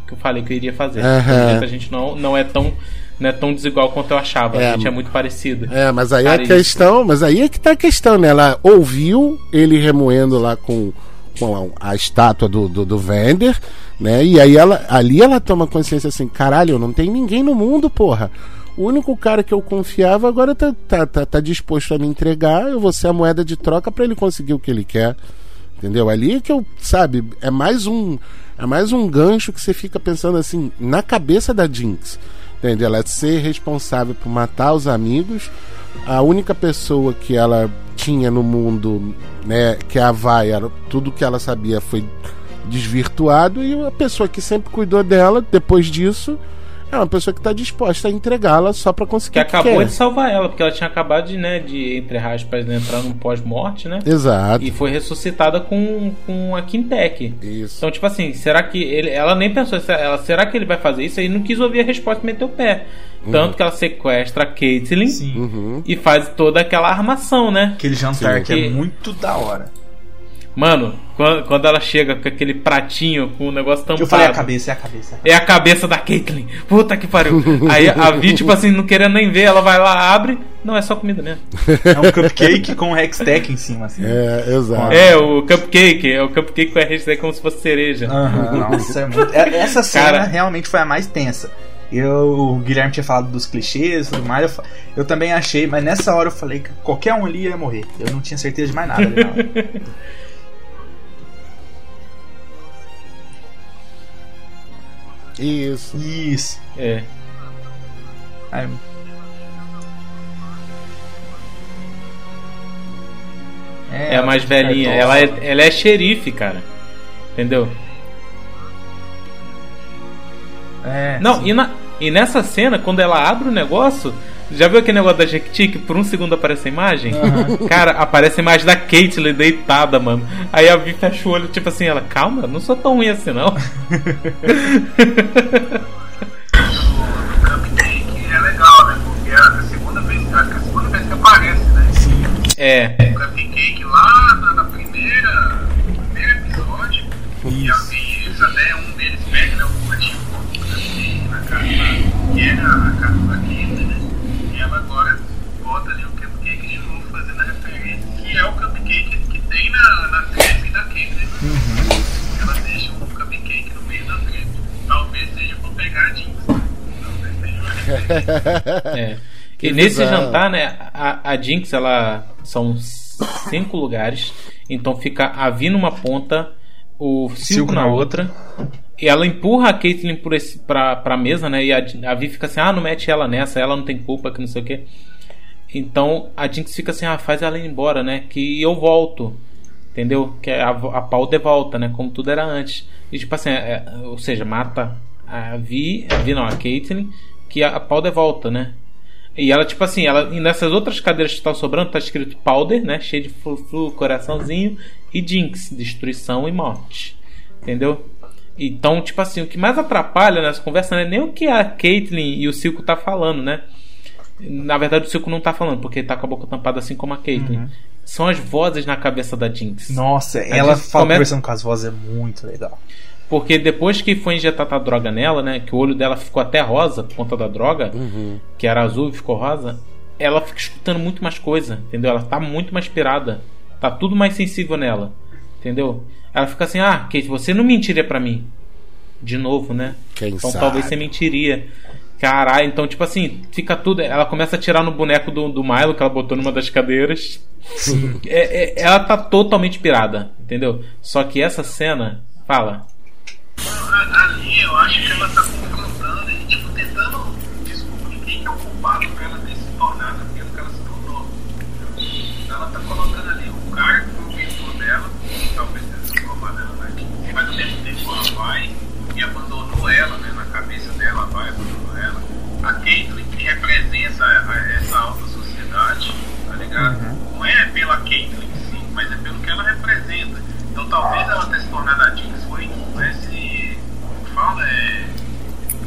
que eu falei que eu iria fazer. Uhum. A gente não, não é tão não é tão desigual quanto eu achava. É, a gente é muito parecido. É, mas aí Cara, a questão, mas aí é que tá a questão, né? Ela ouviu ele remoendo lá com, com a, a estátua do, do, do Vander, né? E aí ela ali ela toma consciência assim, caralho, não tem ninguém no mundo, porra. O único cara que eu confiava agora tá, tá, tá, tá disposto a me entregar, eu vou ser a moeda de troca para ele conseguir o que ele quer. Entendeu? Ali é que eu, sabe, é mais um é mais um gancho que você fica pensando assim, na cabeça da Jinx. Entendeu? Ela ser responsável por matar os amigos. A única pessoa que ela tinha no mundo, né, que é a Vai, tudo que ela sabia foi desvirtuado e a pessoa que sempre cuidou dela depois disso é uma pessoa que está disposta a entregá-la só para conseguir que acabou quer. de salvar ela, porque ela tinha acabado de, né, de entre aspas, né, entrar num pós-morte, né? Exato. E foi ressuscitada com, com a Quintec. Isso. Então, tipo assim, será que ele, ela nem pensou, ela, será que ele vai fazer isso? Aí não quis ouvir a resposta e meteu o pé. Tanto Uhum. que ela sequestra a Caitlyn Uhum. e faz toda aquela armação, né? Aquele jantar que é muito da hora. Mano, quando, ela chega com aquele pratinho com o negócio tampado. Eu falei a cabeça, é a cabeça. É a cabeça da Caitlyn. Puta que pariu. Aí a Vi, tipo assim, não querendo nem ver, ela vai lá, abre. Não, é só comida mesmo. É um cupcake com um Hextech em cima, assim. É, exato. É, o cupcake. É o cupcake com a hashtag como se fosse cereja. Aham, nossa, é muito... é- Essa cena Cara, realmente foi a mais tensa. Eu, o Guilherme tinha falado dos clichês e tudo mais. Eu, eu também achei, mas nessa hora eu falei que qualquer um ali ia morrer. Eu não tinha certeza de mais nada. (laughs) Isso. Isso. É. Aí, É, a mais velhinha. Ela é, ela é xerife, cara. Entendeu? É, Não, e, na- e nessa cena, quando ela abre o negócio. Já viu aquele negócio da Jequiti que por um segundo aparece a imagem? Uhum. Cara, aparece a imagem da Caitlyn deitada, mano. Aí a Vi fecha o olho, tipo assim, ela, calma, não sou tão ruim assim, não. É. Eu nunca fiquei lá na, na primeira, no primeiro episódio. e E assim, eles até um deles pega, né? O antigo, assim, na casa que era a casa daquele ela agora bota ali o cupcake de novo, fazendo a referência, que é o cupcake que tem na, na trap da Caitlyn. Ela deixa um cupcake no meio da trap. Talvez seja pra pegar a Jinx. Talvez seja uma referência. (laughs) É. Que E nesse bizarro. jantar, né, a, a Jinx, ela são cinco lugares, então fica a Vi numa ponta, o Silco na outra, ela empurra a Caitlyn por esse, pra, mesa, né, e a, a Vi fica assim, ah, não mete ela nessa, ela não tem culpa, que não sei o que. Então a Jinx fica assim, ah, faz ela ir embora, né, que eu volto. Entendeu? Que a, a pau de volta, né? Como tudo era antes. E tipo assim, é- é- ou seja, mata a Vi, a Vi não, a Caitlyn, que a, a pau de volta, né? E ela, tipo assim, ela, e nessas outras cadeiras que estão sobrando, tá escrito Powder, né? Cheio de flu-flu, coraçãozinho, e Jinx, destruição e morte. Entendeu? Então, tipo assim, o que mais atrapalha nessa conversa não é nem o que a Caitlyn e o Silco tá falando, né? Na verdade, o Silco não tá falando, porque ele tá com a boca tampada assim como a Caitlyn. São as vozes na cabeça da Jinx. Nossa, A ela Jinx fala come- conversando com as vozes é muito legal. Porque depois que foi injetada a droga nela, né? Que o olho dela ficou até rosa por conta da droga, que era azul e ficou rosa, ela fica escutando muito mais coisa, entendeu? Ela tá muito mais pirada. Tá tudo mais sensível nela, entendeu? Ela fica assim, ah, Kate, você não mentiria pra mim. De novo, né? Quem então sabe? talvez você mentiria. Caralho, então, tipo assim, fica tudo. Ela começa a tirar no boneco do, do Milo que ela botou numa das cadeiras. (laughs) É- é- ela tá totalmente pirada, entendeu? Só que essa cena. Fala. Ali eu acho que ela tá confrontando e tipo, tentando descobrir quem que é o culpado pra ela ter se tornado aquilo que ela se tornou. Ela tá colocando ali o cara que foi o mentor dela, talvez tenha sido roubado dela daqui, mas ao mesmo tempo ela vai e abandonou ela, né? Na cabeça dela, ela vai abandonou ela. A Caitlyn que representa a- essa alta sociedade, tá ligado? Não é pela Caitlyn em si, mas é pelo que ela representa. Então talvez ela ter se tornado a Jinx foi esse. como fala? É.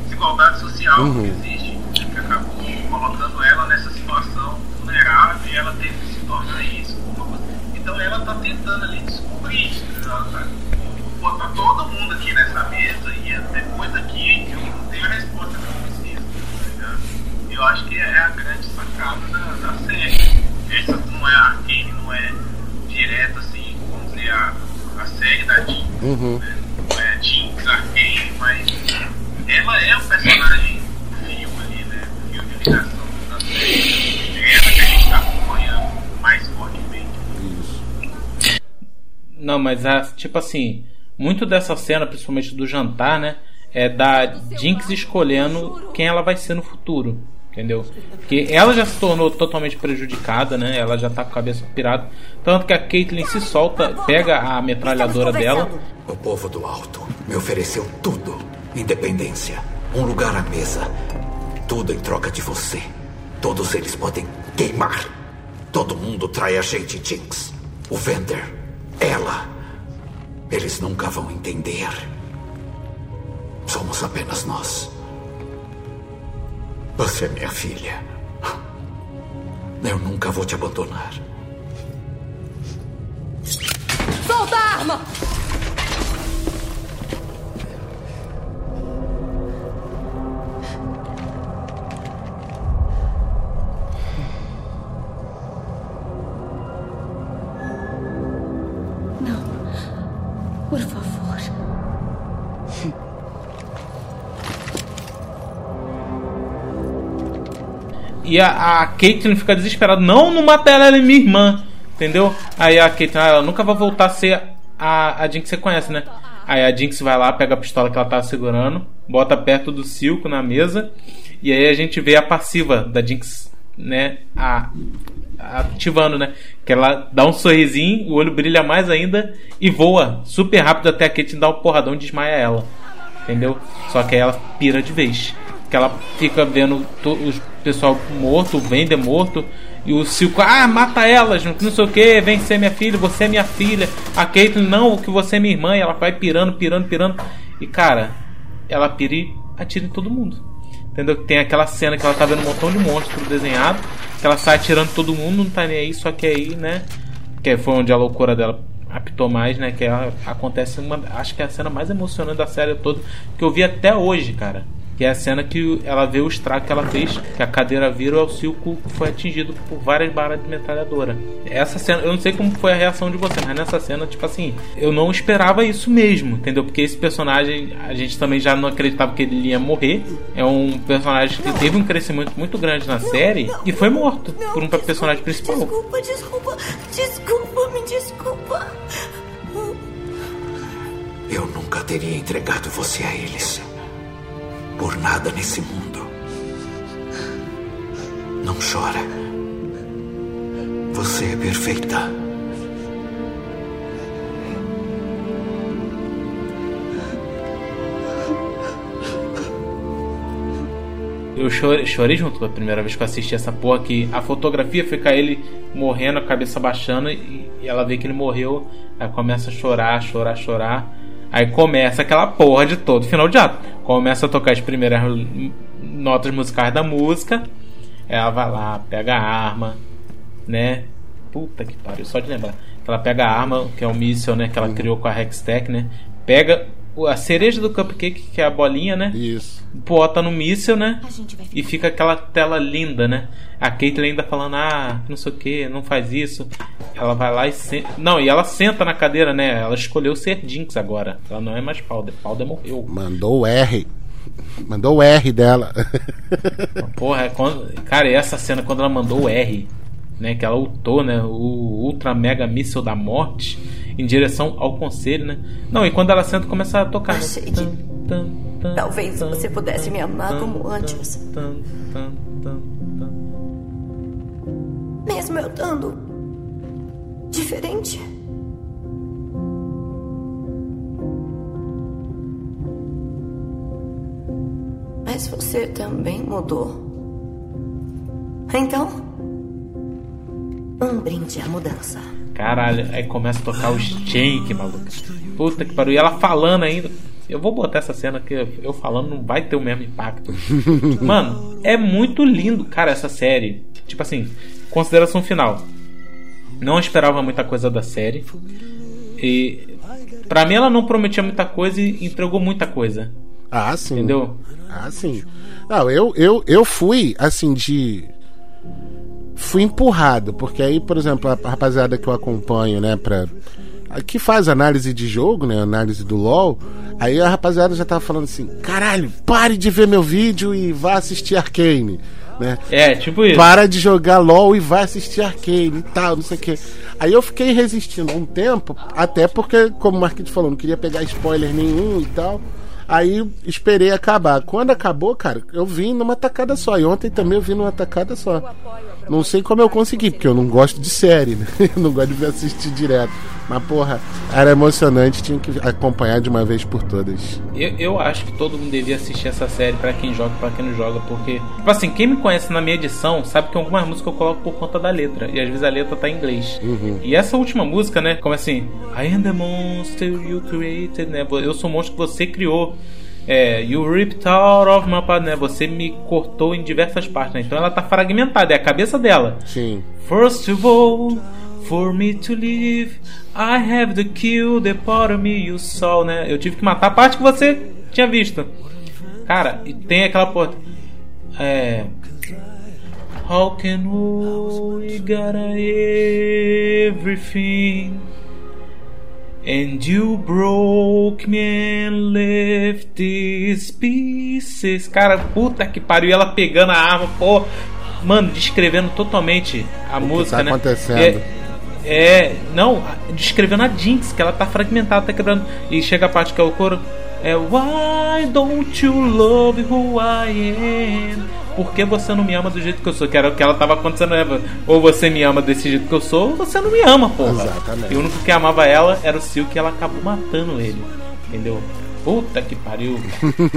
desigualdade social Uhum. que existe, que acabou colocando ela nessa situação vulnerável e ela teve que se tornar isso. Então ela tá tentando ali descobrir isso. Ela tá, botar todo mundo aqui nessa mesa e depois daqui eu não tenho a resposta que eu preciso. Tá ligado? Eu acho que é a grande sacada da, da série. Essa não é arcane, não é direto assim, vamos dizer, a, a série da Jinx. Uhum. Não é Jinx, Arcane, mas ela é o personagem do fio ali, né? Fio de ligação da série. É ela que a gente tá acompanhando mais fortemente. Não, mas a, tipo assim, muito dessa cena, principalmente do jantar, né? É da Jinx escolhendo quem ela vai ser no futuro. Entendeu? Porque ela já se tornou totalmente prejudicada, né? Ela já tá com a cabeça pirada. Tanto que a Caitlyn se solta, pega a metralhadora dela. O povo do alto me ofereceu tudo: independência, um lugar à mesa, tudo em troca de você. Todos eles podem queimar. Todo mundo trai a gente, Jinx. O Vender, ela. Eles nunca vão entender. Somos apenas nós. Você é minha filha. Eu nunca vou te abandonar. Solta a arma! E a, a Caitlyn fica desesperada. Não, não mata ela, ela é minha irmã. Entendeu? Aí a Caitlyn, ah, ela nunca vai voltar a ser a, a Jinx que você conhece, né? Aí a Jinx vai lá, pega a pistola que ela tava segurando, bota perto do Silco na mesa. E aí a gente vê a passiva da Jinx, né? A, ativando, né? Que ela dá um sorrisinho, o olho brilha mais ainda e voa super rápido até a Caitlyn dar um porradão e desmaia ela. Entendeu? Só que aí ela pira de vez. Que ela fica vendo os pessoal morto, o Vender morto. E o Silco, ah, mata elas, não sei o que, vem ser minha filha, você é minha filha. A Caitlyn, não, que você é minha irmã. E ela vai pirando, pirando, pirando. E cara, ela pira e atira em todo mundo. Entendeu? Tem aquela cena que ela tá vendo um montão de monstro desenhado. Que ela sai atirando todo mundo, não tá nem aí, só que aí, né? Que foi onde a loucura dela apitou mais, né? Que ela, acontece uma. Acho que é a cena mais emocionante da série toda. Que eu vi até hoje, cara. Que é a cena que ela vê o estrago que ela fez, que a cadeira vira e o Silco foi atingido por várias balas de metralhadora. Essa cena, eu não sei como foi a reação de você, mas nessa cena, tipo assim, eu não esperava isso mesmo, entendeu? Porque esse personagem, a gente também já não acreditava que ele ia morrer. É um personagem que teve um crescimento muito grande na série e foi morto por um personagem principal. Desculpa, desculpa, desculpa, me desculpa. Eu nunca teria entregado você a eles. Por nada nesse mundo. Não chora. Você é perfeita. Eu chorei, chorei junto a primeira vez que eu assisti essa porra que a fotografia fica ele morrendo, a cabeça baixando e, e ela vê que ele morreu, aí começa a chorar, chorar, chorar. Aí começa aquela porra de todo final de ato. Começa a tocar as primeiras notas musicais da música. Ela vai lá, pega a arma, né? Puta que pariu, só de lembrar. Ela pega a arma, que é o míssil, né? Que ela criou com a Hextech, né? Pega a cereja do cupcake, que é a bolinha, né? Isso. Bota no míssil, né? E fica aquela tela linda, né? A Caitlyn ainda falando, ah, não sei o que, não faz isso. Ela vai lá e senta. Não, e ela senta na cadeira, né? Ela escolheu ser Jinx agora. Ela não é mais Powder. Powder morreu. Mandou o R. Mandou o R dela. (laughs) Porra, é quando... cara, e essa cena quando ela mandou o R, né? Que ela ultou, né? O Ultra Mega Míssil da Morte em direção ao conselho, né? Não, e quando ela senta começa a tocar. né? Achei que talvez você pudesse me amar como antes. Mesmo eu estando diferente. Mas você também mudou. Então, um brinde à mudança. Caralho, aí começa a tocar o Shank, maluco. Puta que pariu. E ela falando ainda. Eu vou botar essa cena que eu falando não vai ter o mesmo impacto. (laughs) Mano, é muito lindo, cara, essa série. Tipo assim, consideração final. Não esperava muita coisa da série. E pra mim ela não prometia muita coisa e entregou muita coisa. Ah, sim. Entendeu? Ah, sim. Não, eu, eu, eu fui, assim, de. Fui empurrado, porque aí, por exemplo, a rapaziada que eu acompanho, né, pra. Que faz análise de jogo, né? Análise do LoL. Aí a rapaziada já tava falando assim: caralho, pare de ver meu vídeo e vá assistir Arcane. Né? É, tipo isso. Para de jogar LOL e vai assistir Arcane e tal, não sei o que. Aí eu fiquei resistindo um tempo, até porque, como o Marquinhos falou, não queria pegar spoiler nenhum e tal. Aí esperei acabar. Quando acabou, cara, eu vim numa tacada só. E ontem também eu vim numa tacada só. Não sei como eu consegui, porque eu não gosto de série, né? (laughs) Eu não gosto de assistir direto. Mas, porra, era emocionante, tinha que acompanhar de uma vez por todas. Eu, eu acho que todo mundo devia assistir essa série pra quem joga e pra quem não joga, porque, tipo assim, quem me conhece na minha edição sabe que algumas músicas eu coloco por conta da letra, e às vezes a letra tá em inglês. Uhum. E essa última música, né, como assim, I am the monster you created, né, eu sou o monstro que você criou. É, you ripped out of my part, né? Você me cortou em diversas partes, né? Então ela tá fragmentada, é a cabeça dela. Sim. First of all, for me to live, I have to kill the part of me you saw, né? Eu tive que matar a parte que você tinha visto. Cara, e tem aquela porta. É. How can we got everything? And you broke me and left these pieces. Cara, puta que pariu. E ela pegando a arma, pô. Mano, descrevendo totalmente a O que música, tá né? acontecendo. É, é, não, descrevendo a Jinx, que ela tá fragmentada, tá quebrando. E chega a parte que é o coro. É Why don't you love who I am? Por que você não me ama do jeito que eu sou? Que era o que ela tava acontecendo. né? Ou você me ama desse jeito que eu sou, ou você não me ama, porra. Exatamente. E o único que amava ela era o Silk e ela acabou matando ele. Entendeu? Puta que pariu.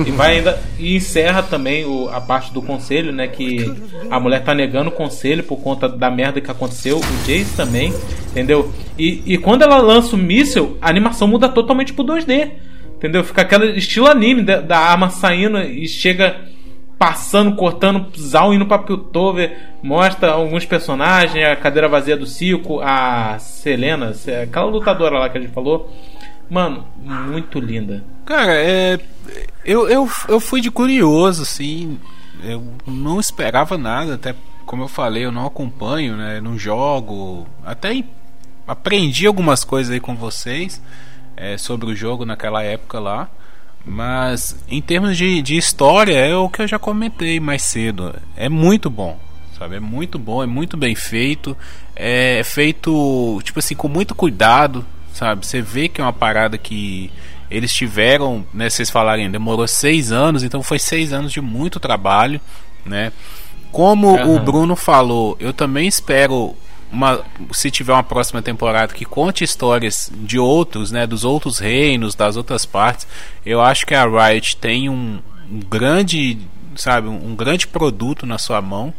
e vai ainda. E encerra também o, a parte do conselho, né? Que a mulher tá negando o conselho por conta da merda que aconteceu. O Jace também, entendeu? E, e quando ela lança o míssil, a animação muda totalmente pro 2D. Entendeu? Fica aquele estilo anime da, da arma saindo e chega passando, cortando Zal indo pra Piltover, mostra alguns personagens, a cadeira vazia do Cico, a Selena, aquela lutadora lá que a gente falou. Mano, muito linda. Cara, é, eu, eu, eu fui de curioso, assim. Eu não esperava nada, até como eu falei, eu não acompanho, né? Não jogo. Até aprendi algumas coisas aí com vocês é, sobre o jogo naquela época lá. Mas em termos de, de história, é o que eu já comentei mais cedo. É muito bom, sabe? É muito bom, é muito bem feito. É feito, tipo assim, com muito cuidado, sabe? Você vê que é uma parada que eles tiveram, né? Vocês falarem, demorou seis anos, então foi seis anos de muito trabalho, né? Como uhum. o Bruno falou, eu também espero uma, se tiver uma próxima temporada que conte histórias de outros, né, dos outros reinos, das outras partes, eu acho que a Riot tem um, um grande, sabe, um, um, grande produto na sua mão,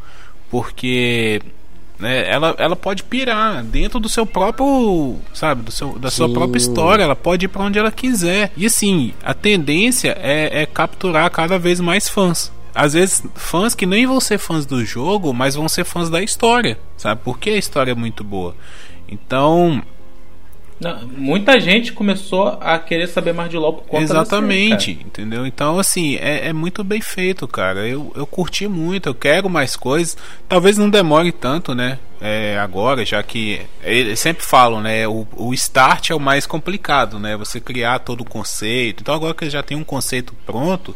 porque né, ela, ela pode pirar dentro do seu próprio, sabe, do seu, da Sim. sua própria história, ela pode ir para onde ela quiser. E assim, a tendência é, é capturar cada vez mais fãs às vezes fãs que nem vão ser fãs do jogo, mas vão ser fãs da história, sabe? Porque a história é muito boa. Então, não, muita gente começou a querer saber mais de LoL por conta Exatamente, série, entendeu? Então, assim, é, é, muito bem feito, cara. Eu, eu curti muito, eu quero mais coisas. Talvez não demore tanto, né? É, agora, já que eles sempre falam, né? O, o start é o mais complicado, né? Você criar todo o conceito. Então, agora que já tem um conceito pronto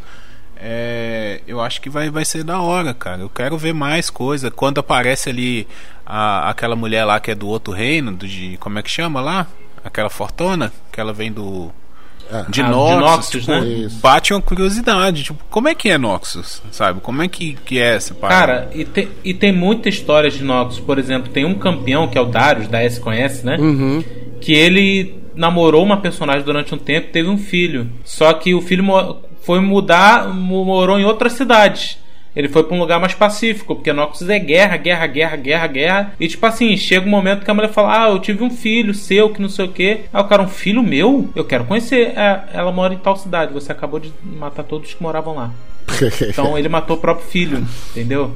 é, eu acho que vai, vai ser da hora, cara. Eu quero ver mais coisa. Quando aparece ali a, aquela mulher lá que é do outro reino, do, de como é que chama lá? Aquela Fortuna, que ela vem do. Ah, de, ah, Noxus, de Noxus, tipo, né? bate uma curiosidade, tipo, como é que é Noxus, sabe? Como é que, que é essa parada? Cara, e, te, e tem muita história de Noxus, por exemplo, tem um campeão que é o Darius, da S conhece, né? Uhum. Que ele namorou uma personagem durante um tempo teve um filho. Só que o filho foi mudar, morou em outra cidade. Ele foi para um lugar mais pacífico, porque Noxus é guerra, guerra, guerra, guerra, guerra. E tipo assim, chega um momento que a mulher fala: Ah, eu tive um filho seu, que não sei o que. Aí o cara, um filho meu? Eu quero conhecer. É, ela mora em tal cidade, você acabou de matar todos que moravam lá. (laughs) então ele matou o próprio filho, entendeu?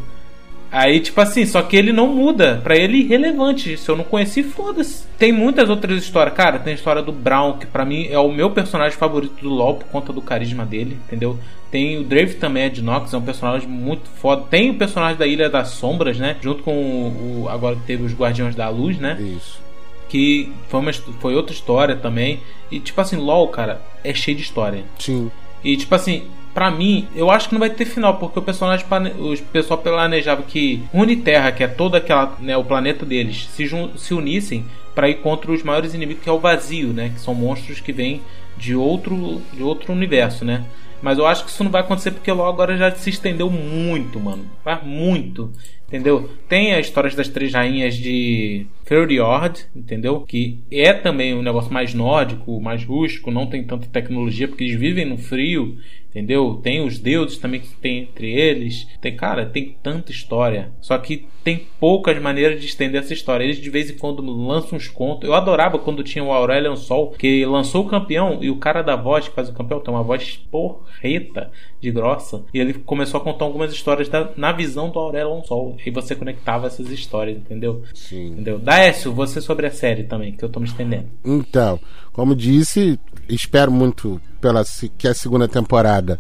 Aí, tipo assim, só que ele não muda. Pra ele, irrelevante. Se eu não conheci, foda-se. Tem muitas outras histórias. Cara, tem a história do Brown, que pra mim é o meu personagem favorito do LoL por conta do carisma dele, entendeu? Tem o Drave também, é de Nox, é um personagem muito foda. Tem o personagem da Ilha das Sombras, né? Junto com o. Agora teve os Guardiões da Luz, né? Isso. Que foi, uma, foi outra história também. E, tipo assim, LoL, cara, é cheio de história. Sim. E, tipo assim, Pra mim, eu acho que não vai ter final, porque o personagem o pessoal planejava que Runeterra, que é toda aquela, né, o planeta deles, se, se unissem para ir contra os maiores inimigos que é o vazio, né, que são monstros que vêm de outro de outro universo, né? Mas eu acho que isso não vai acontecer porque logo agora já se estendeu muito, mano. Mas muito. Entendeu? Tem as histórias das três rainhas de Fjord, entendeu? Que é também um negócio mais nórdico, mais rústico, não tem tanta tecnologia porque eles vivem no frio entendeu? Tem os deuses também que tem entre eles. Tem, cara, tem tanta história. Só que tem poucas maneiras de estender essa história. Eles de vez em quando lançam uns contos. Eu adorava quando tinha o Aurelion Sol, que lançou o campeão e o cara da voz que faz o campeão tem uma voz porreta de grossa. E ele começou a contar algumas histórias da, na visão do Aurelion Sol. E você conectava essas histórias, entendeu? Sim. Entendeu? Daécio, você sobre a série também, que eu tô me estendendo. Então, como disse, espero muito pela que a segunda temporada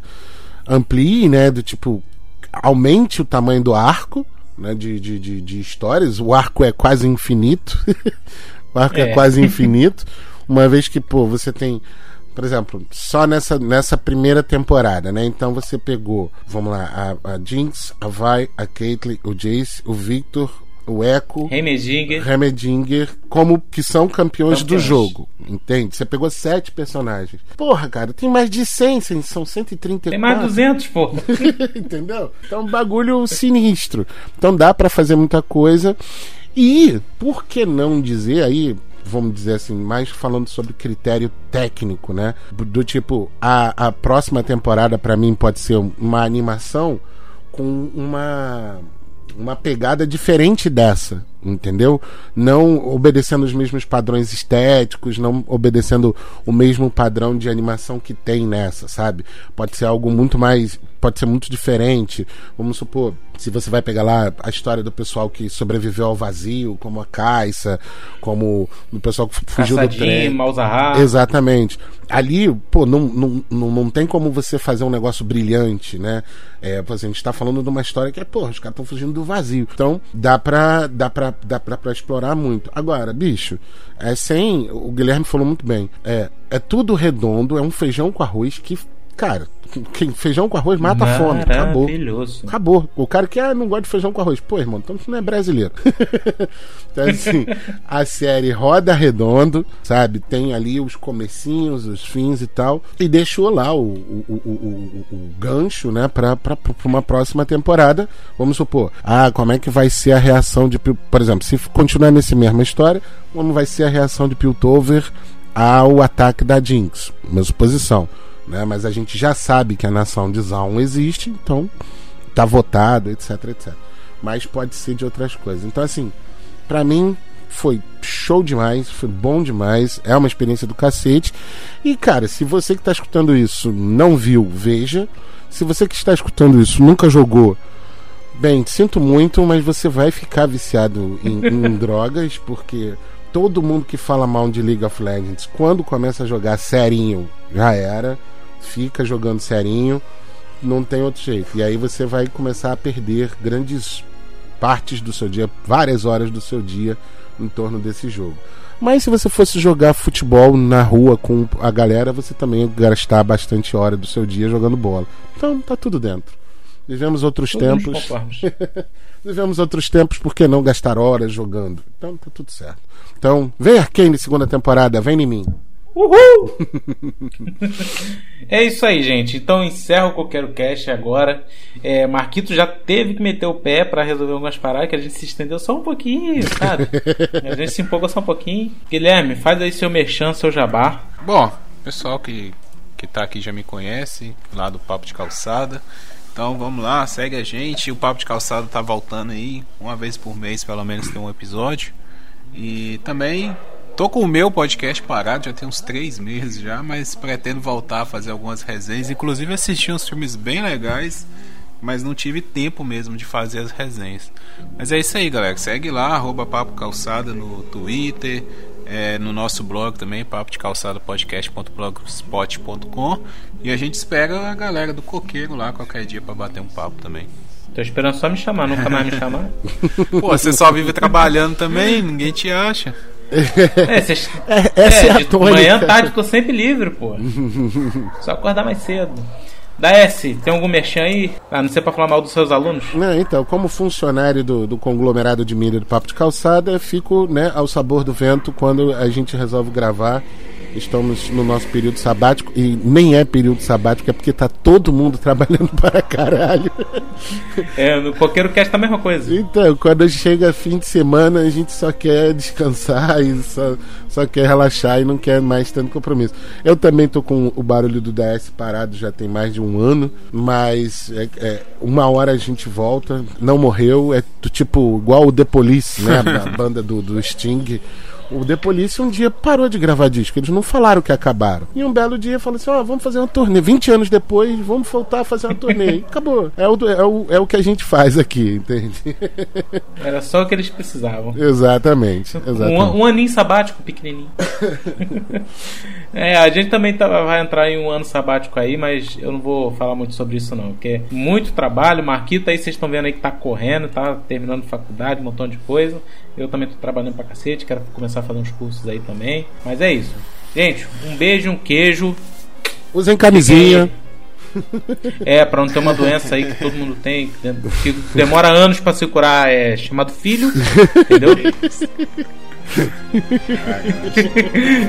amplie, né? Do tipo, aumente o tamanho do arco, né? De, de, de, de histórias. O arco é quase infinito. (laughs) o arco é. é quase infinito. Uma vez que, pô, você tem por exemplo, só nessa, nessa primeira temporada, né? Então você pegou, vamos lá, a, a Jinx, a Vi, a Caitlyn, o Jace, o Victor, o Echo, Remedinger. Remedinger, como que são campeões, campeões, do jogo, entende? Você pegou sete personagens. Porra, cara, tem mais de 100, são 134. Tem mais 200, pô. (laughs) Entendeu? Então, um bagulho sinistro. Então dá para fazer muita coisa. E, por que não dizer aí, vamos dizer assim, mais falando sobre critério técnico, né? Do tipo, a, a próxima temporada para mim pode ser uma animação com uma uma pegada diferente dessa, entendeu? Não obedecendo os mesmos padrões estéticos, não obedecendo o mesmo padrão de animação que tem nessa, sabe? Pode ser algo muito mais, pode ser muito diferente. Vamos supor, se você vai pegar lá a história do pessoal que sobreviveu ao vazio, como a Caixa, como o pessoal que fugiu do Caçadinho, trem. Malzahar. Exatamente. Ali, pô, não, não, não, não tem como você fazer um negócio brilhante, né? É, a gente tá falando de uma história que é, pô, os caras estão fugindo do vazio. Então, dá pra, dá pra, dá pra, pra explorar muito. Agora, bicho, é sem. O Guilherme falou muito bem. É, é tudo redondo, é um feijão com arroz que. Cara, quem feijão com arroz mata a fome. Acabou. Maravilhoso. Acabou. O cara que ah, não gosta de feijão com arroz. Pô, irmão, então você não é brasileiro. (laughs) então, assim, a série roda redondo, sabe? Tem ali os comecinhos, os fins e tal. E deixou lá o, o, o, o, o- gancho, né, pra, pra, pra uma próxima temporada. Vamos supor, ah, como é que vai ser a reação de. Por exemplo, se continuar nesse mesma história, como vai ser a reação de Piltover ao ataque da Jinx? Minha suposição. Né? Mas a gente já sabe que a nação de Zaun existe, então tá votado, etc, etc. Mas pode ser de outras coisas. Então, assim, pra mim foi show demais, foi bom demais, é uma experiência do cacete. E, cara, se você que tá escutando isso não viu, veja. Se você que está escutando isso nunca jogou, bem, sinto muito, mas você vai ficar viciado em, em (laughs) drogas, porque todo mundo que fala mal de League of Legends, quando começa a jogar serinho, já era, fica jogando serinho, não tem outro jeito. E aí você vai começar a perder grandes partes do seu dia, várias horas do seu dia em torno desse jogo. Mas se você fosse jogar futebol na rua com a galera, você também ia gastar bastante hora do seu dia jogando bola. Então tá tudo dentro. Vivemos outros Todos tempos. (laughs) Vivemos outros tempos, por que não gastar horas jogando? Então tá tudo certo. Então, vem Arcane segunda temporada, vem em mim. Uhul! (laughs) é isso aí, gente. Então encerro o Coqueiro Cast agora. É, Marquito já teve que meter o pé pra resolver algumas paradas, que a gente se estendeu só um pouquinho, sabe? (laughs) a gente se empolgou só um pouquinho. Guilherme, faz aí seu merchan, seu jabá. Bom, o pessoal que, que tá aqui já me conhece, lá do Papo de Calçada. Então vamos lá, segue a gente. O Papo de Calçada tá voltando aí. Uma vez por mês, pelo menos, tem um episódio. E também tô com o meu podcast parado, já tem uns três meses já, mas pretendo voltar a fazer algumas resenhas. Inclusive assisti uns filmes bem legais, mas não tive tempo mesmo de fazer as resenhas. Mas é isso aí, galera. Segue lá, arroba Papo Calçada no Twitter, é, no nosso blog também, papo de calçada podcast.blogspot.com. E a gente espera a galera do coqueiro lá qualquer dia pra bater um papo também. Tô esperando só me chamar, nunca mais me chamar. (laughs) Pô, você só vive trabalhando também, ninguém te acha. É, (laughs) cês- essa é a de tônica. Manhã, tarde, tô sempre livre, pô. Só acordar mais cedo. Da S, tem algum merchan aí? Ah, não sei pra falar mal dos seus alunos? Não, então, como funcionário do, do conglomerado de mídia do Papo de Calçada, fico né, ao sabor do vento quando a gente resolve gravar. Estamos no nosso período sabático, e nem é período sabático, é porque tá todo mundo (laughs) trabalhando para caralho. É, no Coqueiro Cast tá a mesma coisa. Então, quando chega fim de semana, a gente só quer (laughs) descansar e só, só quer relaxar e não quer mais tanto compromisso. Eu também tô com o barulho do DS parado já tem mais de um ano, mas é, é, uma hora a gente volta, não morreu, é do tipo igual o The Police, né? (laughs) A banda do, do Sting. O The Police um dia parou de gravar disco, eles não falaram que acabaram. E um belo dia falou assim: ó, vamos fazer uma turnê. 20 anos depois, vamos voltar a fazer uma turnê. E Acabou. É o, é, o, é o que a gente faz aqui, entende? (laughs) Era só o que eles precisavam. Exatamente. exatamente. Um, um aninho sabático pequenininho. (laughs) é, a gente também tá- vai entrar em um ano sabático aí, mas eu não vou falar muito sobre isso não, porque é muito trabalho. Marquito aí vocês estão vendo aí que tá correndo, tá terminando faculdade, um montão de coisa. Eu também tô trabalhando pra cacete, quero começar a fazer uns cursos aí também. Mas é isso. Gente, um beijo, um queijo. Usem camisinha. É, pra não ter uma doença aí que todo mundo tem, que demora anos pra se curar, é chamado filho. Entendeu? (laughs)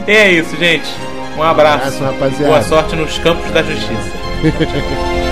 é isso, gente. Um abraço. abraço, rapaziada. Boa sorte nos campos da justiça. (laughs)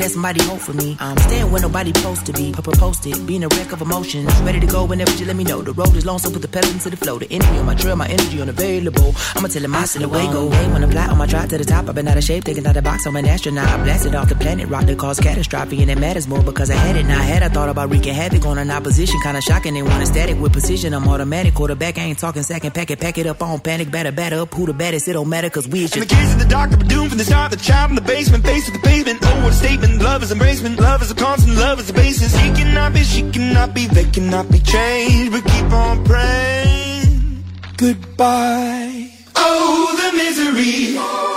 That somebody hope for me. I'm staying where nobody supposed to be. Papa posted, being a wreck of emotions. Ready to go whenever you let me know. The road is long, so put the pedal into the flow. The energy on my trail, my energy unavailable. I'ma tell him I the way go. Hey, when I fly on my drive to the top, I've been out of shape, taking out the box. I'm an astronaut. I blasted off the planet, rock that caused catastrophe, and it matters more because I had it. Now I had I thought about wreaking havoc on an opposition, kinda shocking. They want a static with precision. I'm automatic, quarterback. I ain't talking second pack it, pack it up on panic, batter, batter up. Who the baddest? It don't matter, cause we is And the just. kids in the that were doomed from the start. The child in the basement, faced with the pavement. Oh, what a statement. Love is embracement. Love is a constant. Love is a basis. He cannot be, she cannot be, they cannot be changed. But keep on praying. Goodbye. Oh, the misery.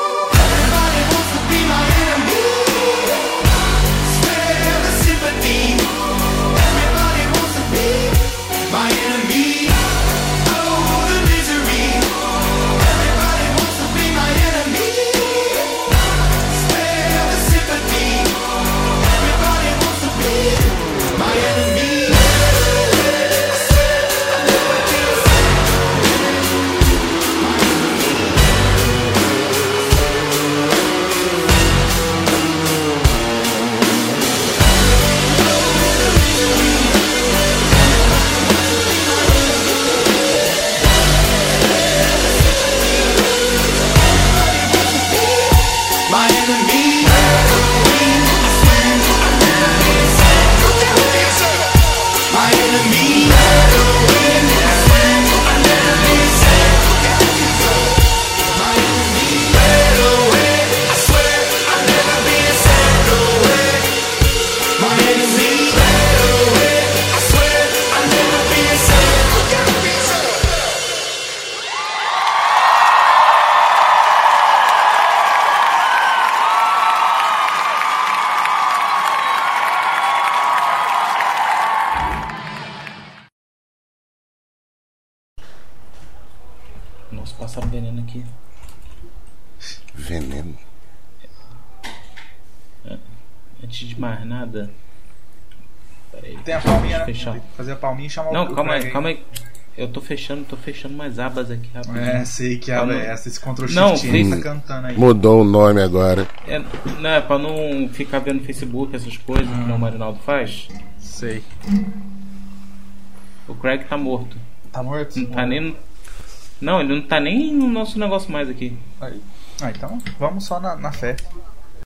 Fazer a palminha e chamar o Não, o calma Craig aí, calma aí. Eu tô fechando, tô fechando mais abas aqui rapidinho. É, sei que aba não- é essa. Esse Ctrl Shift Não, fez- tá cantando aí. Mudou o nome agora. É, não, é pra não ficar vendo Facebook, essas coisas que o Marinaldo faz. Sei. O Craig tá morto. Tá morto? Não tá nem. no- Não, ele não tá nem no nosso negócio mais aqui. Aí. Ah, então vamos só na, na fé.